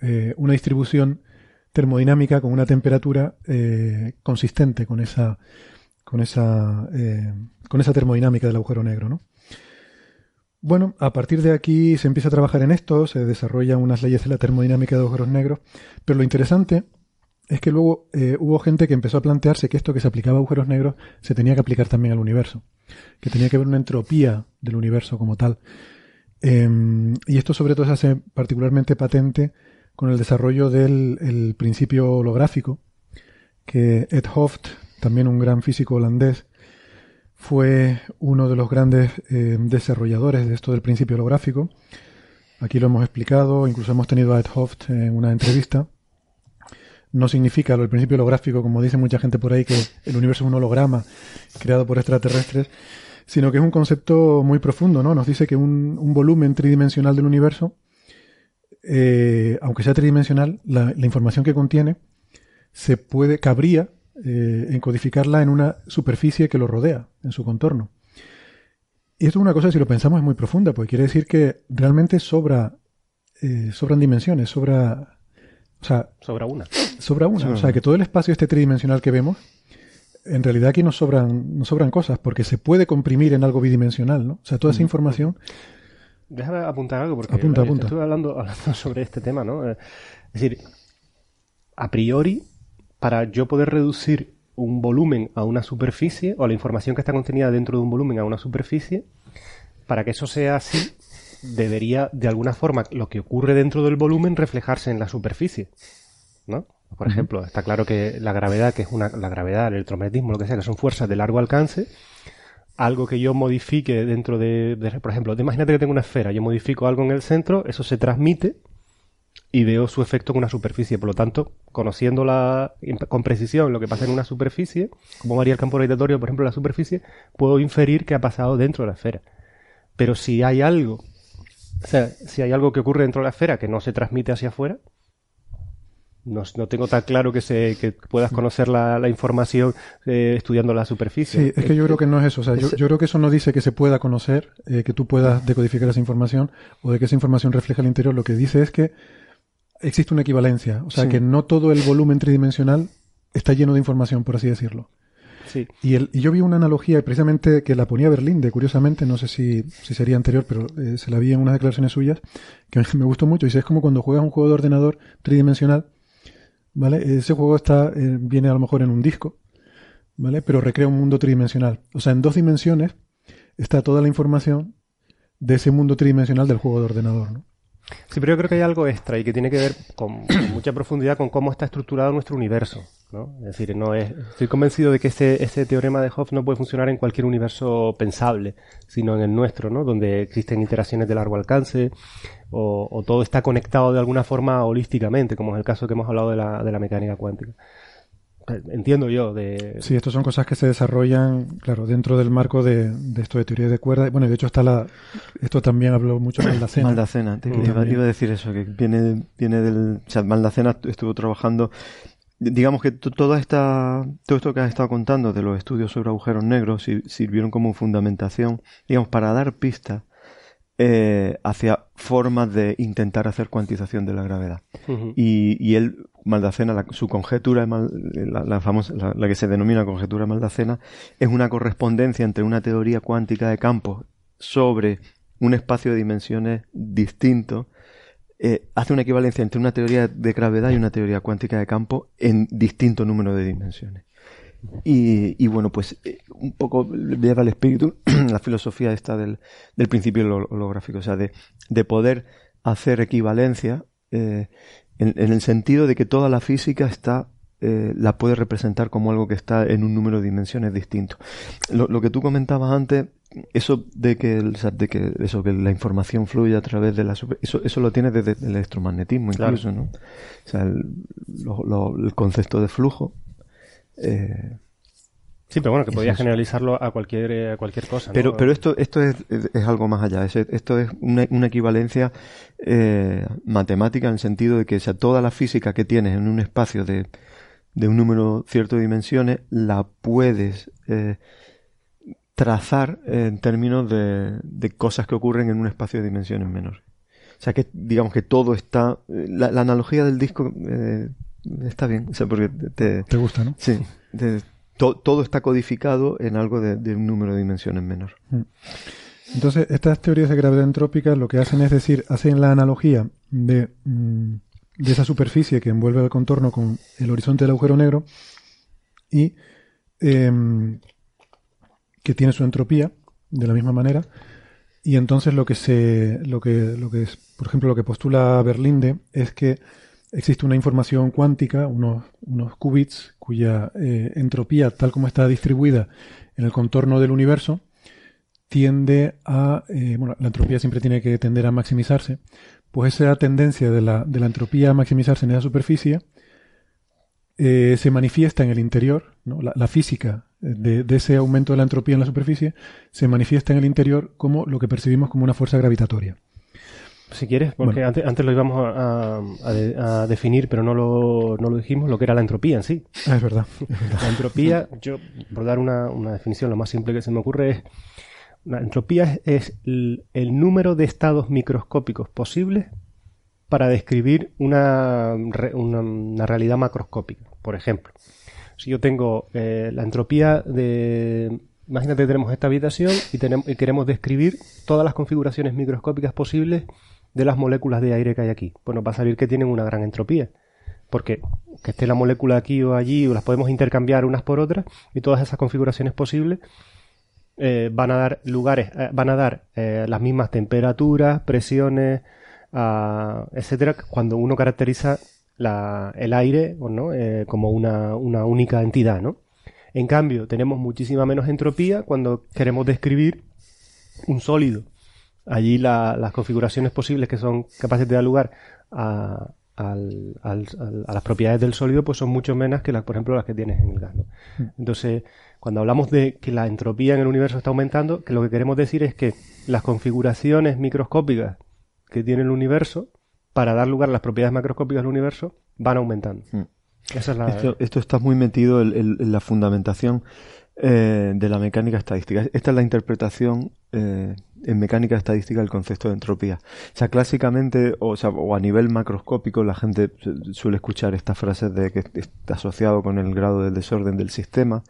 eh, una distribución termodinámica con una temperatura eh, consistente con esa, con esa, eh, con esa termodinámica del agujero negro, ¿no? Bueno, a partir de aquí se empieza a trabajar en esto, se desarrollan unas leyes de la termodinámica de agujeros negros, pero lo interesante es que luego hubo gente que empezó a plantearse que esto que se aplicaba a agujeros negros se tenía que aplicar también al universo que tenía que haber una entropía del universo como tal. Em, y esto sobre todo se hace particularmente patente con el desarrollo del principio holográfico, que Ed Hooft, también un gran físico holandés, fue uno de los grandes em, desarrolladores de esto del principio holográfico. Aquí lo hemos explicado, incluso hemos tenido a Ed Hooft en una entrevista no significa del principio holográfico, como dice mucha gente por ahí, que el universo es un holograma creado por extraterrestres, sino que es un concepto muy profundo, ¿no? Nos dice que un, volumen tridimensional del universo, eh, aunque sea tridimensional, la, información que contiene se puede, cabría eh, encodificarla en una superficie que lo rodea, en su contorno. Y esto es una cosa, si lo pensamos, es muy profunda, porque quiere decir que realmente sobra, eh, sobran dimensiones, sobra o sea, sobra una. Sobra una. O sea, que todo el espacio este tridimensional que vemos, en realidad aquí nos sobran, nos sobran cosas, porque se puede comprimir en algo bidimensional, ¿no? O sea, toda esa mm. información. Déjame apuntar algo, porque apunta, apunta. estuve hablando, (laughs) hablando sobre este tema, ¿no? Eh, es decir, a priori, para yo poder reducir un volumen a una superficie, o la información que está contenida dentro de un volumen a una superficie, para que eso sea así, debería, de alguna forma, lo que ocurre dentro del volumen reflejarse en la superficie. ¿No? Por ejemplo, está claro que la gravedad, que es una, la gravedad, el electromagnetismo, lo que sea, que son fuerzas de largo alcance, algo que yo modifique dentro de, por ejemplo, imagínate que tengo una esfera, yo modifico algo en el centro, eso se transmite y veo su efecto en una superficie. Por lo tanto, conociendo la, con precisión lo que pasa en una superficie, como varía el campo gravitatorio, por ejemplo, en la superficie, puedo inferir qué ha pasado dentro de la esfera. Pero si hay algo, o sea, si hay algo que ocurre dentro de la esfera que no se transmite hacia afuera, no, no, tengo tan claro que, se, que puedas conocer la, la información eh, estudiando la superficie. Sí, es que yo creo que no es eso. O sea, yo, yo creo que eso no dice que se pueda conocer, eh, que tú puedas decodificar esa información o de que esa información refleja el interior. Lo que dice es que existe una equivalencia. O sea, que no todo el volumen tridimensional está lleno de información, por así decirlo. Sí. Y, el, y yo vi una analogía, precisamente que la ponía Berlinde, curiosamente, no sé si, si sería anterior, pero eh, se la vi en unas declaraciones suyas, que (laughs) me gustó mucho. Y es como cuando juegas un juego de ordenador tridimensional ¿vale? Ese juego está, eh, viene a lo mejor en un disco, ¿vale? Pero recrea un mundo tridimensional. O sea, en dos dimensiones está toda la información de ese mundo tridimensional del juego de ordenador, ¿no? Sí, pero yo creo que hay algo extra y que tiene que ver con, mucha profundidad con cómo está estructurado nuestro universo. ¿no? Es decir, no es, estoy convencido de que ese, ese teorema de Hopf no puede funcionar en cualquier universo pensable, sino en el nuestro, ¿no? donde existen interacciones de largo alcance o, o todo está conectado de alguna forma holísticamente, como es el caso que hemos hablado de la, de la mecánica cuántica entiendo yo de sí estas son cosas que se desarrollan claro dentro del marco de, de esto de teoría de cuerdas. Bueno de hecho está la esto también habló mucho de Maldacena. (coughs) Maldacena te iba, iba, a decir eso que viene viene del o sea Maldacena estuvo trabajando digamos que toda esta todo esto que has estado contando de los estudios sobre agujeros negros sirvieron como fundamentación digamos para dar pistas eh, hacia formas de intentar hacer cuantización de la gravedad. y, y, él, Maldacena, su conjetura, la, la famosa, la, que se denomina conjetura Maldacena, es una correspondencia entre una teoría cuántica de campos sobre un espacio de dimensiones distinto, eh, hace una equivalencia entre una teoría de gravedad y una teoría cuántica de campo en distinto número de dimensiones. Y, bueno, pues eh, un poco lleva el espíritu, (clears throat) la filosofía esta del, principio holográfico, o sea, de, de poder hacer equivalencia eh, en, en, el sentido de que toda la física está eh, la puede representar como algo que está en un número de dimensiones distinto. Lo, lo que tú comentabas antes, eso de que, sea, de que eso que la información fluye a través de la eso eso lo tiene desde el electromagnetismo incluso, ¿no? O sea, el, lo, lo, el concepto de flujo eh, sí, pero bueno, que podía generalizarlo a cualquier, eh, a cualquier cosa. Pero, ¿no? pero esto, esto es, es, algo más allá. Es, esto es una, una equivalencia eh, matemática en el sentido de que o sea, toda la física que tienes en un espacio de, de un número cierto de dimensiones la puedes eh, trazar en términos de, de cosas que ocurren en un espacio de dimensiones menores. O sea que digamos que todo está. La, la analogía del disco eh, está bien, o sea, porque te, te gusta, ¿no? Sí, te, to, todo está codificado en algo de, un número de dimensiones menor. Mm. Entonces, estas teorías de gravedad entrópica lo que hacen es decir, hacen la analogía de, mm, esa superficie que envuelve el contorno con el horizonte del agujero negro y eh, que tiene su entropía de la misma manera. Y entonces lo que se, lo que, lo que es, por ejemplo, lo que postula Berlinde es que existe una información cuántica, unos, qubits, cuya eh, entropía, tal como está distribuida en el contorno del universo, tiende a, eh, bueno, la entropía siempre tiene que tender a maximizarse, pues esa tendencia de la, de la entropía a maximizarse en esa superficie eh, se manifiesta en el interior, ¿no? la, física de, ese aumento de la entropía en la superficie se manifiesta en el interior como lo que percibimos como una fuerza gravitatoria. Si quieres, porque bueno. antes, antes, lo íbamos a, a, de, a, definir, pero no lo, no lo dijimos, lo que era la entropía en sí. Ah, es verdad. Es verdad. La entropía, yo, por dar una, una, definición, lo más simple que se me ocurre es, la entropía es, es el, el, número de estados microscópicos posibles para describir una, una, una realidad macroscópica. Por ejemplo, si yo tengo eh, la entropía de, imagínate que tenemos esta habitación y, tenemos, y queremos describir todas las configuraciones microscópicas posibles de las moléculas de aire que hay aquí. Bueno, va a salir que tienen una gran entropía. Porque que esté la molécula aquí o allí, o las podemos intercambiar unas por otras, y todas esas configuraciones posibles eh, van a dar lugares, eh, van a dar eh, las mismas temperaturas, presiones, uh, etcétera, cuando uno caracteriza el aire ¿no? Como una, una única entidad, ¿no? En cambio, tenemos muchísima menos entropía cuando queremos describir un sólido. Allí las configuraciones posibles que son capaces de dar lugar a, las propiedades del sólido pues son mucho menos que las, por ejemplo, las que tienes en el gas. Mm. Entonces, cuando hablamos de que la entropía en el universo está aumentando, que lo que queremos decir es que las configuraciones microscópicas que tiene el universo para dar lugar a las propiedades macroscópicas del universo van aumentando. Mm. esto, está muy metido en, la fundamentación eh, de la mecánica estadística. Esta es la interpretación eh, en mecánica estadística del concepto de entropía. O sea, clásicamente, o, sea, o a nivel macroscópico, la gente suele escuchar estas frases de que está asociado con el grado de desorden del sistema.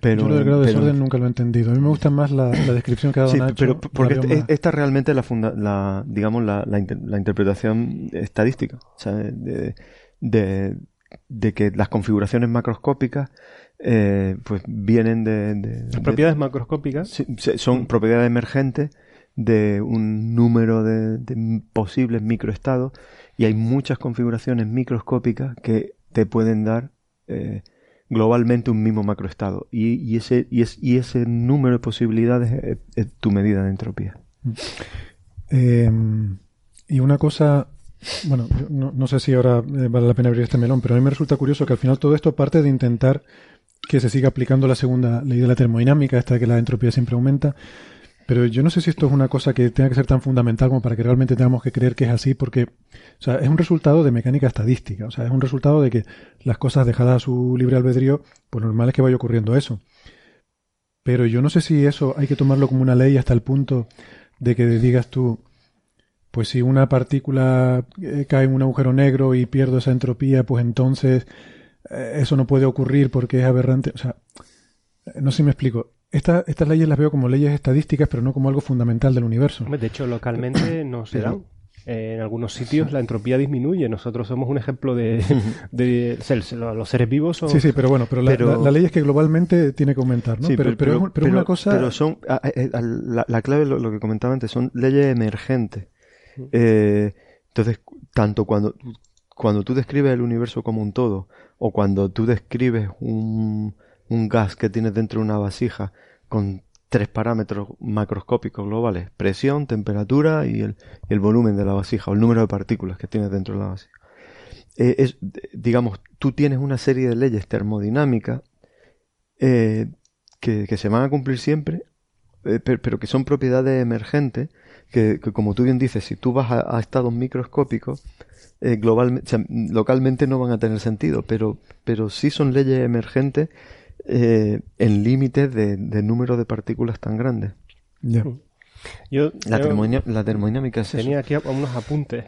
Pero, Yo lo del grado de desorden nunca lo he entendido. A mí me gusta más la, descripción que ha dado Nacho. Pero porque esta es realmente la, funda, la digamos, la, la, interpretación estadística. O sea, de, de, de que las configuraciones macroscópicas eh, pues vienen de... Las propiedades macroscópicas. son propiedades emergentes de un número de, posibles microestados y hay muchas configuraciones microscópicas que te pueden dar eh, globalmente un mismo macroestado y, y, ese, y, es, y ese número de posibilidades es, tu medida de entropía. Em, y una cosa bueno, no, no, sé si ahora eh, vale la pena abrir este melón, pero a mí me resulta curioso que al final todo esto parte de intentar que se siga aplicando la segunda ley de la termodinámica, esta de que la entropía siempre aumenta. Pero yo no sé si esto es una cosa que tenga que ser tan fundamental como para que realmente tengamos que creer que es así, porque o sea, es un resultado de mecánica estadística, o sea, es un resultado de que las cosas dejadas a su libre albedrío, pues normal es que vaya ocurriendo eso. Pero yo no sé si eso hay que tomarlo como una ley hasta el punto de que digas tú, pues si una partícula eh, cae en un agujero negro y pierdo esa entropía, pues entonces eso no puede ocurrir porque es aberrante. O sea, no sé si me explico. estas leyes las veo como leyes estadísticas, pero no como algo fundamental del universo. De hecho, localmente (coughs) no se dan. en algunos sitios la entropía disminuye. Nosotros somos un ejemplo de, (laughs) de, los seres vivos. Sí, sí, pero bueno, pero, La, ley es que globalmente tiene que aumentar, ¿no? pero, pero, pero, una cosa. Pero son. La, clave, lo, lo, que comentaba antes, son leyes emergentes. Eh, entonces, tanto cuando, cuando tú describes el universo como un todo, o cuando tú describes un, un gas que tienes dentro de una vasija con tres parámetros macroscópicos globales, presión, temperatura y el, el, volumen de la vasija, o el número de partículas que tienes dentro de la vasija. Eh, digamos, tú tienes una serie de leyes termodinámicas eh, que, que, se van a cumplir siempre, eh, pero, que son propiedades emergentes, que, que, como tú bien dices, si tú vas a, a estados microscópicos, eh, globalmente, localmente no van a tener sentido, pero, pero sí son leyes emergentes eh, en límites de, número de partículas tan grandes. Yo, la, termodinámica es Tenía aquí unos apuntes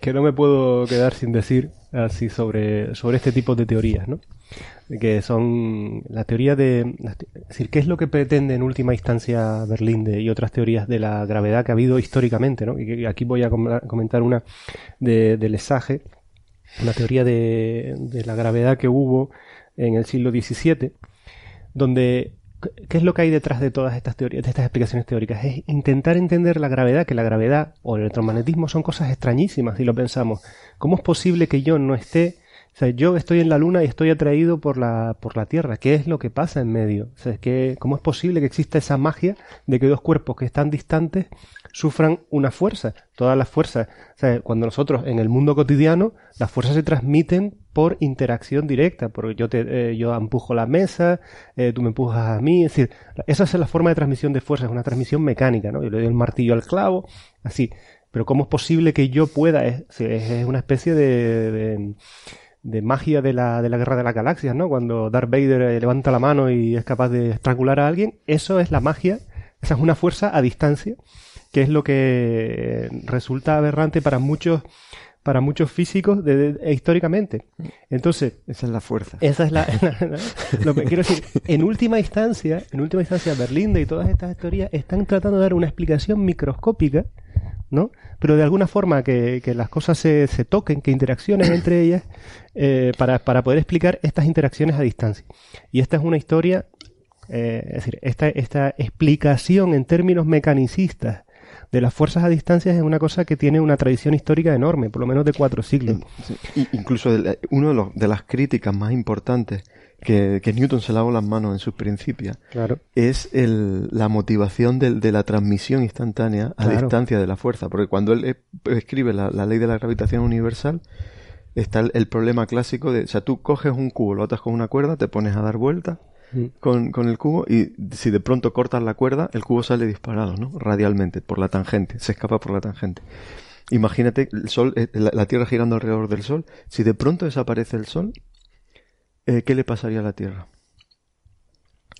que, no me puedo quedar sin decir así sobre, sobre este tipo de teorías, ¿no? Que son la teoría de... Es decir, ¿qué es lo que pretende en última instancia Berlín y otras teorías de la gravedad que ha habido históricamente? ¿no? Y aquí voy a comentar una de, de Lesage, una teoría de, de la gravedad que hubo en el siglo XVII, donde ¿Qué es lo que hay detrás de todas estas teorías, de estas explicaciones teóricas? Es intentar entender la gravedad, que la gravedad o el electromagnetismo son cosas extrañísimas si lo pensamos. ¿Cómo es posible que yo no esté o sea, yo estoy en la Luna y estoy atraído por la, por la Tierra. ¿Qué es lo que pasa en medio? O sea, que, ¿cómo es posible que exista esa magia de que dos cuerpos que están distantes sufran una fuerza? Todas las fuerzas. O sea, cuando nosotros en el mundo cotidiano, las fuerzas se transmiten por interacción directa. Porque yo te, eh, yo empujo la mesa, eh, tú me empujas a mí. Es decir, esa es la forma de transmisión de fuerzas, una transmisión mecánica, ¿no? Yo le doy el martillo al clavo, así. Pero ¿cómo es posible que yo pueda? Es, es una especie de magia de la, de la guerra de las galaxias, ¿no? Cuando Darth Vader eh, levanta la mano y es capaz de estrangular a alguien, eso es la magia, esa es una fuerza a distancia, que es lo que resulta aberrante para muchos para muchos físicos de, históricamente. Entonces, esa es la fuerza. Esa es (laughs) (laughs) la, lo que quiero decir, en última instancia, en última instancia Berlinde y todas estas teorías están tratando de dar una explicación microscópica ¿no? Pero de alguna forma que, las cosas se, se, toquen, que interacciones entre (coughs) ellas, eh, para, para, poder explicar estas interacciones a distancia. Y esta es una historia, eh, es decir, esta, esta explicación en términos mecanicistas de las fuerzas a distancia es una cosa que tiene una tradición histórica enorme, por lo menos de cuatro siglos. incluso una de, de las críticas más importantes que, Newton se lavó las manos en sus principios claro. es el, la motivación de, de, la transmisión instantánea a distancia de la fuerza. Porque cuando él escribe la, ley de la gravitación universal, está el, problema clásico de, o sea, tú coges un cubo, lo atas con una cuerda, te pones a dar vueltas mm. con, con, el cubo y si de pronto cortas la cuerda, el cubo sale disparado, ¿no? Radialmente, por la tangente, se escapa por la tangente. Imagínate el sol, eh, la Tierra girando alrededor del Sol. Si de pronto desaparece el Sol, eh, ¿qué le pasaría a la Tierra?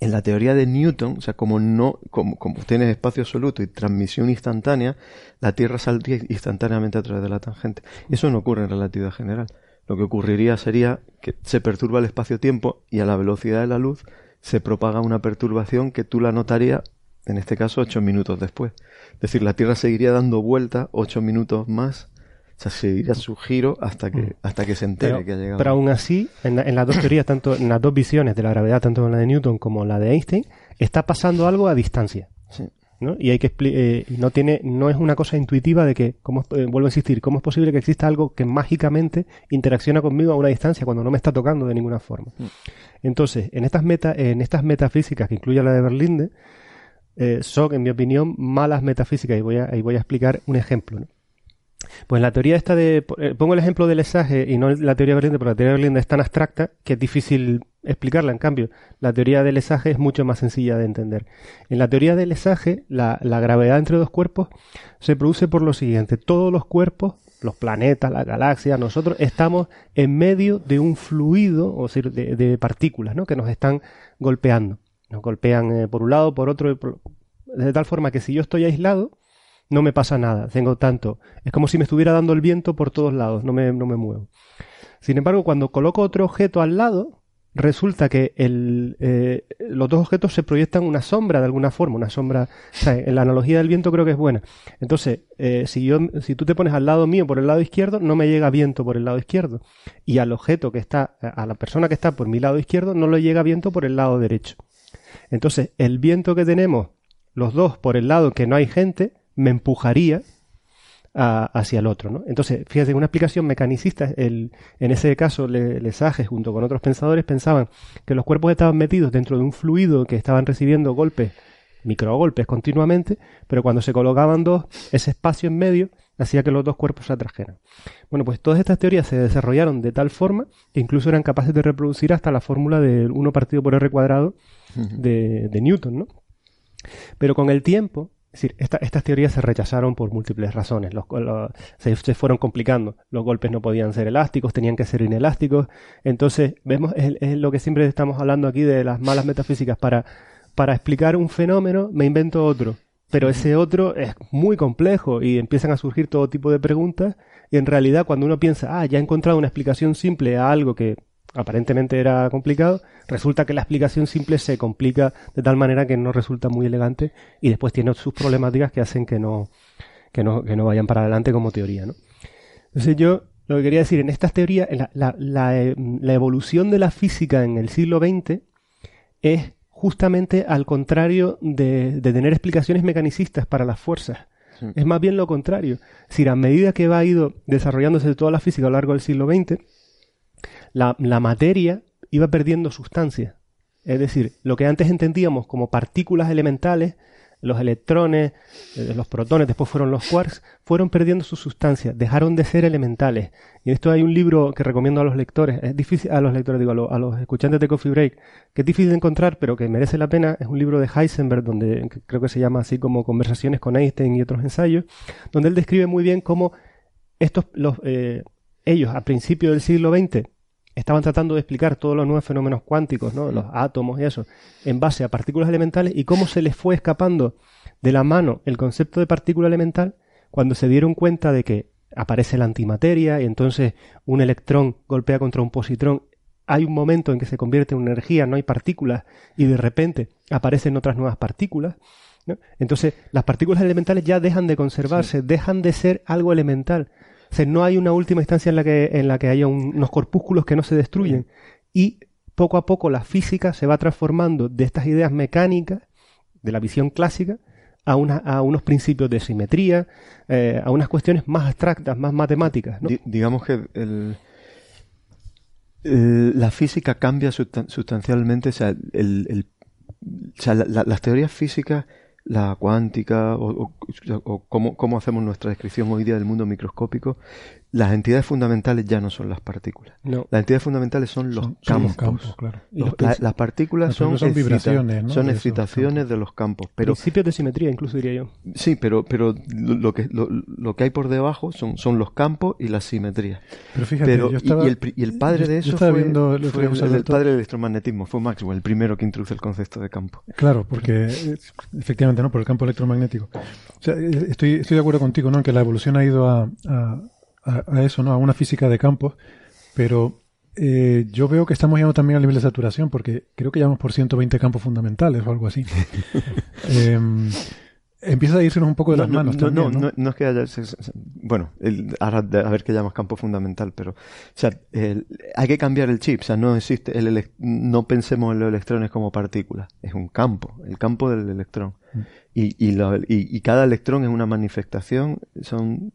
En la teoría de Newton, o sea, como no, como, como tiene espacio absoluto y transmisión instantánea, la Tierra saldría instantáneamente a través de la tangente. Eso no ocurre en relatividad general. Lo que ocurriría sería que se perturba el espacio-tiempo y a la velocidad de la luz se propaga una perturbación que tú la notarías, en este caso, ocho minutos después. Es decir, la Tierra seguiría dando vuelta ocho minutos más o sea, seguirá su giro hasta que, mm. hasta que se entere que ha llegado. Pero aún así, en, las dos teorías, tanto en las dos visiones de la gravedad, tanto en la de Newton como en la de Einstein, está pasando algo a distancia. ¿no? Y hay que eh, no tiene, no es una cosa intuitiva de que, como, eh, vuelvo a insistir, ¿cómo es posible que exista algo que mágicamente interacciona conmigo a una distancia cuando no me está tocando de ninguna forma? Mm. Entonces, en estas meta, en estas metafísicas que incluye la de Berlinde, eh, son, en mi opinión, malas metafísicas, y voy a, y voy a explicar un ejemplo. ¿no? Pues la teoría esta de... Eh, pongo el ejemplo del lesaje y no la teoría de Berlinde, porque la teoría de Berlinde es tan abstracta que es difícil explicarla. En cambio, la teoría del lesaje es mucho más sencilla de entender. En la teoría del lesaje, la, gravedad entre dos cuerpos se produce por lo siguiente. Todos los cuerpos, los planetas, la galaxia, nosotros estamos en medio de un fluido, o sea, de, partículas, ¿no? Que nos están golpeando. Nos golpean eh, por un lado, por otro, de tal forma que si yo estoy aislado, no me pasa nada, tengo tanto. Es como si me estuviera dando el viento por todos lados, no me, no me muevo. Sin embargo, cuando coloco otro objeto al lado, resulta que el, eh, los dos objetos se proyectan una sombra de alguna forma, una sombra, en la analogía del viento creo que es buena. Entonces, eh, si yo, si tú te pones al lado mío por el lado izquierdo, no me llega viento por el lado izquierdo. Y al objeto que está, a la persona que está por mi lado izquierdo, no le llega viento por el lado derecho. Entonces, el viento que tenemos los dos por el lado que no hay gente, me empujaría hacia el otro. ¿no? Entonces, fíjate, una explicación mecanicista, el, en ese caso, Lesage junto con otros pensadores pensaban que los cuerpos estaban metidos dentro de un fluido que estaban recibiendo golpes, microgolpes continuamente, pero cuando se colocaban dos, ese espacio en medio hacía que los dos cuerpos se atrajeran. Bueno, pues todas estas teorías se desarrollaron de tal forma que incluso eran capaces de reproducir hasta la fórmula de 1 partido por r cuadrado de, de Newton, ¿no? Pero con el tiempo, es decir, estas teorías se rechazaron por múltiples razones. Los, se, fueron complicando. Los golpes no podían ser elásticos, tenían que ser inelásticos. Entonces, vemos, es, lo que siempre estamos hablando aquí de las malas metafísicas. Para, para explicar un fenómeno, me invento otro. Pero ese otro es muy complejo y empiezan a surgir todo tipo de preguntas. Y en realidad, cuando uno piensa, ah, ya he encontrado una explicación simple a algo que aparentemente era complicado, resulta que la explicación simple se complica de tal manera que no resulta muy elegante y después tiene sus problemáticas que hacen que no, que no, que no vayan para adelante como teoría. ¿no? Entonces yo lo que quería decir, en estas teorías, la, la, evolución de la física en el siglo XX es justamente al contrario de, tener explicaciones mecanicistas para las fuerzas. Es más bien lo contrario. Es decir, a medida que va ido desarrollándose toda la física a lo largo del siglo XX, la, materia iba perdiendo sustancia. Es decir, lo que antes entendíamos como partículas elementales, los electrones, eh, los protones, después fueron los quarks, fueron perdiendo su sustancia, dejaron de ser elementales. Y esto hay un libro que recomiendo a los lectores, es difícil, a los lectores, digo, a los, escuchantes de Coffee Break, que es difícil de encontrar, pero que merece la pena, es un libro de Heisenberg, donde creo que se llama así como Conversaciones con Einstein y otros ensayos, donde él describe muy bien cómo estos, los, eh, ellos a principios del siglo XX estaban tratando de explicar todos los nuevos fenómenos cuánticos, ¿no? los átomos y eso, en base a partículas elementales y cómo se les fue escapando de la mano el concepto de partícula elemental cuando se dieron cuenta de que aparece la antimateria y entonces un electrón golpea contra un positrón. Hay un momento en que se convierte en energía, no hay partículas y de repente aparecen otras nuevas partículas. Entonces las partículas elementales ya dejan de conservarse, dejan de ser algo elemental no hay una última instancia en la que, en la que haya unos corpúsculos que no se destruyen. Y poco a poco la física se va transformando de estas ideas mecánicas, de la visión clásica, a, unos principios de simetría, eh, a unas cuestiones más abstractas, más matemáticas. digamos que el, la física cambia sustancialmente, o sea, sea las teorías físicas la cuántica o, o, cómo, cómo, hacemos nuestra descripción hoy día del mundo microscópico, las entidades fundamentales ya no son las partículas. No. Las entidades fundamentales son los campos. claro. las partículas son, vibraciones, son excitaciones de los campos. Pero, Principios de simetría, incluso diría yo. Sí, pero, pero lo, que, lo, que hay por debajo son, son los campos y la simetría. Pero fíjate, yo estaba, y, el, y, el, padre de eso fue, el, padre del electromagnetismo, fue Maxwell, el primero que introduce el concepto de campo. Claro, porque efectivamente, ¿no? Por el campo electromagnético. O sea, estoy, estoy de acuerdo contigo, ¿no? En que la evolución ha ido a a, eso, ¿no? A una física de campos, pero eh, yo veo que estamos llegando también al nivel de saturación, porque creo que llevamos por 120 campos fundamentales o algo así. (laughs) Em, empieza a irse un poco de las manos. No, también, no, no, es que haya. Bueno, ahora a ver qué llamas campo fundamental, pero. O sea, hay que cambiar el chip. O sea, no existe. El, no pensemos en los electrones como partículas. Es un campo, el campo del electrón. Mm. Y, y, y, y, cada electrón es una manifestación, son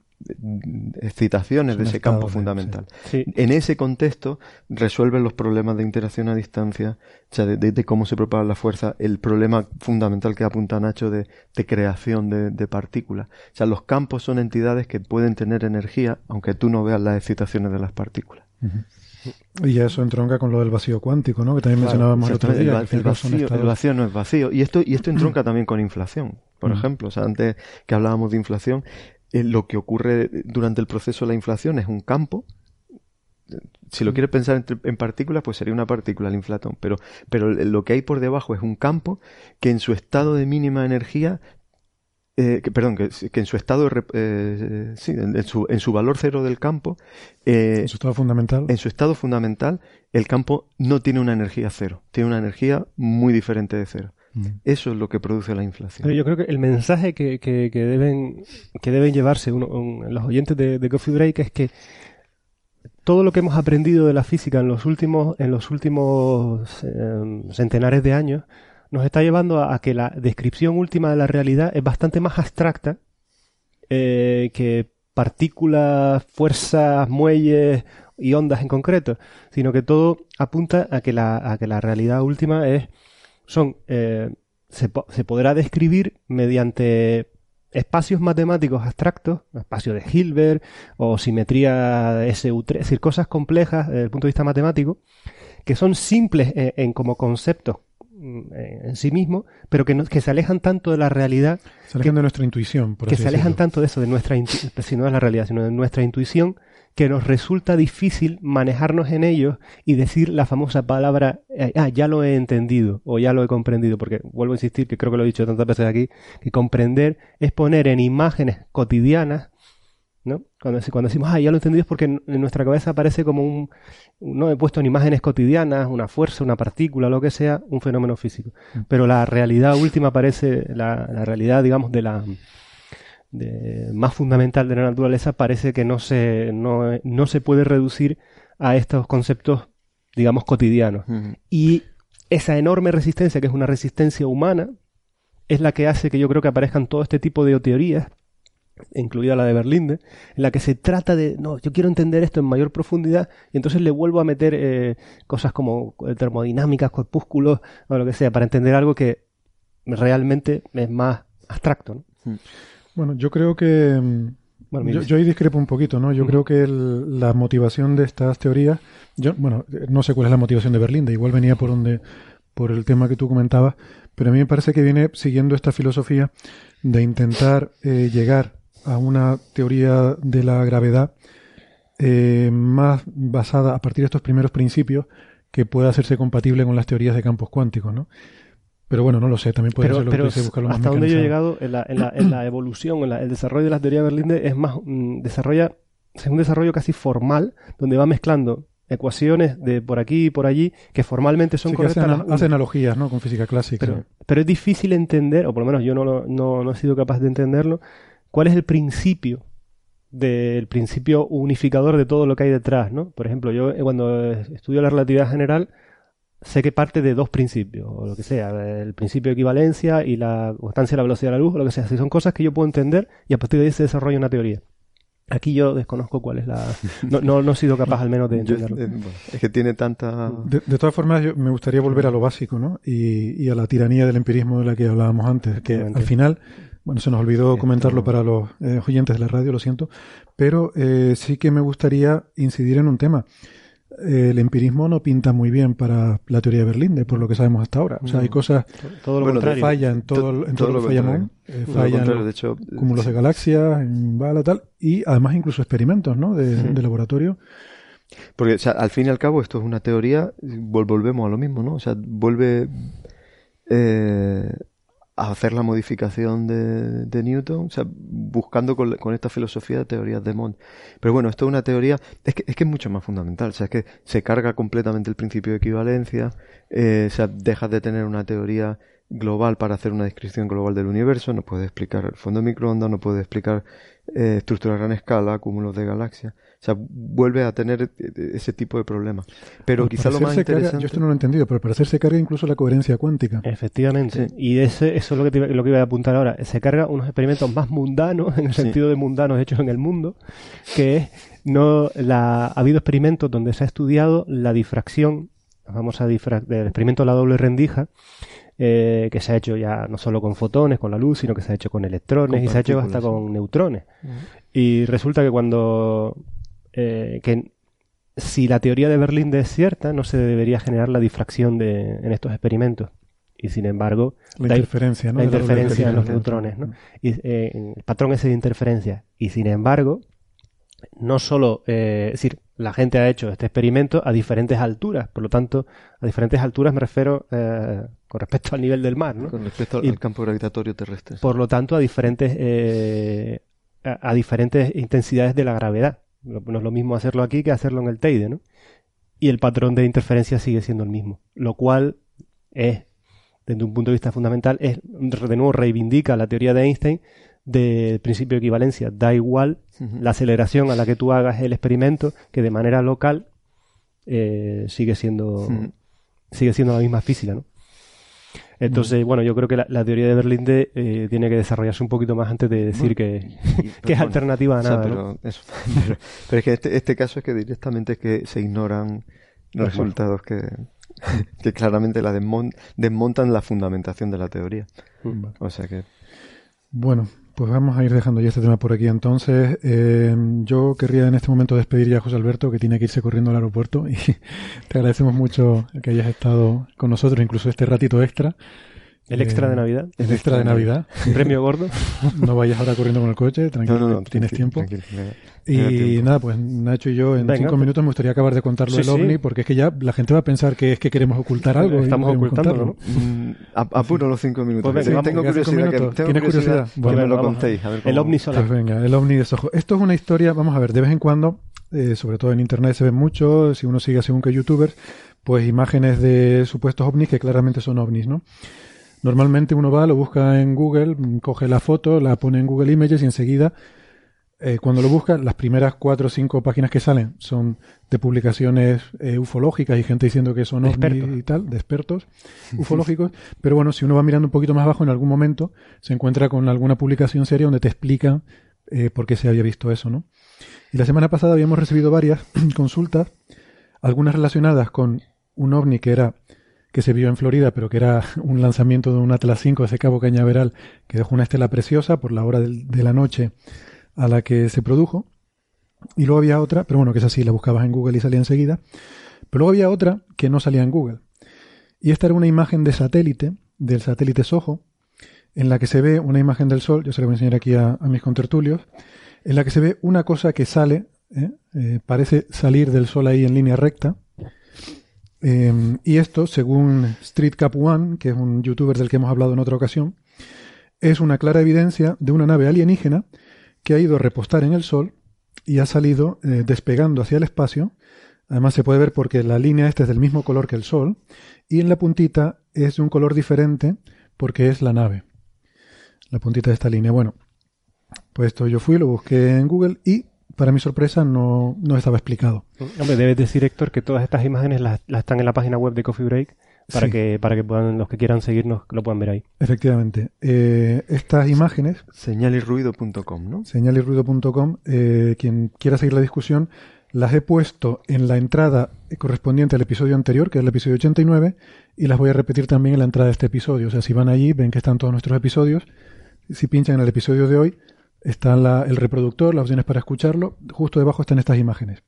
excitaciones de ese campo fundamental. En ese contexto resuelven los problemas de interacción a distancia, o sea, de, cómo se propaga la fuerza, el problema fundamental que apunta Nacho de, creación de, partículas. O sea, los campos son entidades que pueden tener energía, aunque tú no veas las excitaciones de las partículas. Y ya eso entronca con lo del vacío cuántico, ¿no? Que también mencionábamos el otro día. El, vacío, no es vacío. Y esto, y esto entronca también con inflación, por ejemplo. O sea, antes que hablábamos de inflación, eh, lo que ocurre durante el proceso de la inflación es un campo. Si lo mm. quieres pensar en, partículas, pues sería una partícula el inflatón. Pero, pero lo que hay por debajo es un campo que en su estado de mínima energía eh, perdón, que, en su estado, eh, sí, en, su, en, su, valor cero del campo, en su estado fundamental, en su estado fundamental, el campo no tiene una energía cero, tiene una energía muy diferente de cero. Mm. Eso es lo que produce la inflación. yo creo que el mensaje que, que, deben, que deben llevarse los oyentes de, Coffee Break es que todo lo que hemos aprendido de la física en los últimos, en los últimos eh, centenares de años nos está llevando a, que la descripción última de la realidad es bastante más abstracta eh, que partículas, fuerzas, muelles y ondas en concreto, sino que todo apunta a que la, a que la realidad última es son, eh, se, podrá describir mediante espacios matemáticos abstractos, espacio de Hilbert o simetría SU3, es decir, cosas complejas desde el punto de vista matemático, que son simples en, como conceptos mm, en sí mismos, pero que, que se alejan tanto de la realidad. Se alejan de nuestra intuición, por Que se alejan tanto de eso, de nuestra, si no es la realidad, sino de nuestra intuición, que nos resulta difícil manejarnos en ellos y decir la famosa palabra, eh, ah, ya lo he entendido o ya lo he comprendido, porque vuelvo a insistir, que creo que lo he dicho tantas veces aquí, que comprender es poner en imágenes cotidianas, ¿no? Cuando, cuando decimos, ah, ya lo he entendido es porque en, nuestra cabeza aparece como un, no he puesto en imágenes cotidianas, una fuerza, una partícula, lo que sea, un fenómeno físico. Mm. Pero la realidad última aparece, la, la realidad, digamos, de la más fundamental de la naturaleza parece que no se, no, no se puede reducir a estos conceptos, digamos, cotidianos. Y esa enorme resistencia, que es una resistencia humana, es la que hace que yo creo que aparezcan todo este tipo de teorías, incluida la de Berlinde, en la que se trata de, no, yo quiero entender esto en mayor profundidad, y entonces le vuelvo a meter eh, cosas como termodinámicas, corpúsculos, o lo que sea, para entender algo que realmente es más abstracto. ¿no? Bueno, yo creo que... Mm, bueno, yo, ahí discrepo un poquito, ¿no? Yo creo que la motivación de estas teorías, yo, bueno, no sé cuál es la motivación de Berlín, de igual venía por donde, por el tema que tú comentabas, pero a mí me parece que viene siguiendo esta filosofía de intentar eh, llegar a una teoría de la gravedad eh, más basada a partir de estos primeros principios que pueda hacerse compatible con las teorías de campos cuánticos, ¿no? Pero bueno, no lo sé, también puede ser lo que buscarlo más Hasta donde yo he llegado en la, en la, en la (clears throat) evolución, en el desarrollo de la teoría de Berlinde es más, mm, desarrolla, es un desarrollo casi formal, donde va mezclando ecuaciones de por aquí y por allí que formalmente son correctas. Hace, analogías, ¿no? Con física clásica. Pero, pero, es difícil entender, o por lo menos yo no, no, no he sido capaz de entenderlo, cuál es el principio del principio unificador de todo lo que hay detrás, ¿no? Por ejemplo, yo eh, cuando estudio la relatividad general, sé que parte de dos principios, o lo que sea, el principio de equivalencia y la constancia de la velocidad de la luz, o lo que sea. Si son cosas que yo puedo entender y a partir de ahí se desarrolla una teoría. Aquí yo desconozco cuál es la... No, no, he sido capaz al menos de (laughs) entenderlo. Eh, es que tiene tanta... De, todas formas, yo me gustaría volver a lo básico, ¿no? Y, a la tiranía del empirismo de la que hablábamos antes, que al final... Bueno, se nos olvidó comentarlo para los eh, oyentes de la radio, lo siento, pero eh, sí que me gustaría incidir en un tema el empirismo no pinta muy bien para la teoría de Berlín, por lo que sabemos hasta ahora. O sea, hay cosas todo lo bueno, falla en todo, en todo, lo que eh, falla en de hecho, cúmulos de galaxias, en bala, tal, y además incluso experimentos, ¿no? De, laboratorio. Porque, o sea, al fin y al cabo, esto es una teoría, volvemos a lo mismo, ¿no? O sea, vuelve eh, hacer la modificación de, Newton, o sea, buscando con, esta filosofía de teorías de Mond. Pero bueno, esto es una teoría, es que, es que es mucho más fundamental, o sea, es que se carga completamente el principio de equivalencia, eh, o sea, dejas de tener una teoría global para hacer una descripción global del universo, no puede explicar el fondo de microondas, no puede explicar eh, estructuras a gran escala, cúmulos de galaxias. O sea, vuelve a tener eh, ese tipo de problemas. Pero quizá lo más interesante... yo esto no lo he entendido, pero para hacer se carga incluso la coherencia cuántica. Efectivamente. Y ese, eso es lo que, lo que iba a apuntar ahora. Se carga unos experimentos más mundanos, en el sentido de mundanos hechos en el mundo, que es, no, la, ha habido experimentos donde se ha estudiado la difracción, vamos a difra del experimento de la doble rendija, eh, que se ha hecho ya no solo con fotones, con la luz, sino que se ha hecho con electrones y se ha hecho hasta con neutrones. Y resulta que cuando eh, que si la teoría de Berlín es cierta, no se debería generar la difracción de, en estos experimentos. Y sin embargo, la interferencia, ¿no? la interferencia en los neutrones, ¿no? Y, eh, el patrón ese de interferencia. Y sin embargo, no solo, eh, es decir, la gente ha hecho este experimento a diferentes alturas, por lo tanto, a diferentes alturas me refiero eh, con respecto (laughs) al nivel del mar, ¿no? Con respecto al, campo gravitatorio terrestre. Por lo tanto, a diferentes, eh, a, diferentes intensidades de la gravedad. No es lo mismo hacerlo aquí que hacerlo en el Teide, ¿no? Y el patrón de interferencia sigue siendo el mismo, lo cual es, desde un punto de vista fundamental, es, de nuevo reivindica la teoría de Einstein del principio de equivalencia. Da igual la aceleración a la que tú hagas el experimento, que de manera local eh, sigue siendo sigue siendo la misma física, ¿no? Entonces, bueno, yo creo que la, teoría de Berlín eh, tiene que desarrollarse un poquito más antes de decir que, (laughs) que es alternativa a nada. (laughs) pero, pero, es que este, este caso es que directamente es que se ignoran los resultados que, (laughs) que claramente la desmontan la fundamentación de la teoría. O sea que. Bueno, pues vamos a ir dejando ya este tema por aquí. Entonces, eh, yo querría en este momento despedir ya a José Alberto, que tiene que irse corriendo al aeropuerto, (laughs) y te agradecemos mucho que hayas estado con nosotros, incluso este ratito extra. El extra de Navidad. El extra de Navidad. (laughs) premio gordo. (laughs) No vayas ahora corriendo con el coche, tranquilo, tienes tiempo. y nada, pues Nacho y yo en cinco pues. minutos me gustaría acabar de contarlo el OVNI, porque es que ya la gente va a pensar que es que queremos ocultar algo. Estamos ocultándolo, ¿no? Mm, apuro los cinco minutos. Pues tengo curiosidad. ¿Tienes curiosidad? Bueno, me lo contéis. el OVNI solar. Pues venga, el OVNI de Soho. Esto es una historia, vamos a ver, de vez en cuando, eh, sobre todo en internet se ve mucho, si uno sigue según que youtubers, pues imágenes de supuestos ovnis que claramente son ovnis, ¿no? Normalmente uno va, lo busca en Google, coge la foto, la pone en Google Images y enseguida, eh, cuando lo busca, las primeras cuatro o cinco páginas que salen son de publicaciones eh, ufológicas y gente diciendo que son ovnis y tal, de expertos (laughs) ufológicos. Pero bueno, si uno va mirando un poquito más abajo, en algún momento se encuentra con alguna publicación seria donde te explica eh, por qué se había visto eso, ¿no? Y la semana pasada habíamos recibido varias (clears throat) consultas, algunas relacionadas con un ovni que era que se vio en Florida, pero que era (laughs) un lanzamiento de un Atlas 5 ese Cabo Cañaveral que dejó una estela preciosa por la hora de la noche a la que se produjo. Y luego había otra, pero bueno, que es así, la buscabas en Google y salía enseguida. Pero luego había otra que no salía en Google. Y esta era una imagen de satélite, del satélite Soho, en la que se ve una imagen del Sol, yo se la voy a enseñar aquí a, mis contertulios, en la que se ve una cosa que sale, ¿eh? Eh, parece salir del Sol ahí en línea recta, Em, y esto, según Street Cap One, que es un youtuber del que hemos hablado en otra ocasión, es una clara evidencia de una nave alienígena que ha ido a repostar en el Sol y ha salido eh, despegando hacia el espacio. Además se puede ver porque la línea esta es del mismo color que el Sol y en la puntita es de un color diferente porque es la nave. La puntita de esta línea. Bueno, pues esto yo fui, lo busqué en Google y para mi sorpresa, no, no estaba explicado. Hombre, debes decir, Héctor, que todas estas imágenes las, están en la página web de Coffee Break para que para que puedan los que quieran seguirnos lo puedan ver ahí. Efectivamente. Eh, estas imágenes... Señalirruido.com, ¿no? Señalirruido.com. Eh, quien quiera seguir la discusión, las he puesto en la entrada correspondiente al episodio anterior, que es el episodio 89, y las voy a repetir también en la entrada de este episodio. O sea, si van allí, ven que están todos nuestros episodios. Si pinchan en el episodio de hoy, está el reproductor, las opciones para escucharlo. Justo debajo están estas imágenes.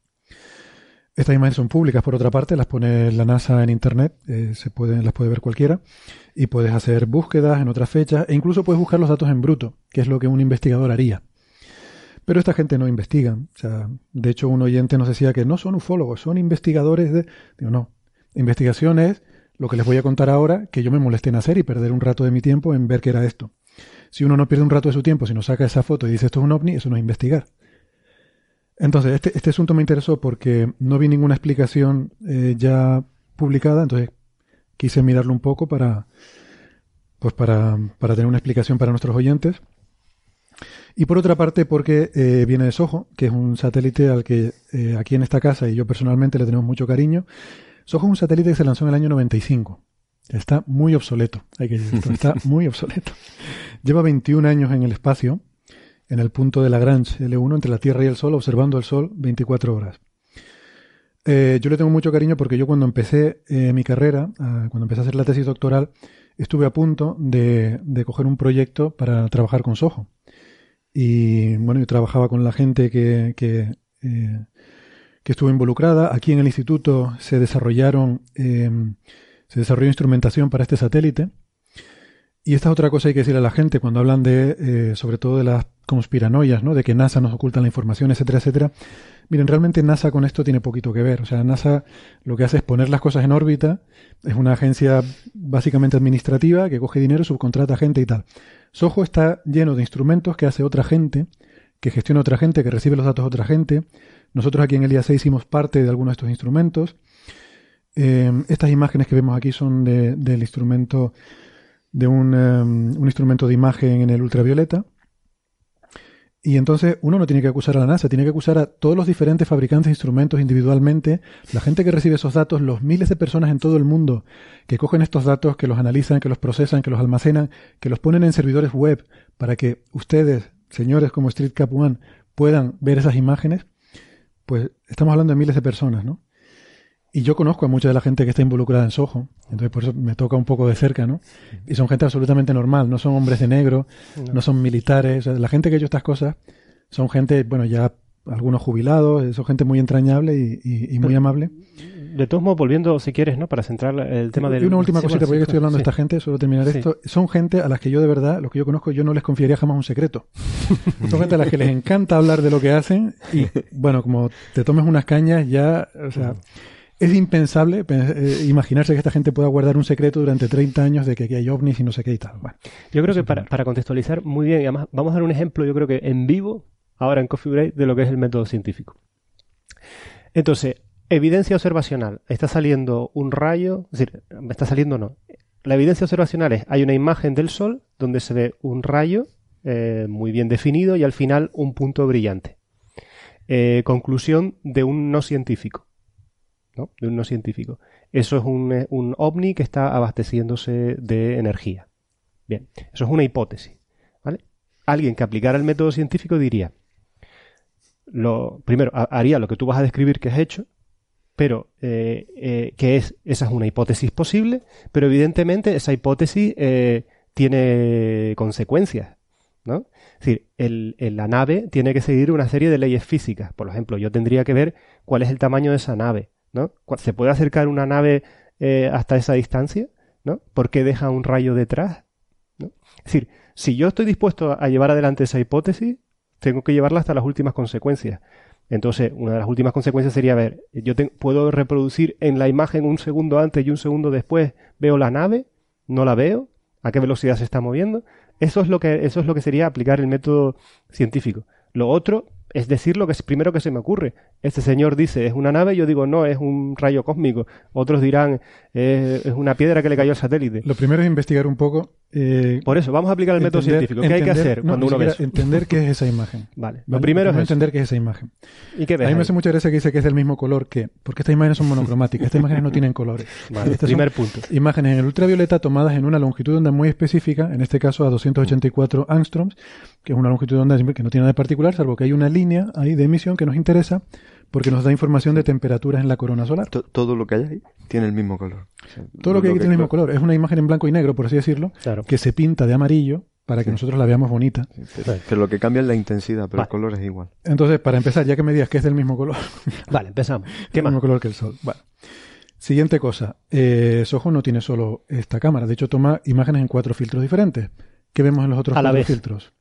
Estas imágenes son públicas, por otra parte, las pone la NASA en Internet, eh, se pueden, las puede ver cualquiera, y puedes hacer búsquedas en otras fechas, e incluso puedes buscar los datos en bruto, que es lo que un investigador haría. Pero esta gente no investiga. O sea, de hecho, un oyente nos decía que no son ufólogos, son investigadores de. Digo, no. Investigación es lo que les voy a contar ahora, que yo me molesté en hacer y perder un rato de mi tiempo en ver qué era esto. Si uno no pierde un rato de su tiempo, si no saca esa foto y dice esto es un ovni, eso no es investigar. Entonces, este, este asunto me interesó porque no vi ninguna explicación eh, ya publicada, entonces quise mirarlo un poco para, pues para, para tener una explicación para nuestros oyentes. Y por otra parte, porque eh, viene de Soho, que es un satélite al que eh, aquí en esta casa y yo personalmente le tenemos mucho cariño. Soho es un satélite que se lanzó en el año 95. Está muy obsoleto, hay que decirlo, está (laughs) muy obsoleto. Lleva 21 años en el espacio, en el punto de Lagrange L1, entre la Tierra y el Sol, observando el Sol 24 horas. Eh, yo le tengo mucho cariño porque yo cuando empecé mi carrera, ah, cuando empecé a hacer la tesis doctoral, estuve a punto de, de coger un proyecto para trabajar con Soho. Y bueno, yo trabajaba con la gente que, que, eh, que estuvo involucrada. Aquí en el instituto se desarrollaron, eh, se desarrolló instrumentación para este satélite. Y esta es otra cosa hay que decirle a la gente cuando hablan de, eh, sobre todo de las conspiranoias, ¿no? De que NASA nos oculta la información, etcétera, etcétera. Miren, realmente NASA con esto tiene poquito que ver. O sea, NASA lo que hace es poner las cosas en órbita. Es una agencia básicamente administrativa que coge dinero, subcontrata gente y tal. Soho está lleno de instrumentos que hace otra gente, que gestiona otra gente, que recibe los datos de otra gente. Nosotros aquí en el IA6 hicimos parte de algunos de estos instrumentos. Em, estas imágenes que vemos aquí son del instrumento, de un, em, un instrumento de imagen en el ultravioleta. Y entonces uno no tiene que acusar a la NASA, tiene que acusar a todos los diferentes fabricantes de instrumentos individualmente, la gente que recibe esos datos, los miles de personas en todo el mundo que cogen estos datos, que los analizan, que los procesan, que los almacenan, que los ponen en servidores web para que ustedes, señores como Street Cap One, puedan ver esas imágenes, pues estamos hablando de miles de personas, ¿no? Y yo conozco a mucha de la gente que está involucrada en Soho, entonces por eso me toca un poco de cerca, ¿no? Y son gente absolutamente normal, no son hombres de negro, no, son militares, la gente que ha hecho estas cosas son gente, bueno, ya algunos jubilados, son gente muy entrañable y, muy amable. De todos modos, volviendo, si quieres, ¿no? Para centrar el tema del... Y una última cosita, porque estoy hablando de esta gente, solo terminar esto. Son gente a las que yo de verdad, los que yo conozco, yo no les confiaría jamás un secreto. (laughs) son gente a las que les encanta hablar de lo que hacen y, bueno, como te tomes unas cañas, ya, o sea es impensable eh, imaginarse que esta gente pueda guardar un secreto durante 30 años de que aquí hay ovnis y no sé qué y tal. yo creo que para, para, contextualizar muy bien, y además vamos a dar un ejemplo, yo creo que en vivo, ahora en Coffee Break, de lo que es el método científico. Entonces, evidencia observacional. Está saliendo un rayo, es decir, está saliendo no. La evidencia observacional es, hay una imagen del Sol donde se ve un rayo eh, muy bien definido y al final un punto brillante. Eh, conclusión de un no científico de un no científico. Eso es un, eh, un ovni que está abasteciéndose de energía. Bien, eso es una hipótesis. ¿vale? Alguien que aplicara el método científico diría, lo, primero, haría lo que tú vas a describir que has hecho, pero eh, eh, que es, esa es una hipótesis posible, pero evidentemente esa hipótesis tiene consecuencias. ¿no? Es decir, la nave tiene que seguir una serie de leyes físicas. Por ejemplo, yo tendría que ver cuál es el tamaño de esa nave. ¿No? ¿Se puede acercar una nave eh, hasta esa distancia? ¿no? ¿Por qué deja un rayo detrás? ¿no? Es decir, si yo estoy dispuesto a llevar adelante esa hipótesis, tengo que llevarla hasta las últimas consecuencias. Entonces, una de las últimas consecuencias sería ver, yo puedo reproducir en la imagen un segundo antes y un segundo después, veo la nave, no la veo, a qué velocidad se está moviendo. Eso es lo que, eso es lo que sería aplicar el método científico. Lo otro es decir lo que es primero que se me ocurre. Este señor dice es una nave, yo digo no, es un rayo cósmico. Otros dirán es una piedra que le cayó al satélite. Lo primero es investigar un poco Eh, Por eso, vamos a aplicar el método científico. ¿Qué hay que hacer cuando uno ve? Entender qué es esa imagen. (laughs) vale. Lo primero es entender qué es esa imagen. ¿Y qué ves A mí me hace mucha gracia que dice que es del mismo color que... Porque estas imágenes son monocromáticas. Estas imágenes no (laughs) tienen colores. Vale, primer punto. Imágenes en el ultravioleta tomadas en una longitud de onda muy específica, en este caso a 284 angstroms, que es una longitud de onda que no tiene nada de particular, salvo que hay una línea ahí de emisión que nos interesa porque nos da información de temperaturas en la corona solar. todo lo que hay ahí tiene el mismo color. todo lo que hay tiene el mismo color. Es una imagen en blanco y negro, por así decirlo, que se pinta de amarillo para que nosotros la veamos bonita. pero, lo que cambia es la intensidad, pero el color es igual. Entonces, para empezar, ya que me digas que es del mismo color. (laughs) vale, empezamos. ¿Qué el mismo color que el sol. Vale. Siguiente cosa. Eh, Soho no tiene solo esta cámara. De hecho, toma imágenes en cuatro filtros diferentes. ¿Qué vemos en los otros cuatro filtros?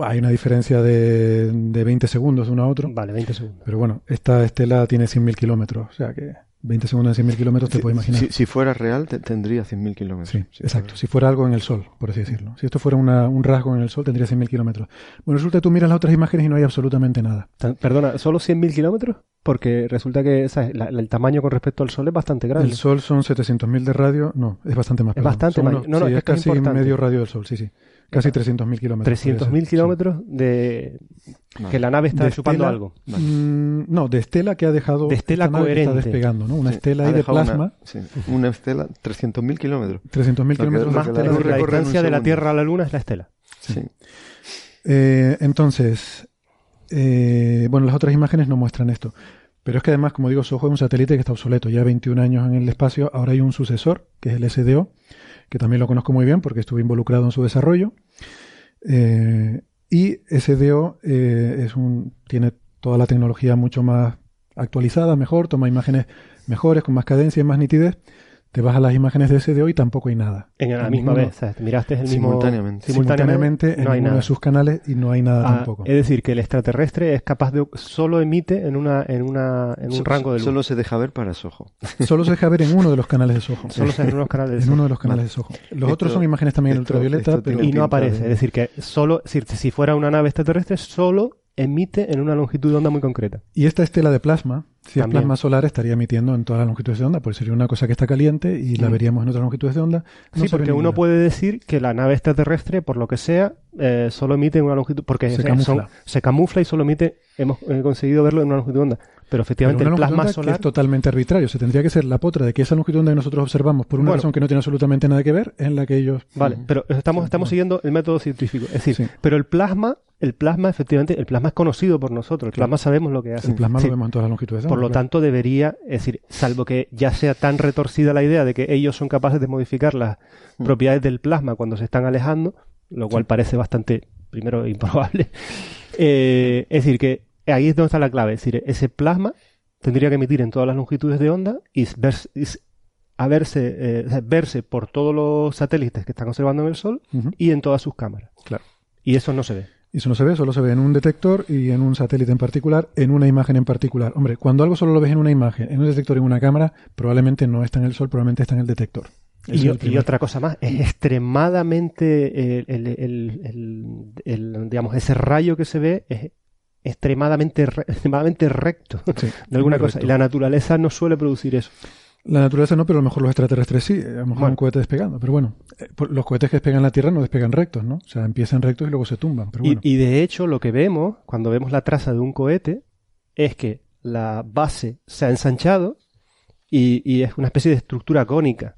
Hay una diferencia de, de 20 segundos de uno a otro. Vale, 20 segundos. Pero bueno, esta estela tiene 100.000 kilómetros, o sea que 20 segundos en 100.000 kilómetros te puedes imaginar. Si, fuera real, tendría 100.000 kilómetros. Sí, exacto. Si fuera algo en el Sol, por así decirlo. Si esto fuera un rasgo en el Sol, tendría 100.000 kilómetros. Bueno, resulta que tú miras las otras imágenes y no hay absolutamente nada. Perdona, ¿solo 100.000 kilómetros? Porque resulta que el tamaño con respecto al Sol es bastante grande. El Sol son 700.000 de radio. No, es bastante más. Es bastante más. No, no, es, casi medio radio del Sol, sí, sí. Casi 300.000 kilómetros. 300.000 kilómetros de que la nave está chupando algo. Mm, no, de estela que ha dejado. De estela coherente. está despegando, ¿no? Una estela ahí de plasma. Una, una estela, 300.000 kilómetros. 300.000 kilómetros. Más la, la distancia de la Tierra a la Luna es la estela. Sí. Eh, entonces, eh, bueno, las otras imágenes no muestran esto. Pero es que además, como digo, Soho es un satélite que está obsoleto. Ya 21 años en el espacio. Ahora hay un sucesor, que es el SDO, que también lo conozco muy bien porque estuve involucrado en su desarrollo. Eh, y SDO eh, es un, tiene toda la tecnología mucho más actualizada, mejor, toma imágenes mejores, con más cadencia y más nitidez te vas a las imágenes de ese de hoy, tampoco hay nada. En la misma vez, miraste el mismo... Simultáneamente. Simultáneamente, en uno de sus canales y no hay nada ah, tampoco. Es decir, que el extraterrestre es capaz de... Solo emite en una en una en un rango de luz. Solo se deja ver para Soho. (laughs) Solo se deja ver en uno de los canales de Soho. Solo se en, unos canales de en uno de los canales de Soho. Los otros son imágenes también en ultravioleta, pero... Y no aparece. Es decir, que solo... Si, si fuera una nave extraterrestre, solo emite en una longitud de onda muy concreta. Y esta estela de plasma, si es plasma solar, estaría emitiendo en todas las longitudes de onda, pues sería una cosa que está caliente y la mm. veríamos en otras longitudes de onda. sí, porque uno puede decir que la nave extraterrestre, por lo que sea, eh, solo emite en una longitud, porque se, camufla. se camufla y solo emite, hemos conseguido verlo en una longitud de onda. Pero efectivamente el plasma solar. es totalmente arbitrario. Se tendría que ser la potra de que esa longitud de onda que nosotros observamos, por una razón que no tiene absolutamente nada que ver, en la que ellos. Vale, pero estamos, estamos siguiendo el método científico. Es decir, pero el plasma el plasma, efectivamente, el plasma es conocido por nosotros, el plasma sabemos lo que hace. El plasma lo vemos en todas las longitudes. Por lo tanto, debería, es decir, salvo que ya sea tan retorcida la idea de que ellos son capaces de modificar las mm. propiedades del plasma cuando se están alejando, lo cual parece bastante, primero, (laughs) improbable. Eh, es decir, que ahí es donde está la clave. Es decir, ese plasma tendría que emitir en todas las longitudes de onda y, a verse, eh, verse por todos los satélites que están observando en el Sol y en todas sus cámaras. Claro. Y eso no se ve. Y eso no se ve, solo se ve en un detector y en un satélite en particular, en una imagen en particular. Hombre, cuando algo solo lo ves en una imagen, en un detector, en una cámara, probablemente no está en el Sol, probablemente está en el detector. Y, otra cosa más, es extremadamente, el, digamos, ese rayo que se ve es extremadamente, (laughs) extremadamente recto de alguna cosa. Y la naturaleza no suele producir eso. La naturaleza no, pero a lo mejor los extraterrestres sí. A lo mejor un cohete despegando. Pero bueno, eh, los cohetes que despegan la Tierra no despegan rectos, ¿no? O sea, empiezan rectos y luego se tumban. Pero bueno. y, de hecho, lo que vemos cuando vemos la traza de un cohete es que la base se ha ensanchado y, es una especie de estructura cónica.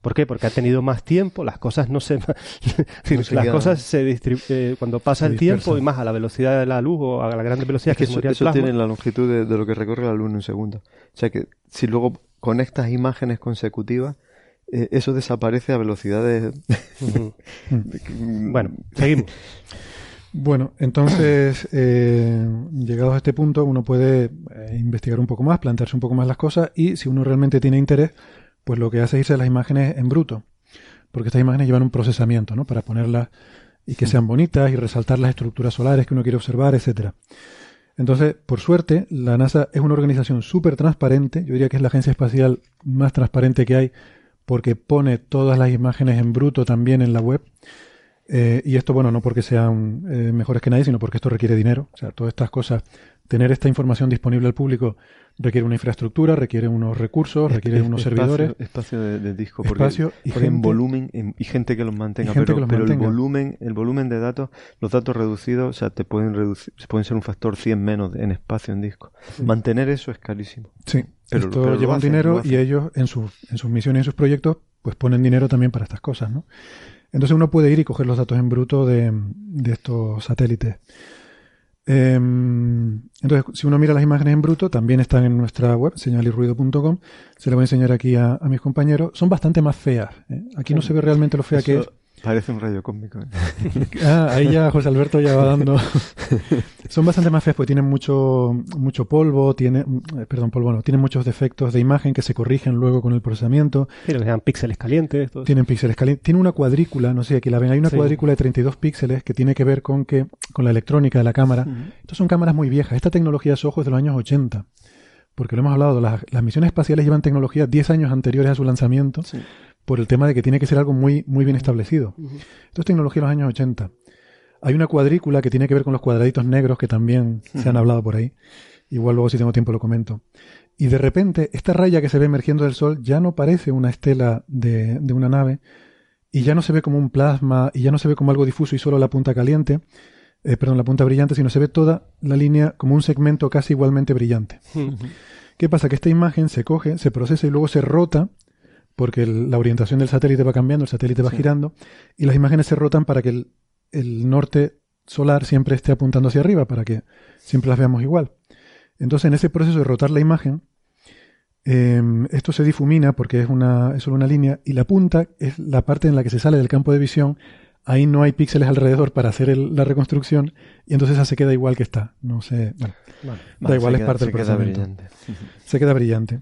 ¿Por qué? Porque ha tenido más tiempo, las cosas no se... (laughs) las cosas se distribuyen... Eh, cuando pasa el tiempo y más a la velocidad de la luz o a la gran velocidad que, eso, eso tiene la longitud de, de, lo que recorre la luz en un segundo. O sea que si luego conectas imágenes consecutivas, eh, eso desaparece a velocidades. (laughs) bueno, seguimos. Bueno, entonces, eh, llegados a este punto, uno puede eh, investigar un poco más, plantearse un poco más las cosas y si uno realmente tiene interés, pues lo que hace es irse a las imágenes en bruto, porque estas imágenes llevan un procesamiento, ¿no? Para ponerlas y que sean bonitas y resaltar las estructuras solares que uno quiere observar, etcétera. Entonces, por suerte, la NASA es una organización súper transparente. Yo diría que es la agencia espacial más transparente que hay porque pone todas las imágenes en bruto también en la web. Eh, y esto, bueno, no porque sean eh, mejores que nadie, sino porque esto requiere dinero. O sea, todas estas cosas, tener esta información disponible al público requiere una infraestructura, requiere unos recursos, requiere unos servidores. Espacio de, disco, espacio y en volumen y gente que los mantenga. pero, el volumen, el volumen de datos, los datos reducidos, o sea, te pueden reducir, pueden ser un factor 100 menos en espacio en disco. Mantener eso es carísimo. Sí, pero, esto lleva dinero y ellos en, sus en sus misiones y en sus proyectos pues ponen dinero también para estas cosas, ¿no? Entonces uno puede ir y coger los datos en bruto de, estos satélites. Em, entonces, si uno mira las imágenes en bruto, también están en nuestra web, señalirruido.com. Se lo voy a enseñar aquí a, mis compañeros. Son bastante más feas. ¿eh? Aquí no se ve realmente lo fea que es. Parece un rayo cósmico. ¿eh? (laughs) ah, ahí ya José Alberto ya va dando. (laughs) Son bastante más feas porque tienen mucho, mucho polvo, tiene, eh, perdón, polvo no, tienen muchos defectos de imagen que se corrigen luego con el procesamiento. Tienen píxeles calientes. Tienen píxeles calientes. Tiene una cuadrícula, no sé, aquí la ven, hay una cuadrícula de 32 píxeles que tiene que ver con que, con la electrónica de la cámara. Estas son cámaras muy viejas. Esta tecnología de ojos es de los años 80 porque lo hemos hablado, las, las, misiones espaciales llevan tecnología 10 años anteriores a su lanzamiento, sí por el tema de que tiene que ser algo muy, muy bien establecido. Esto es tecnología de los años 80. Hay una cuadrícula que tiene que ver con los cuadraditos negros que también se han hablado por ahí. Igual luego si tengo tiempo lo comento. Y de repente esta raya que se ve emergiendo del Sol ya no parece una estela de, de una nave y ya no se ve como un plasma y ya no se ve como algo difuso y solo la punta caliente, eh, perdón, la punta brillante, sino se ve toda la línea como un segmento casi igualmente brillante. ¿Qué pasa? Que esta imagen se coge, se procesa y luego se rota porque la orientación del satélite va cambiando, el satélite va girando, y las imágenes se rotan para que el, norte solar siempre esté apuntando hacia arriba, para que siempre las veamos igual. Entonces, en ese proceso de rotar la imagen, em, esto se difumina porque es, una, es solo una línea, y la punta es la parte en la que se sale del campo de visión. Ahí no hay píxeles alrededor para hacer la reconstrucción, y entonces esa se queda igual que está. No sé, bueno, da igual, es parte del procesamiento. Brillante. Se queda brillante.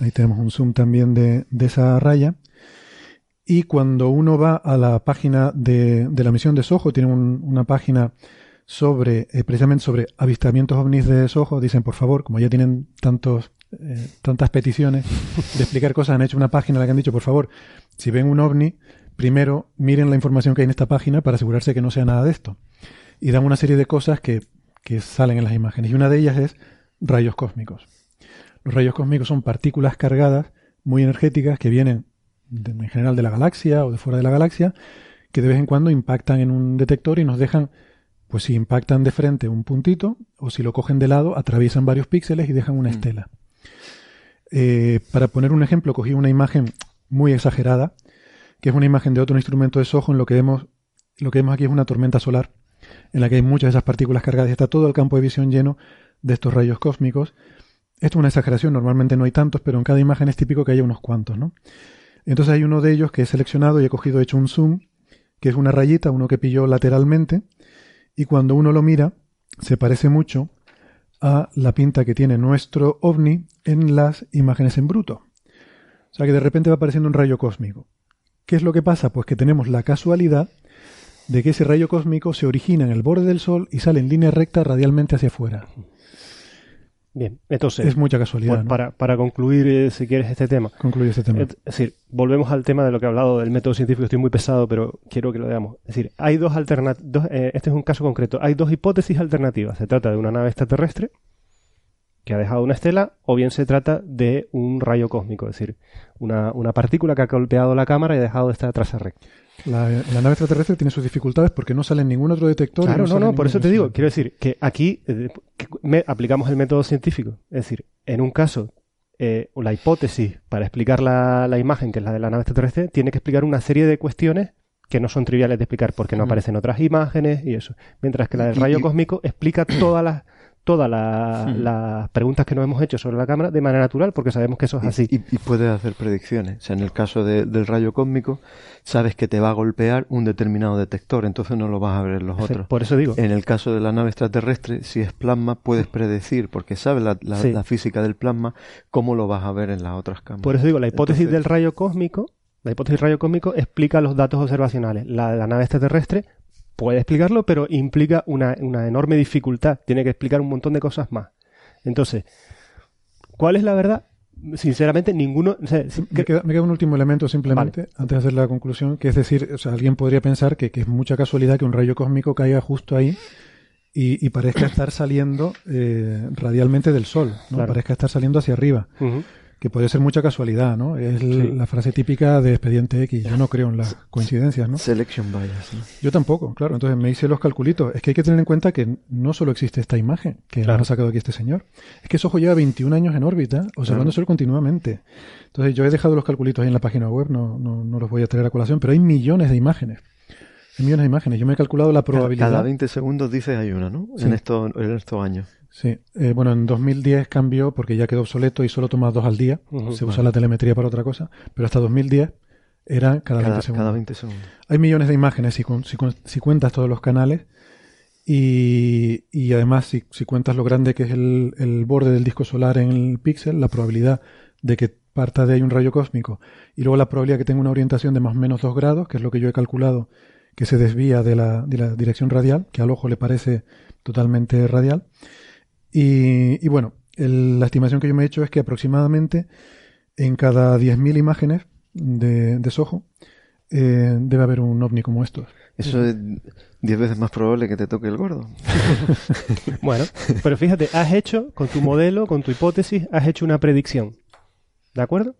Ahí tenemos un zoom también de, esa raya. Y cuando uno va a la página de, la misión de Soho, tiene una página sobre, eh, precisamente sobre avistamientos ovnis de Soho. Dicen, por favor, como ya tienen tantos, eh, tantas peticiones de explicar cosas, han hecho una página en la que han dicho, por favor, si ven un ovni, primero miren la información que hay en esta página para asegurarse que no sea nada de esto. Y dan una serie de cosas que salen en las imágenes. Y una de ellas es rayos cósmicos. Los rayos cósmicos son partículas cargadas muy energéticas que vienen en general de la galaxia o de fuera de la galaxia, que de vez en cuando impactan en un detector y nos dejan, pues si impactan de frente un puntito, o si lo cogen de lado, atraviesan varios píxeles y dejan una mm. estela. Eh, para poner un ejemplo, cogí una imagen muy exagerada, que es una imagen de otro instrumento de Soho, en lo que vemos, lo que vemos aquí es una tormenta solar, en la que hay muchas de esas partículas cargadas y está todo el campo de visión lleno de estos rayos cósmicos, esto es una exageración, normalmente no hay tantos, pero en cada imagen es típico que haya unos cuantos, ¿no? Entonces hay uno de ellos que he seleccionado y he cogido, hecho un zoom, que es una rayita, uno que pilló lateralmente, y cuando uno lo mira, se parece mucho a la pinta que tiene nuestro ovni en las imágenes en bruto. O sea que de repente va apareciendo un rayo cósmico. ¿Qué es lo que pasa? Pues que tenemos la casualidad de que ese rayo cósmico se origina en el borde del Sol y sale en línea recta radialmente hacia afuera. Bien, entonces. Es mucha casualidad. para, para, concluir, eh, si quieres, este tema. Concluir este tema. Es, decir, volvemos al tema de lo que he hablado del método científico. Estoy muy pesado, pero quiero que lo veamos. Es decir, hay dos alternativas. Eh, este es un caso concreto. Hay dos hipótesis alternativas. Se trata de una nave extraterrestre que ha dejado una estela, o bien se trata de un rayo cósmico, es decir, una, una partícula que ha golpeado la cámara y ha dejado esta traza recta. La, nave extraterrestre tiene sus dificultades porque no sale en ningún otro detector. Claro, no, no, por eso te digo, quiero decir que aquí eh, aplicamos el método científico. Es decir, en un caso, eh, la hipótesis para explicar la, imagen, que es la de la nave extraterrestre, tiene que explicar una serie de cuestiones que no son triviales de explicar porque no aparecen otras imágenes y eso. Mientras que la del rayo cósmico explica todas las todas las preguntas que nos hemos hecho sobre la cámara de manera natural, porque sabemos que eso es así. Y, puedes hacer predicciones. O sea, en el caso del rayo cósmico, sabes que te va a golpear un determinado detector, entonces no lo vas a ver en los otros. Por eso digo. En el caso de la nave extraterrestre, si es plasma, puedes predecir, porque sabes la, física del plasma, cómo lo vas a ver en las otras cámaras. Por eso digo, la hipótesis del rayo cósmico la hipótesis del rayo cósmico explica los datos observacionales. La de la nave extraterrestre puede explicarlo, pero implica una, enorme dificultad. Tiene que explicar un montón de cosas más. Entonces, ¿cuál es la verdad? sinceramente, ninguno. me, queda, un último elemento simplemente, antes de hacer la conclusión, que es decir, o sea, alguien podría pensar que, es mucha casualidad que un rayo cósmico caiga justo ahí y, parezca estar saliendo eh, radialmente del Sol, ¿no? parezca estar saliendo hacia arriba que puede ser mucha casualidad, ¿no? Es la frase típica de expediente X. Yo no creo en las coincidencias, ¿no? Selection bias. Yo tampoco, claro. Entonces me hice los calculitos. Es que hay que tener en cuenta que no solo existe esta imagen que ha sacado aquí este señor. Es que ese ojo lleva 21 años en órbita, observando el Sol continuamente. Entonces yo he dejado los calculitos ahí en la página web, no, no, no los voy a traer a colación, pero hay millones de imágenes. Hay millones de imágenes. Yo me he calculado la probabilidad. Cada 20 segundos dices hay una, ¿no? En, estos, en estos años. Sí, eh, bueno, en 2010 cambió porque ya quedó obsoleto y solo toma dos al día. se usa la telemetría para otra cosa, pero hasta 2010 era cada, 20 segundos. Cada 20 segundos. Hay millones de imágenes si, si, si cuentas todos los canales y, y además si, si, cuentas lo grande que es el, el, borde del disco solar en el píxel, la probabilidad de que parta de ahí un rayo cósmico y luego la probabilidad de que tenga una orientación de más o menos 2 grados, que es lo que yo he calculado que se desvía de la, de la dirección radial, que al ojo le parece totalmente radial. Y, bueno, la estimación que yo me he hecho es que aproximadamente en cada 10.000 imágenes de, de Soho eh, debe haber un ovni como estos. Eso es 10 veces más probable que te toque el gordo. (laughs) bueno, pero fíjate, has hecho, con tu modelo, con tu hipótesis, has hecho una predicción. ¿De acuerdo?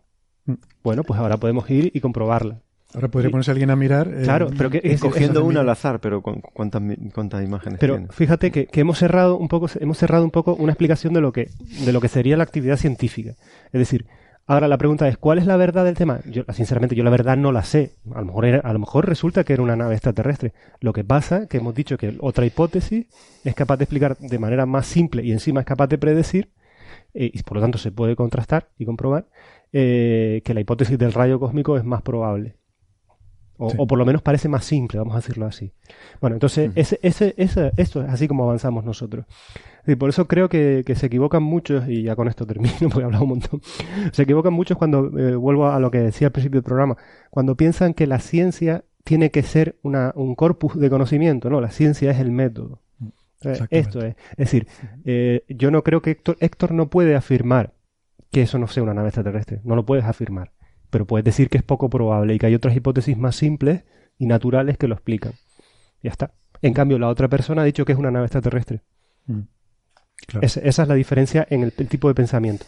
Mm. Bueno, pues ahora podemos ir y comprobarla. Ahora podría ponerse alguien a mirar. Eh, claro, pero que escogiendo una al azar, pero ¿cuántas, cuántas imágenes Pero fíjate que, hemos cerrado un poco, hemos cerrado un poco una explicación de lo que, de lo que sería la actividad científica. Es decir, ahora la pregunta es, ¿cuál es la verdad del tema? Yo, sinceramente, yo la verdad no la sé. A lo mejor, a lo mejor resulta que era una nave extraterrestre. Lo que pasa que hemos dicho que otra hipótesis es capaz de explicar de manera más simple y encima es capaz de predecir, eh, y por lo tanto se puede contrastar y comprobar, eh, que la hipótesis del rayo cósmico es más probable. O, por lo menos parece más simple, vamos a decirlo así. Bueno, entonces, ese, ese, ese, esto es así como avanzamos nosotros. Y por eso creo que, que, se equivocan muchos, y ya con esto termino (laughs) porque he hablado un montón, se equivocan muchos cuando, eh, vuelvo a lo que decía al principio del programa, cuando piensan que la ciencia tiene que ser una, un corpus de conocimiento, no, la ciencia es el método. esto es. Es decir, eh, yo no creo que Héctor, Héctor no puede afirmar que eso no sea una nave extraterrestre, no lo puedes afirmar pero puedes decir que es poco probable y que hay otras hipótesis más simples y naturales que lo explican. Ya está. En cambio, la otra persona ha dicho que es una nave extraterrestre. Mm. esa es la diferencia en el, tipo de pensamiento.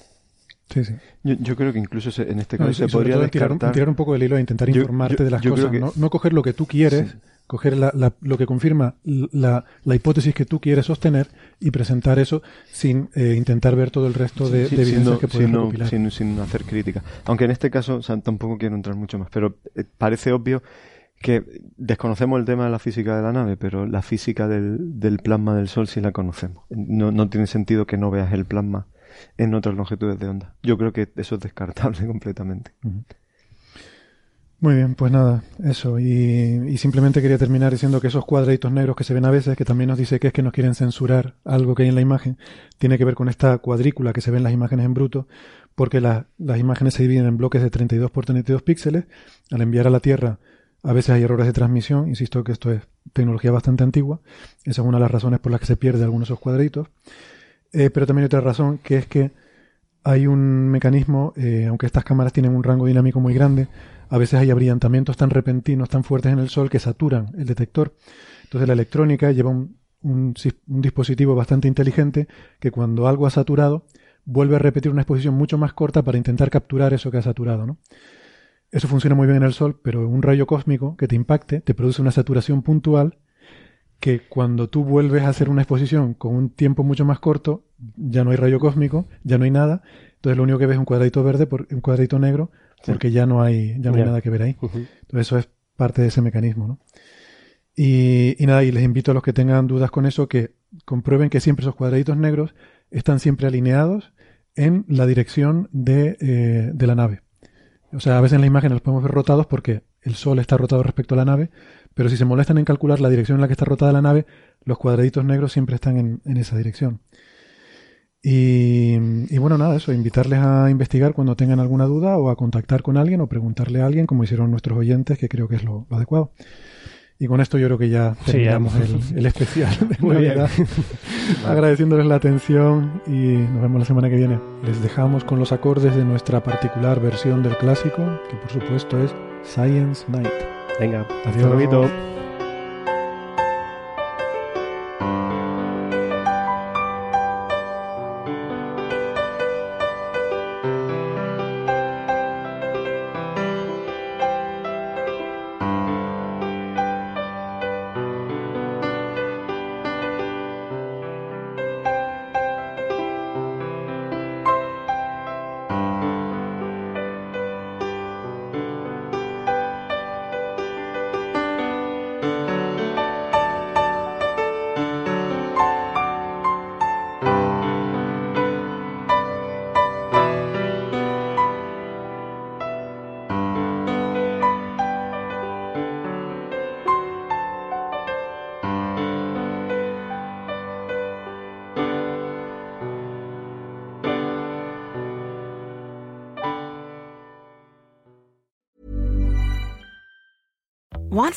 Sí, sí. Yo, creo que incluso en este caso se podría descartar... Tirar, un poco el hilo e intentar informarte de las cosas. No, coger lo que tú quieres, coger lo que confirma la, hipótesis que tú quieres sostener y presentar eso sin eh, intentar ver todo el resto de, evidencias que puedes recopilar. Sin, sin, hacer crítica. Aunque en este caso tampoco quiero entrar mucho más, pero eh, parece obvio que desconocemos el tema de la física de la nave, pero la física del, del plasma del Sol sí la conocemos. No, no tiene sentido que no veas el plasma en otras longitudes de onda. Yo creo que eso es descartable (laughs) completamente. Muy bien, pues nada, eso. Y, simplemente quería terminar diciendo que esos cuadraditos negros que se ven a veces, que también nos dice que es que nos quieren censurar algo que hay en la imagen, tiene que ver con esta cuadrícula que se ven las imágenes en bruto, porque las imágenes se dividen en bloques de 32 por 32 píxeles. Al enviar a la Tierra, a veces hay errores de transmisión. Insisto que esto es tecnología bastante antigua. Esa es una de las razones por las que se pierde algunos de esos cuadritos. Eh, pero también hay otra razón, que es que hay un mecanismo, eh, aunque estas cámaras tienen un rango dinámico muy grande, a veces hay abrillantamientos tan repentinos, tan fuertes en el sol que saturan el detector. Entonces la electrónica lleva un, dispositivo bastante inteligente que cuando algo ha saturado vuelve a repetir una exposición mucho más corta para intentar capturar eso que ha saturado. Eso funciona muy bien en el sol, pero un rayo cósmico que te impacte te produce una saturación puntual que cuando tú vuelves a hacer una exposición con un tiempo mucho más corto, ya no hay rayo cósmico, ya no hay nada, entonces lo único que ves es un cuadradito verde, por, un cuadradito negro, porque ya no hay, ya no hay nada que ver ahí. Entonces eso es parte de ese mecanismo, ¿no? Y, nada, y les invito a los que tengan dudas con eso que comprueben que siempre esos cuadraditos negros están siempre alineados en la dirección de, eh, de la nave. O sea, a veces en la imagen los podemos ver rotados porque el Sol está rotado respecto a la nave, pero si se molestan en calcular la dirección en la que está rotada la nave, los cuadraditos negros siempre están en, esa dirección. Y, bueno, nada, eso, invitarles a investigar cuando tengan alguna duda o a contactar con alguien o preguntarle a alguien, como hicieron nuestros oyentes, que creo que es lo, adecuado. Y con esto yo creo que ya terminamos el, especial de (laughs) Muy Navidad. (laughs) Agradeciéndoles la atención y nos vemos la semana que viene. Les dejamos con los acordes de nuestra particular versión del clásico, que por supuesto es Science Night. Venga, adiós. Want